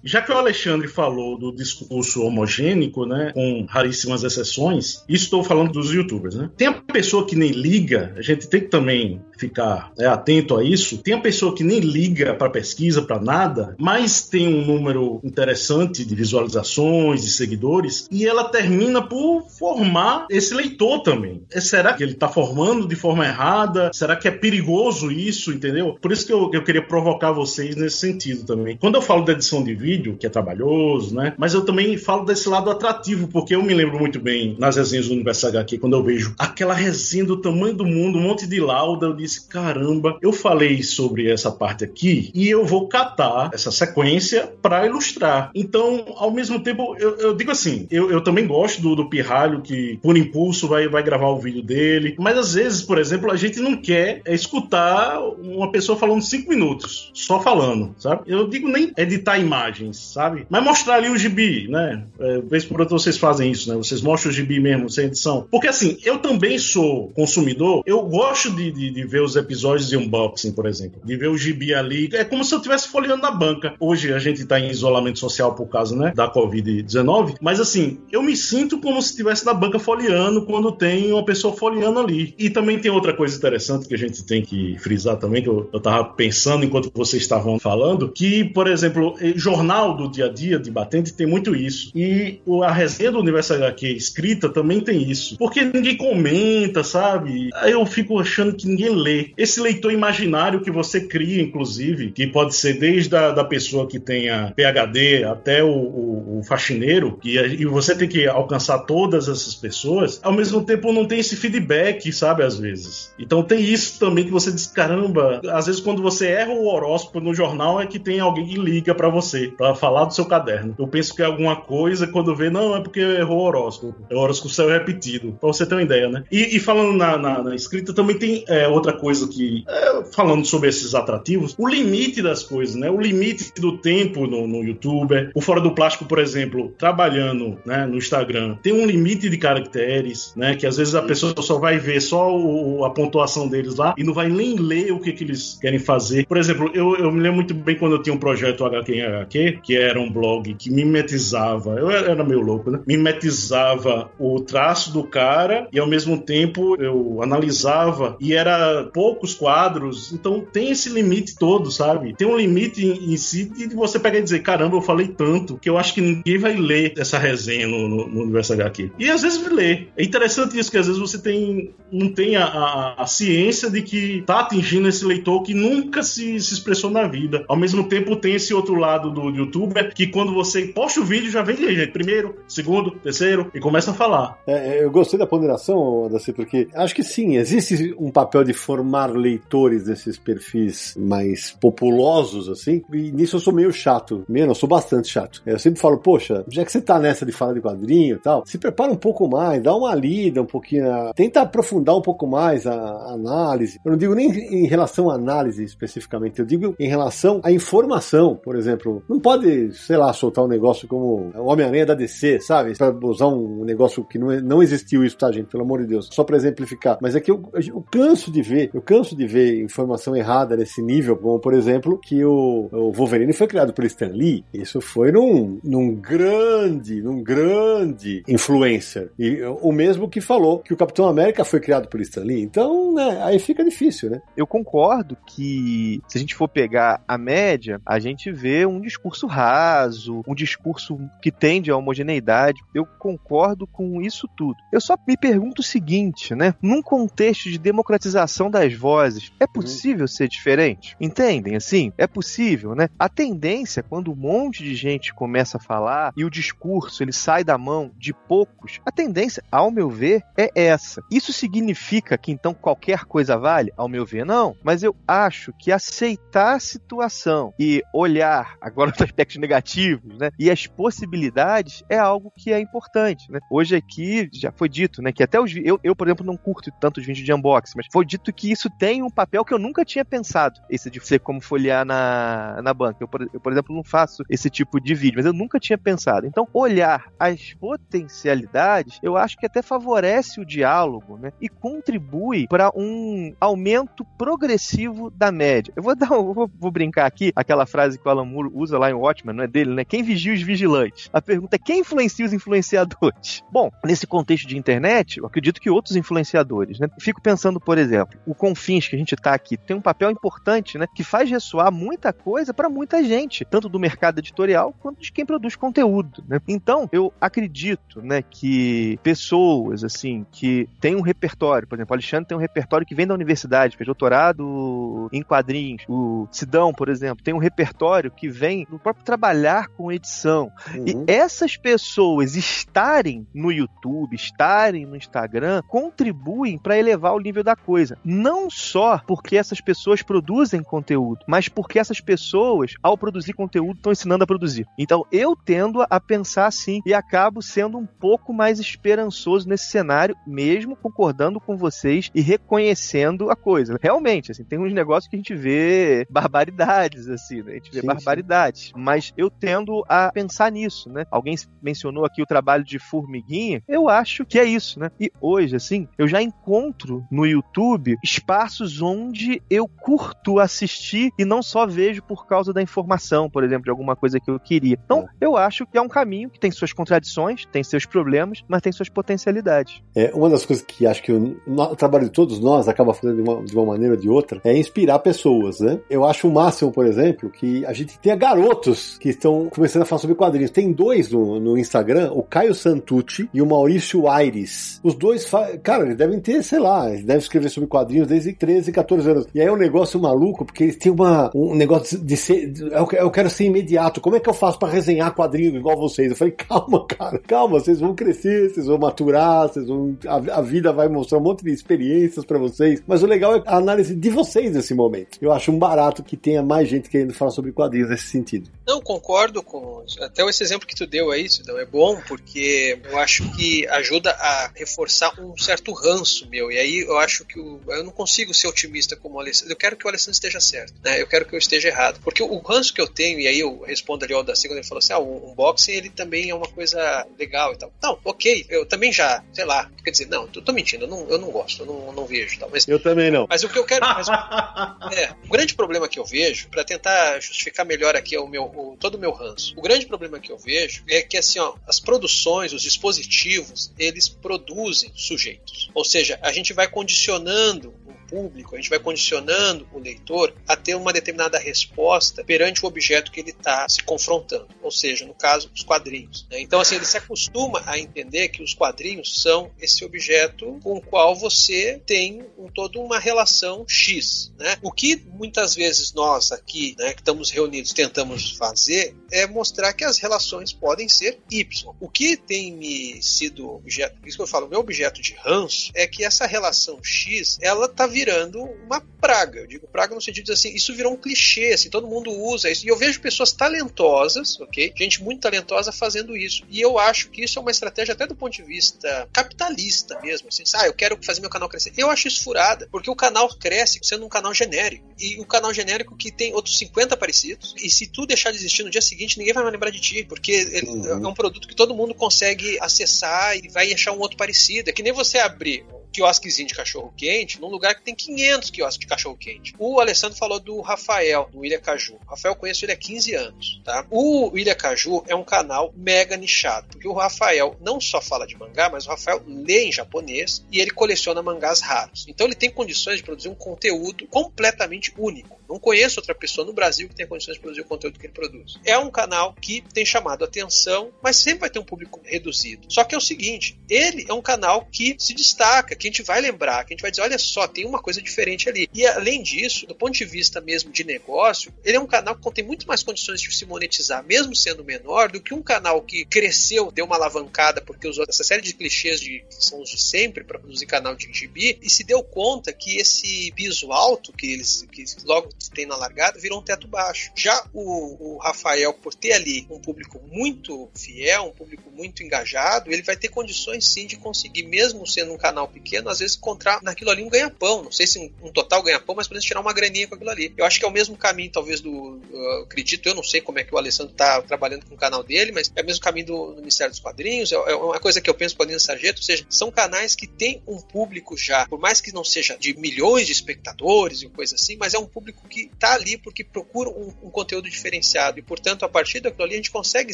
já que o Alexandre falou do discurso homogênico, né, com raríssimas exceções, estou falando dos youtubers, né? Tem a pessoa que nem liga, a gente tem que também ficar é, atento a isso. Tem a pessoa que nem liga para pesquisa, para nada, mas tem um número interessante de visualizações, de seguidores, e ela termina por formar esse leitor também. É, será que ele está formando de forma errada? Será que é perigoso isso, entendeu? Por isso que eu, eu queria provocar vocês nesse sentido também. Quando eu falo da edição de vídeo, que é trabalhoso, né? Mas eu também falo desse lado atrativo, porque eu me lembro muito bem nas resenhas do Universo HQ, quando eu vejo aquela resenha do tamanho do mundo, um monte de lauda, eu caramba, eu falei sobre essa parte aqui e eu vou catar essa sequência para ilustrar. Então, ao mesmo tempo, eu, eu digo assim, eu, eu, também gosto do, do Pirralho que, por impulso, vai, vai gravar o vídeo dele, mas às vezes, por exemplo, a gente não quer escutar uma pessoa falando cinco minutos, só falando, sabe? Eu digo nem editar imagens, sabe? Mas mostrar ali o gibi, né? É, vez por outra vocês fazem isso, né? Vocês mostram o gibi mesmo, sem edição. Porque assim, eu também sou consumidor, eu gosto de, de, de ver os episódios de unboxing, por exemplo, de ver o gibi ali. É como se eu estivesse folheando na banca. Hoje a gente está em isolamento social por causa, né, da Covid-19, mas assim, eu me sinto como se estivesse na banca folheando quando tem uma pessoa folheando ali. E também tem outra coisa interessante que a gente tem que frisar também, que eu, eu tava pensando enquanto vocês estavam falando, que, por exemplo, jornal do dia a dia de batente tem muito isso. E a resenha do Universo HQ escrita também tem isso. Porque ninguém comenta, sabe? Aí eu fico achando que ninguém lê. Esse leitor imaginário que você cria, inclusive, que pode ser desde a da pessoa que tenha PhD até o, o, o faxineiro, e, e você tem que alcançar todas essas pessoas, ao mesmo tempo não tem esse feedback, sabe, às vezes. Então tem isso também que você diz, caramba, às vezes quando você erra o horóscopo no jornal é que tem alguém que liga para você, para falar do seu caderno. Eu penso que é alguma coisa, quando vê, não, é porque errou o horóscopo. É o horóscopo saiu repetido, pra você ter uma ideia, né? E, e falando na, na, na, escrita, também tem é, outra coisa que, é, falando sobre esses atrativos, o limite das coisas, né? O limite do tempo no, no YouTuber. O Fora do Plástico, por exemplo, trabalhando né, no Instagram, tem um limite de caracteres, né? Que às vezes a pessoa só vai ver só o, a pontuação deles lá e não vai nem ler o que, que eles querem fazer. Por exemplo, eu, eu me lembro muito bem quando eu tinha um projeto HQ em HQ, que era um blog que mimetizava, eu era meio louco, né? Mimetizava o traço do cara e ao mesmo tempo eu analisava e era poucos quadros, então tem esse limite todo, sabe? Tem um limite em, em si de você pegar e dizer, caramba, eu falei tanto que eu acho que ninguém vai ler essa resenha no, no, no Universo HQ. E às vezes lê. É interessante isso, que às vezes você tem não tem a, a, a ciência de que tá atingindo esse leitor que nunca se, se expressou na vida. Ao mesmo tempo tem esse outro lado do youtuber que quando você posta o vídeo já vem de. Primeiro, segundo, terceiro e começa a falar. É, eu gostei da ponderação, Daci, porque acho que sim, existe um papel de formar leitores desses perfis mais populosos, assim, e nisso eu sou meio chato. Menos, eu sou bastante chato. Eu sempre falo, poxa, já que você tá nessa de falar de quadrinho e tal, se prepara um pouco mais, dá uma lida um pouquinho, tenta aprofundar um pouco mais a, a análise. Eu não digo nem em relação à análise especificamente, eu digo em relação à informação, por exemplo. Não pode, sei lá, soltar um negócio como o Homem-Aranha da DC, sabe? Pra usar um negócio que não, não existiu isso, tá, gente? Pelo amor de Deus. Só pra exemplificar. Mas é que eu, eu canso de ver, eu canso de ver informação errada nesse nível, como por exemplo, que o, o Wolverine foi criado por Stan Lee. Isso foi num, num grande, num grande influencer. E o mesmo que falou que o Capitão América foi criado por Stan Lee. Então, né, aí fica difícil, né? Eu concordo que se a gente for pegar a média, a gente vê um discurso raso, um discurso que tende à homogeneidade. Eu concordo com isso tudo. Eu só me pergunto o seguinte, né? Num contexto de democratização das vozes, é possível ser diferente? Entendem? Assim, é possível, né? A tendência, quando um monte de gente começa a falar e o discurso ele sai da mão de poucos, a tendência, ao meu ver, é essa. Isso significa que então qualquer coisa vale? Ao meu ver, não. Mas eu acho que aceitar a situação e olhar <laughs> agora os aspectos negativos, né? E as possibilidades é algo que é importante, né? Hoje aqui já foi dito, né? Que até os eu, eu por exemplo, não curto tanto os vídeos de unboxing, mas foi dito que isso tem um papel que eu nunca tinha pensado. Esse de ser como folhear na, na banca. Eu por, eu, por exemplo, não faço esse tipo de vídeo, mas eu nunca tinha pensado. Então, olhar as potencialidades, eu acho que até favorece o diálogo, né? E contribui para um aumento progressivo da média. Eu vou dar, vou, vou, brincar aqui aquela frase que o Alan Moore usa lá lá em Watchmen, não é dele, né? Quem vigia os vigilantes? A pergunta é quem influencia os influenciadores? Bom, nesse contexto de internet, eu acredito que outros influenciadores, né? Fico pensando, por exemplo, o Confins que a gente tá aqui tem um papel importante, né? Que faz ressoar muita coisa para muita gente, tanto do mercado editorial quanto de quem produz conteúdo, né? Então, eu acredito, né, que pessoas, assim, que têm um repertório, por exemplo, o Alexandre tem um repertório que vem da universidade, fez doutorado em quadrinhos, o Sidão, por exemplo, tem um repertório que vem do próprio trabalhar com edição. Uhum. E essas pessoas estarem no YouTube, estarem no Instagram, contribuem para elevar o nível da coisa. Não só porque essas pessoas produzem conteúdo, mas porque essas pessoas, ao produzir conteúdo, estão ensinando a produzir. Então eu tendo a pensar assim e acabo sendo um pouco mais esperançoso nesse cenário, mesmo concordando com vocês e reconhecendo a coisa. Realmente, assim, tem uns negócios que a gente vê barbaridades, assim, né? A gente vê sim, barbaridades. Sim. Mas eu tendo a pensar nisso, né? Alguém mencionou aqui o trabalho de formiguinha. Eu acho que é isso, né? E hoje, assim, eu já encontro no YouTube espaços onde eu curto assistir e não só vejo por causa da informação, por exemplo, de alguma coisa que eu queria. Então, é. eu acho que é um caminho que tem suas contradições, tem seus problemas, mas tem suas potencialidades. É, uma das coisas que acho que o, o trabalho de todos nós acaba fazendo de uma, de uma maneira ou de outra é inspirar pessoas, né? Eu acho o máximo, por exemplo, que a gente tenha garotos que estão começando a falar sobre quadrinhos. Tem dois no, no Instagram, o Caio Santucci e o Maurício Aires. Os dois, cara, eles devem ter, sei lá, eles devem escrever sobre quadrinhos desde 13, 14 anos. E aí é um negócio maluco, porque eles têm uma, um negócio de ser. Eu quero ser imediato. Como é que eu faço para resenhar quadrinhos igual vocês? Eu falei, <laughs> calma, cara, calma, vocês vão crescer, vocês vão maturar, vocês vão. A, a vida vai mostrar um monte de experiências para vocês. Mas o legal é a análise de vocês nesse momento. Eu acho um barato que tenha mais gente querendo falar sobre quadrinhos nesse sentido. Não, concordo com. Até esse exemplo que tu deu aí, Cidão, é bom, porque eu acho que ajuda a reforçar um certo ranço meu. E aí eu acho que o, eu não consigo ser otimista como o Alessandro. Eu quero que o Alessandro esteja certo, né? Eu quero que eu esteja errado. Porque o ranço que eu tenho, e aí eu respondo ali ao da quando ele falou assim: ah, o unboxing ele também é uma coisa legal e tal. Não, ok, eu também já, sei lá, quer dizer, não, tô, tô mentindo, eu não, eu não gosto, eu não, não vejo tal. Mas, eu também não. Mas o que eu quero. Mas, <laughs> é, o grande problema que eu vejo, para tentar justificar melhor aqui o meu, o, todo o meu ranço, o grande problema que eu vejo é que assim, ó, as produções, os dispositivos, eles produzem sujeitos. Ou seja, a gente vai condicionando público, a gente vai condicionando o leitor a ter uma determinada resposta perante o objeto que ele está se confrontando, ou seja, no caso, os quadrinhos. Né? Então, assim, ele se acostuma a entender que os quadrinhos são esse objeto com o qual você tem um, toda uma relação X. Né? O que muitas vezes nós aqui, né, que estamos reunidos, tentamos fazer é mostrar que as relações podem ser Y. O que tem me sido objeto, isso que eu falo, meu objeto de ranço é que essa relação X, ela está virando uma praga. Eu digo praga no sentido de assim, isso virou um clichê, assim, todo mundo usa isso. E eu vejo pessoas talentosas, ok? Gente muito talentosa fazendo isso. E eu acho que isso é uma estratégia até do ponto de vista capitalista mesmo. Assim, ah, eu quero fazer meu canal crescer. Eu acho isso furada, porque o canal cresce sendo um canal genérico. E um canal genérico que tem outros 50 parecidos. E se tu deixar de existir no dia seguinte, ninguém vai mais lembrar de ti, porque ele uhum. é um produto que todo mundo consegue acessar e vai achar um outro parecido. É que nem você abrir quiosquezinho de cachorro quente num lugar que tem 500 quiosques de cachorro quente. O Alessandro falou do Rafael, do Ilha Caju. O Rafael conheço ele há 15 anos, tá? O Ilha Caju é um canal mega nichado, porque o Rafael não só fala de mangá, mas o Rafael lê em japonês e ele coleciona mangás raros. Então ele tem condições de produzir um conteúdo completamente único. Não conheço outra pessoa no Brasil que tenha condições de produzir o conteúdo que ele produz. É um canal que tem chamado atenção, mas sempre vai ter um público reduzido. Só que é o seguinte, ele é um canal que se destaca, que a gente vai lembrar, que a gente vai dizer, olha só, tem uma coisa diferente ali. E além disso, do ponto de vista mesmo de negócio, ele é um canal que tem muito mais condições de se monetizar, mesmo sendo menor, do que um canal que cresceu, deu uma alavancada porque usou essa série de clichês de, que são os de sempre para produzir canal de gibi e se deu conta que esse piso alto que eles que logo tem na largada virou um teto baixo. Já o, o Rafael, por ter ali um público muito fiel, um público muito engajado, ele vai ter condições sim de conseguir, mesmo sendo um canal pequeno, às vezes encontrar naquilo ali um ganha-pão. Não sei se um, um total ganha-pão, mas pelo tirar uma graninha com aquilo ali. Eu acho que é o mesmo caminho, talvez, do. Uh, acredito, eu não sei como é que o Alessandro está trabalhando com o canal dele, mas é o mesmo caminho do, do Ministério dos Quadrinhos. É, é, uma coisa que eu penso com a Nina Sargento, ou seja, são canais que têm um público já, por mais que não seja de milhões de espectadores e coisa assim, mas é um público que está ali porque procura um, um, conteúdo diferenciado. E, portanto, a partir daquilo ali, a gente consegue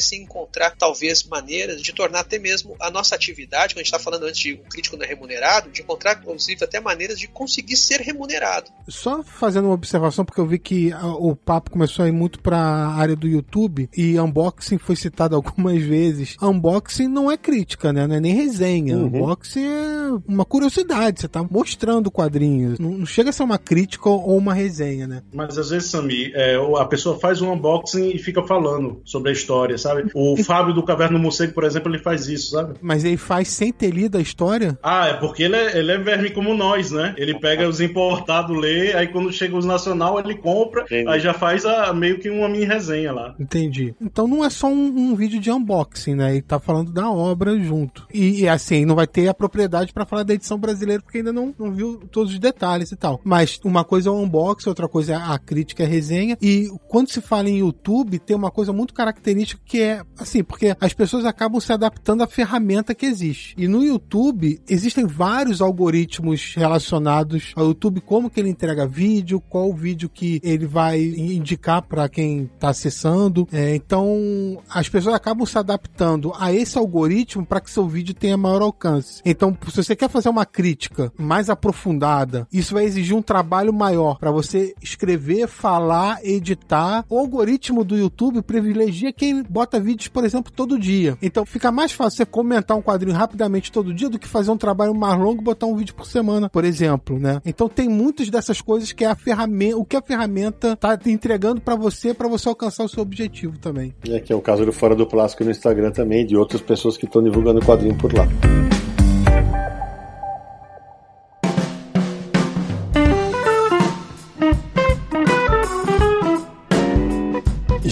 sim encontrar, talvez, maneiras de tornar até mesmo a nossa atividade, quando a gente está falando antes de um crítico não é remunerado, de encontrar, inclusive, até maneiras de conseguir ser remunerado. Só fazendo uma observação, porque eu vi que o papo começou a ir muito para a área do YouTube e unboxing foi citado <laughs> algumas vezes. Unboxing não é crítica, né? Não é nem resenha. Uhum. Unboxing é uma curiosidade. Você tá mostrando quadrinhos. Não chega a ser uma crítica ou uma resenha, né? Mas às vezes, Sami, é, a pessoa faz um unboxing e fica falando sobre a história, sabe? O <laughs> Fábio do Caverna Morcego, por exemplo, ele faz isso, sabe? Mas ele faz sem ter lido a história? Ah, é porque ele é, ele é verme como nós, né? Ele pega os importados, lê, aí quando chega os nacional, ele compra, Entendi. aí já faz a, meio que uma mini resenha lá. Entendi. Então não é só um, um vídeo de unboxing, né? Ele tá falando da obra junto. E, e assim, não vai ter a propriedade para falar da edição brasileira, porque ainda não, não viu todos os detalhes e tal. Mas uma coisa é o unboxing, outra coisa é a crítica e a resenha. E quando se fala em YouTube, tem uma coisa muito característica que é assim, porque as pessoas acabam se adaptando à ferramenta que existe. E no YouTube existem vários algoritmos relacionados ao YouTube, como que ele entrega vídeo, qual o vídeo que ele vai indicar para quem está acessando. É, então, as pessoas acabam se adaptando a esse algoritmo para que seu vídeo tenha maior alcance. Então, se você quer fazer uma crítica mais aprofundada, isso vai exigir um trabalho maior para você escrever, falar, editar. O algoritmo do YouTube privilegia quem bota vídeos, por exemplo, todo dia. Então, fica mais fácil você comentar um quadrinho rapidamente todo dia do que fazer um trabalho mais longo e botar um vídeo por semana, por exemplo, né? Então, tem muitas dessas coisas que é a ferramenta, o que a ferramenta tá entregando para você, para você alcançar o seu objetivo também. E aqui é o caso do Fora do Plástico no Instagram também, de outras pessoas que estão divulgando quadrinho por lá.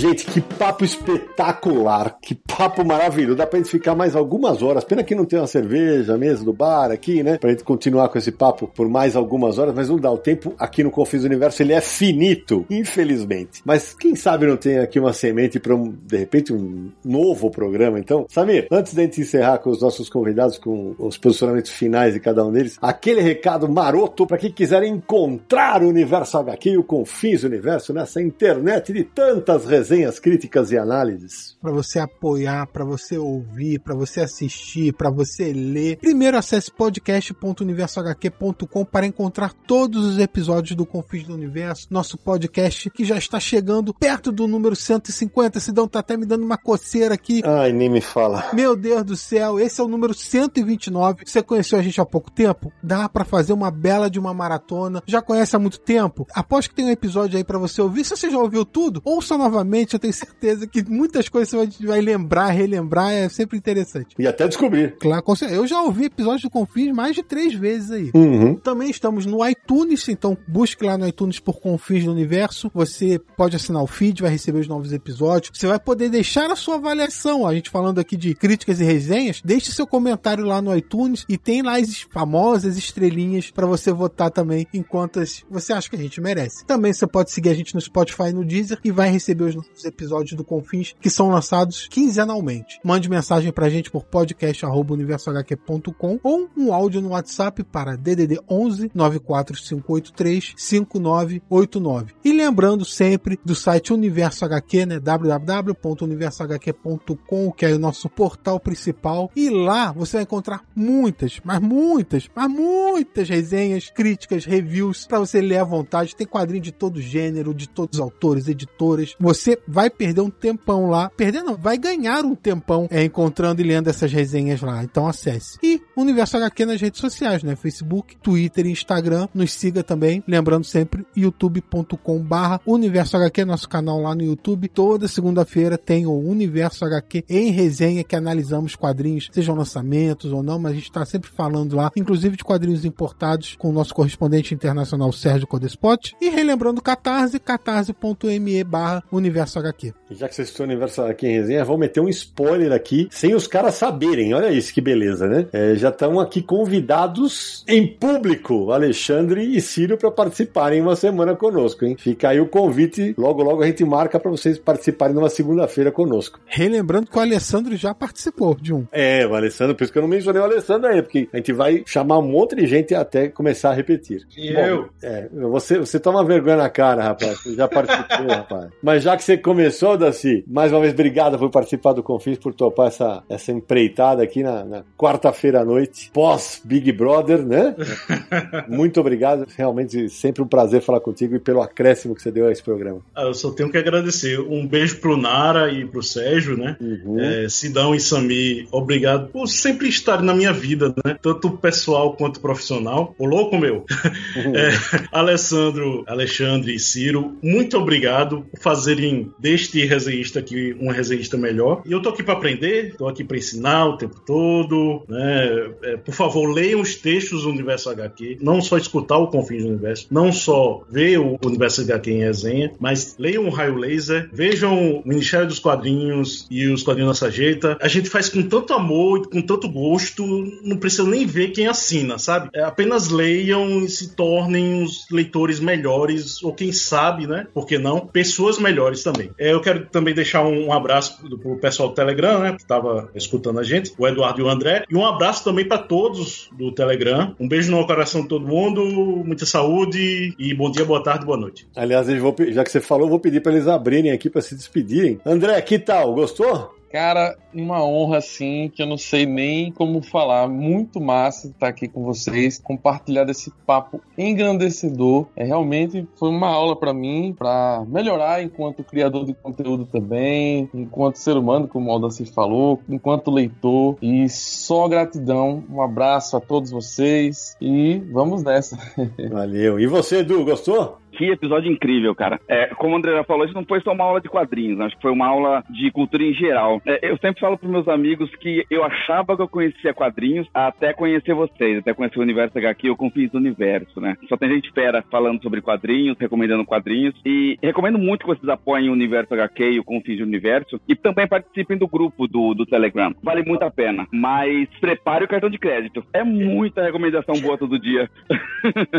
Gente, que papo espetacular, que papo maravilhoso. Dá pra gente ficar mais algumas horas. Pena que não tem uma cerveja mesmo do bar aqui, né? Pra gente continuar com esse papo por mais algumas horas, mas não dá. O tempo aqui no Confins do Universo ele é finito, infelizmente. Mas quem sabe não tem aqui uma semente para um, de repente, um novo programa. Então, Samir, antes da gente encerrar com os nossos convidados, com os posicionamentos finais de cada um deles, aquele recado maroto para quem quiser encontrar o Universo HQ e o Confins do Universo nessa internet de tantas resenhas resenhas, críticas e análises. Para você apoiar, para você ouvir, para você assistir, para você ler. Primeiro acesse podcast.universohq.com para encontrar todos os episódios do Confins do Universo, nosso podcast que já está chegando perto do número 150. Sidão tá até me dando uma coceira aqui. Ai, nem me fala. Meu Deus do céu, esse é o número 129. Você conheceu a gente há pouco tempo? Dá para fazer uma bela de uma maratona. Já conhece há muito tempo? Aposto que tem um episódio aí para você ouvir. Se você já ouviu tudo, ouça novamente eu tenho certeza que muitas coisas você vai lembrar, relembrar, é sempre interessante. E até descobrir. Claro, eu já ouvi episódios do Confins mais de três vezes aí. Uhum. Também estamos no iTunes, então busque lá no iTunes por Confins do Universo. Você pode assinar o feed, vai receber os novos episódios. Você vai poder deixar a sua avaliação. A gente falando aqui de críticas e resenhas, deixe seu comentário lá no iTunes e tem lá as famosas estrelinhas para você votar também em quantas você acha que a gente merece. Também você pode seguir a gente no Spotify e no Deezer e vai receber os os episódios do Confins que são lançados quinzenalmente. Mande mensagem pra gente por podcast@universohq.com ou um áudio no WhatsApp para DDD 11 94583 5989. E lembrando sempre do site Universo HQ, né, www.universohq.com, que é o nosso portal principal, e lá você vai encontrar muitas, mas muitas, mas muitas resenhas, críticas, reviews para você ler à vontade. Tem quadrinho de todo gênero, de todos os autores, editoras. Você vai perder um tempão lá. Perder não, vai ganhar um tempão é, encontrando e lendo essas resenhas lá. Então acesse. E Universo HQ nas redes sociais, né? Facebook, Twitter e Instagram. Nos siga também. Lembrando sempre, youtube.com barra Universo HQ, nosso canal lá no YouTube. Toda segunda-feira tem o Universo HQ em resenha que analisamos quadrinhos, sejam lançamentos ou não, mas a gente está sempre falando lá, inclusive de quadrinhos importados com o nosso correspondente internacional Sérgio Codespot. E relembrando Catarse, catarse.me barra Universo Universo HQ. E já que vocês estão no Universo HQ em resenha, vou meter um spoiler aqui, sem os caras saberem. Olha isso que beleza, né? É, já estão aqui convidados em público, Alexandre e Círio, para participarem uma semana conosco, hein? Fica aí o convite. Logo, logo a gente marca para vocês participarem numa segunda-feira conosco. Relembrando que o Alessandro já participou de um. É, o Alessandro, por isso que eu não mencionei o Alessandro aí, porque a gente vai chamar um monte de gente até começar a repetir. E eu? É, você, você toma vergonha na cara, rapaz. Você já participou, <laughs> rapaz. Mas já que você começou, Daci, mais uma vez, obrigado por participar do Confins, por topar essa, essa empreitada aqui na, na quarta-feira à noite, pós Big Brother, né? <laughs> Muito obrigado. Realmente, sempre um prazer falar contigo e pelo acréscimo que você deu a esse programa. Ah, eu só tenho que agradecer. Um beijo pro Nara e pro Sérgio, né? Uhum. É, Sidão e Sami, obrigado por sempre estarem na minha vida, né? Tanto pessoal quanto profissional. O louco meu. <laughs> É, Alessandro, Alexandre e Ciro, muito obrigado por fazerem deste resenhista aqui um resenhista melhor. E eu tô aqui para aprender, tô aqui para ensinar o tempo todo, né? É, por favor, leiam os textos do Universo HQ, não só escutar o Confins do Universo, não só ver o Universo HQ em resenha, mas leiam o Raio Laser, vejam o Ministério dos Quadrinhos e os Quadrinhos Nossa Jeita. A gente faz com tanto amor e com tanto gosto, não precisa nem ver quem assina, sabe? É, apenas leiam e se tornem os leitores melhores, ou quem sabe, né? Por que não? Pessoas melhores também. É, eu quero também deixar um, abraço pro, pessoal do Telegram, né? Que estava escutando a gente, o Eduardo e o André. E um abraço também para todos do Telegram. Um beijo no coração de todo mundo, muita saúde e bom dia, boa tarde, boa noite. Aliás, vou já que você falou, eu vou pedir para eles abrirem aqui para se despedirem. André, que tal? Gostou? Cara, uma honra assim que eu não sei nem como falar. Muito massa estar aqui com vocês, compartilhar desse papo engrandecedor. É realmente foi uma aula para mim, para melhorar enquanto criador de conteúdo também, enquanto ser humano, como o Aldaci falou, enquanto leitor. E só gratidão. Um abraço a todos vocês e vamos nessa. <laughs> Valeu. E você, Edu, gostou? Que episódio incrível, cara. É, como o André já falou, isso não foi só uma aula de quadrinhos, né? acho que foi uma aula de cultura em geral. É, eu sempre falo pros meus amigos que eu achava que eu conhecia quadrinhos até conhecer vocês, até conhecer o Universo HQ, eu confio no universo, né? Só tem gente fera falando sobre quadrinhos, recomendando quadrinhos, e recomendo muito que vocês apoiem o Universo HQ e o Confins do Universo, e também participem do grupo do, do Telegram. Vale muito a pena, mas prepare o cartão de crédito. É muita recomendação boa todo dia. <laughs>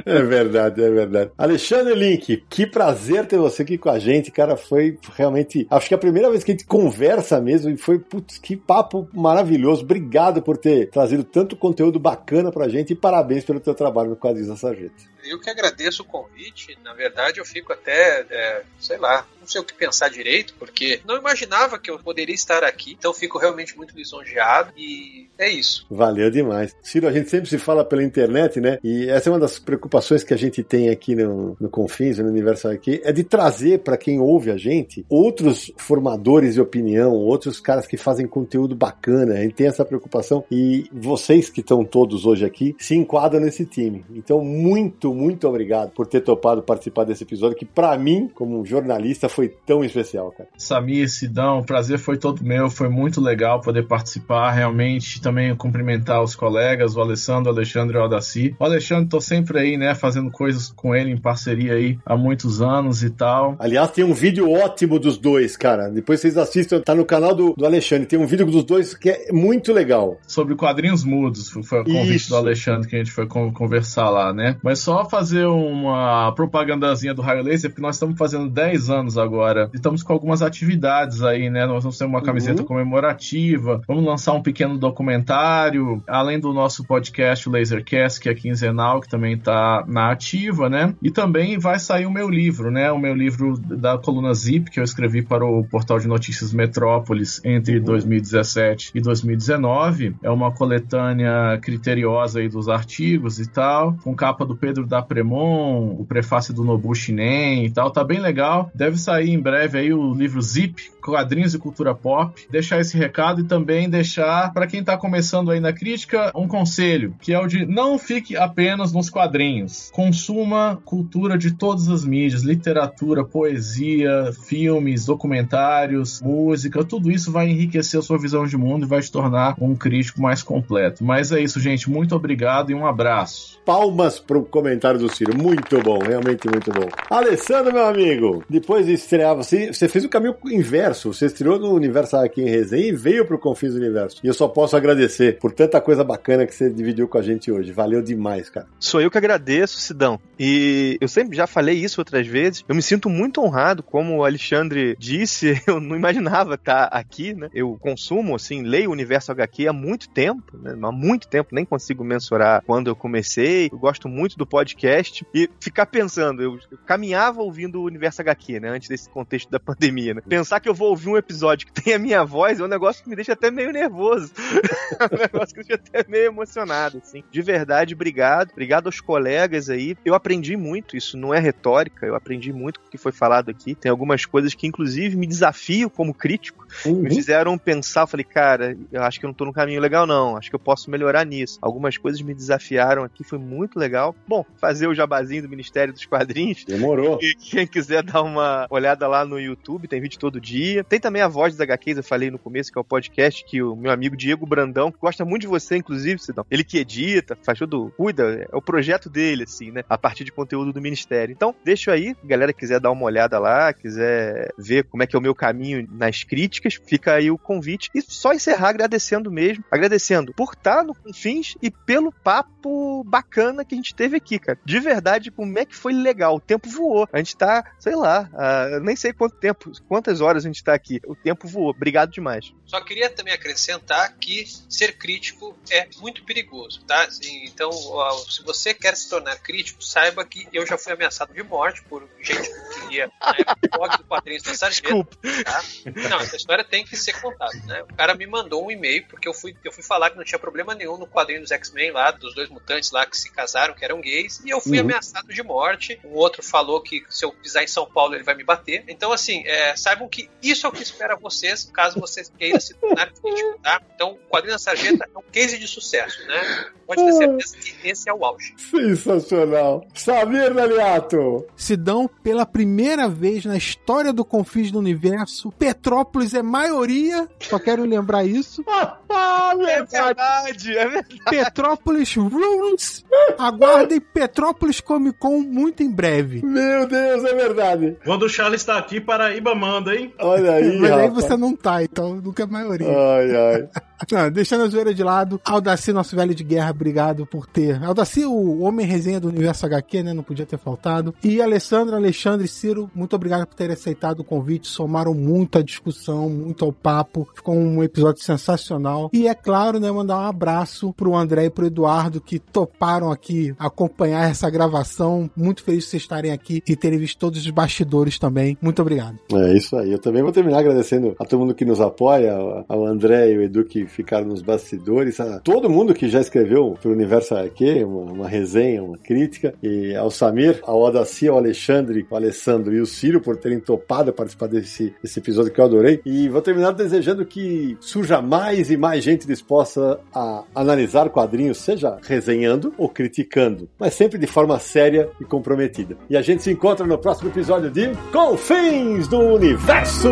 É verdade, é verdade. Alexandre Link, que prazer ter você aqui com a gente, cara. Foi realmente. Acho que é a primeira vez que a gente conversa mesmo e foi, putz, que papo maravilhoso. Obrigado por ter trazido tanto conteúdo bacana pra gente e parabéns pelo teu trabalho no Quadrinhos da Sarjeta. Eu que agradeço o convite. Na verdade, eu fico até, é, sei lá, não sei o que pensar direito, porque não imaginava que eu poderia estar aqui. Então, fico realmente muito lisonjeado e é isso. Valeu demais. Ciro, a gente sempre se fala pela internet, né? E essa é uma das preocupações que a gente tem aqui no, no Confins, no Universo aqui, é de trazer para quem ouve a gente outros formadores de opinião, outros caras que fazem conteúdo bacana. A gente tem essa preocupação e vocês que estão todos hoje aqui se enquadram nesse time. Então, muito, muito obrigado por ter topado participar desse episódio que para mim, como jornalista, foi tão especial, cara. Samir, Sidão, o prazer foi todo meu, foi muito legal poder participar, realmente também cumprimentar os colegas, o Alessandro, o Alexandre e o Aldaci. O Alexandre, tô sempre aí, né, fazendo coisas com ele em parceria aí há muitos anos e tal. Aliás, tem um vídeo ótimo dos dois, cara. Depois vocês assistam, tá no canal do, do Alexandre. Tem um vídeo dos dois que é muito legal. Sobre quadrinhos mudos, foi o convite Isso. do Alexandre que a gente foi con- conversar lá, né? Mas só fazer uma propagandazinha do Raio Laser, porque nós estamos fazendo 10 anos agora. Estamos com algumas atividades aí, né? Nós vamos ter uma camiseta Uhum. comemorativa, vamos lançar um pequeno documentário, além do nosso podcast o Lasercast, que é quinzenal, que também tá na ativa, né? E também vai sair o meu livro, né? O meu livro da coluna Zip, que eu escrevi para o portal de notícias Metrópolis entre 2017 e 2019. É uma coletânea criteriosa aí dos artigos e tal, com capa do Pedro da Premon, o prefácio do Nobu Shinen e tal. Tá bem legal. Deve sair em breve aí o livro Zip, Quadrinhos e Cultura Pop. Deixar esse recado e também deixar para quem tá começando aí na crítica um conselho, que é o de não fique apenas nos quadrinhos. Consuma cultura de todas as mídias, literatura, poesia, filmes, documentários, música, tudo isso vai enriquecer a sua visão de mundo e vai te tornar um crítico mais completo. Mas é isso, gente. Muito obrigado e um abraço. Palmas pro comentário do Ciro. Muito bom, realmente muito bom. Alessandro, meu amigo, depois de estrear, você, você fez o caminho inverso. Você estreou no Universo aqui em Resenha e veio pro Confins Universo. E eu só posso agradecer por tanta coisa bacana que você dividiu com a gente hoje. Valeu demais, cara. Sou eu que agradeço, Sidão. E eu sempre já falei isso outras vezes. Eu me sinto muito honrado, como o Alexandre disse, <laughs> eu não imaginava estar aqui, né? Eu consumo, assim, leio o Universo HQ há muito tempo, né? Há muito tempo, nem consigo mensurar quando eu comecei. Eu gosto muito do podcast e ficar pensando, eu, eu caminhava ouvindo o Universo HQ, né? Antes desse contexto da <laughs> pandemia, né? Pensar que eu vou ouvir um episódio que <laughs> tem a minha voz é um negócio que me deixa até meio nervoso. <laughs> é um negócio que me deixa até meio emocionado, assim. De verdade, obrigado. Obrigado aos colegas aí. Eu aprendi muito, isso não é retórica, eu aprendi muito o que foi falado aqui. Tem algumas coisas que, inclusive, me desafio como crítico. Uhum. Me fizeram pensar, eu falei, cara, eu acho que eu não tô no caminho legal, não. Acho que eu posso melhorar nisso. Algumas coisas me desafiaram aqui, foi muito legal. Bom, fazer o jabazinho do Ministério dos Quadrinhos. Demorou. E quem quiser dar uma olhada lá no YouTube, tem vídeo todo dia. Tem também a Voz dos HQs, eu falei no começo, que é o podcast que o meu amigo Diego Brandão, que gosta muito de você, inclusive, Sidão. Ele que edita, faz tudo, cuida, é o projeto dele, assim, né? A partir de conteúdo do Ministério. Então, deixa aí, galera quiser dar uma olhada lá, quiser ver como é que é o meu caminho nas críticas, fica aí o convite. E só encerrar agradecendo mesmo, agradecendo por estar no Confins e pelo papo bacana que a gente teve aqui, cara. De verdade, como é que foi legal. O tempo voou. A gente tá, sei lá, ah, nem sei quanto tempo, quantas horas a gente tá aqui. O tempo voou. Obrigado demais. Só queria também acrescentar que ser crítico é muito perigoso, tá? Então, se você quer se tornar crítico, saiba que eu já fui ameaçado de morte por gente queria na época o blog do quadrinhos da. Desculpa. Tá? Não, essa história tem que ser contada, né? O cara me mandou um e-mail porque eu fui, eu fui falar que não tinha problema nenhum no quadrinho dos X-Men lá, dos dois mutantes lá que se casaram, que eram gays, e eu fui Uhum. ameaçado de morte. Um outro falou que se eu pisar em São Paulo ele vai me bater. Então, assim, é, saibam que isso é o que espera vocês, caso vocês queiram se tornar crítico, tá? Então, o quadrinho da Sargenta é um case de sucesso, né? Pode ter certeza que esse é o auge. Sensacional. Samir Daliato. Sidão, pela primeira vez na história do Confins do Universo, Petrópolis é maioria, só quero lembrar isso. <laughs> Ah, verdade, é verdade. Petrópolis Rules. Aguardem Petrópolis Comic Con muito em breve. Meu Deus, é verdade. Quando o Charles está aqui, Paraíba manda, hein? Olha aí, <laughs> Mas aí rapaz. você não tá, então nunca é maioria. Ai, ai. Deixando a zoeira de lado, Aldaci, nosso velho de guerra, obrigado por ter. Aldaci, o homem resenha do universo HQ, né? Não podia ter faltado. E Alessandro, Alexandre Ciro, muito obrigado por terem aceitado o convite. Somaram muito à discussão, muito ao papo. Ficou um episódio sensacional. E é claro, né? Mandar um abraço pro André e pro Eduardo que toparam aqui acompanhar essa gravação. Muito feliz de vocês estarem aqui e terem visto todos os bastidores também. Muito obrigado. É isso aí. Eu também vou terminar agradecendo a todo mundo que nos apoia, ao André e o Edu que ficaram nos bastidores, a todo mundo que já escreveu pro Universo HQ, uma, uma resenha, uma crítica, e ao Samir, ao Odaci, ao Alexandre, ao Alessandro e o Ciro por terem topado participar desse, desse episódio que eu adorei. E vou terminar desejando que surja mais e mais gente disposta a analisar quadrinhos, seja resenhando ou criticando, mas sempre de forma séria e comprometida. E a gente se encontra no próximo episódio de Confins do Universo!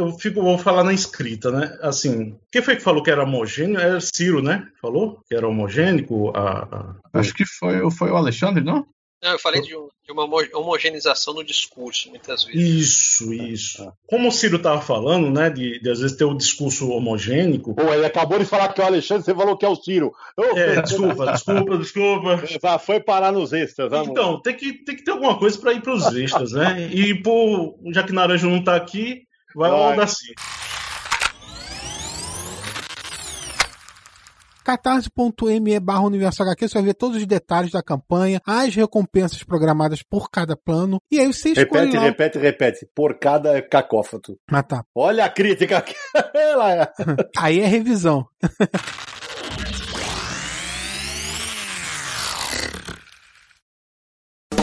Eu fico, vou falar na escrita, né? Assim, quem foi que falou que era homogêneo? Era Ciro, né? Falou que era homogênico. A, a- Acho que foi, foi o Alexandre, não? Não, eu falei de, um- de uma homo- homogeneização no discurso, muitas vezes. Isso, isso. Como o Ciro estava falando, né? De, de às vezes ter o discurso homogênico. Pô, ele acabou de falar que é o Alexandre, você falou que é o Ciro. Ô, É, desculpa, desculpa, desculpa. <laughs> Já foi parar nos extras, vamos. Então, tem que, tem que ter alguma coisa para ir para os extras, né? E, pô, já que Naranjo não tá aqui, vai Vai. Aldaci. catarse.me barra universo HQ, você vai ver todos os detalhes da campanha, as recompensas programadas por cada plano, e aí você escolhe Repete, lá... repete, repete. Por cada cacófato. Ah, tá. Olha a crítica <laughs> Aí é revisão. <laughs>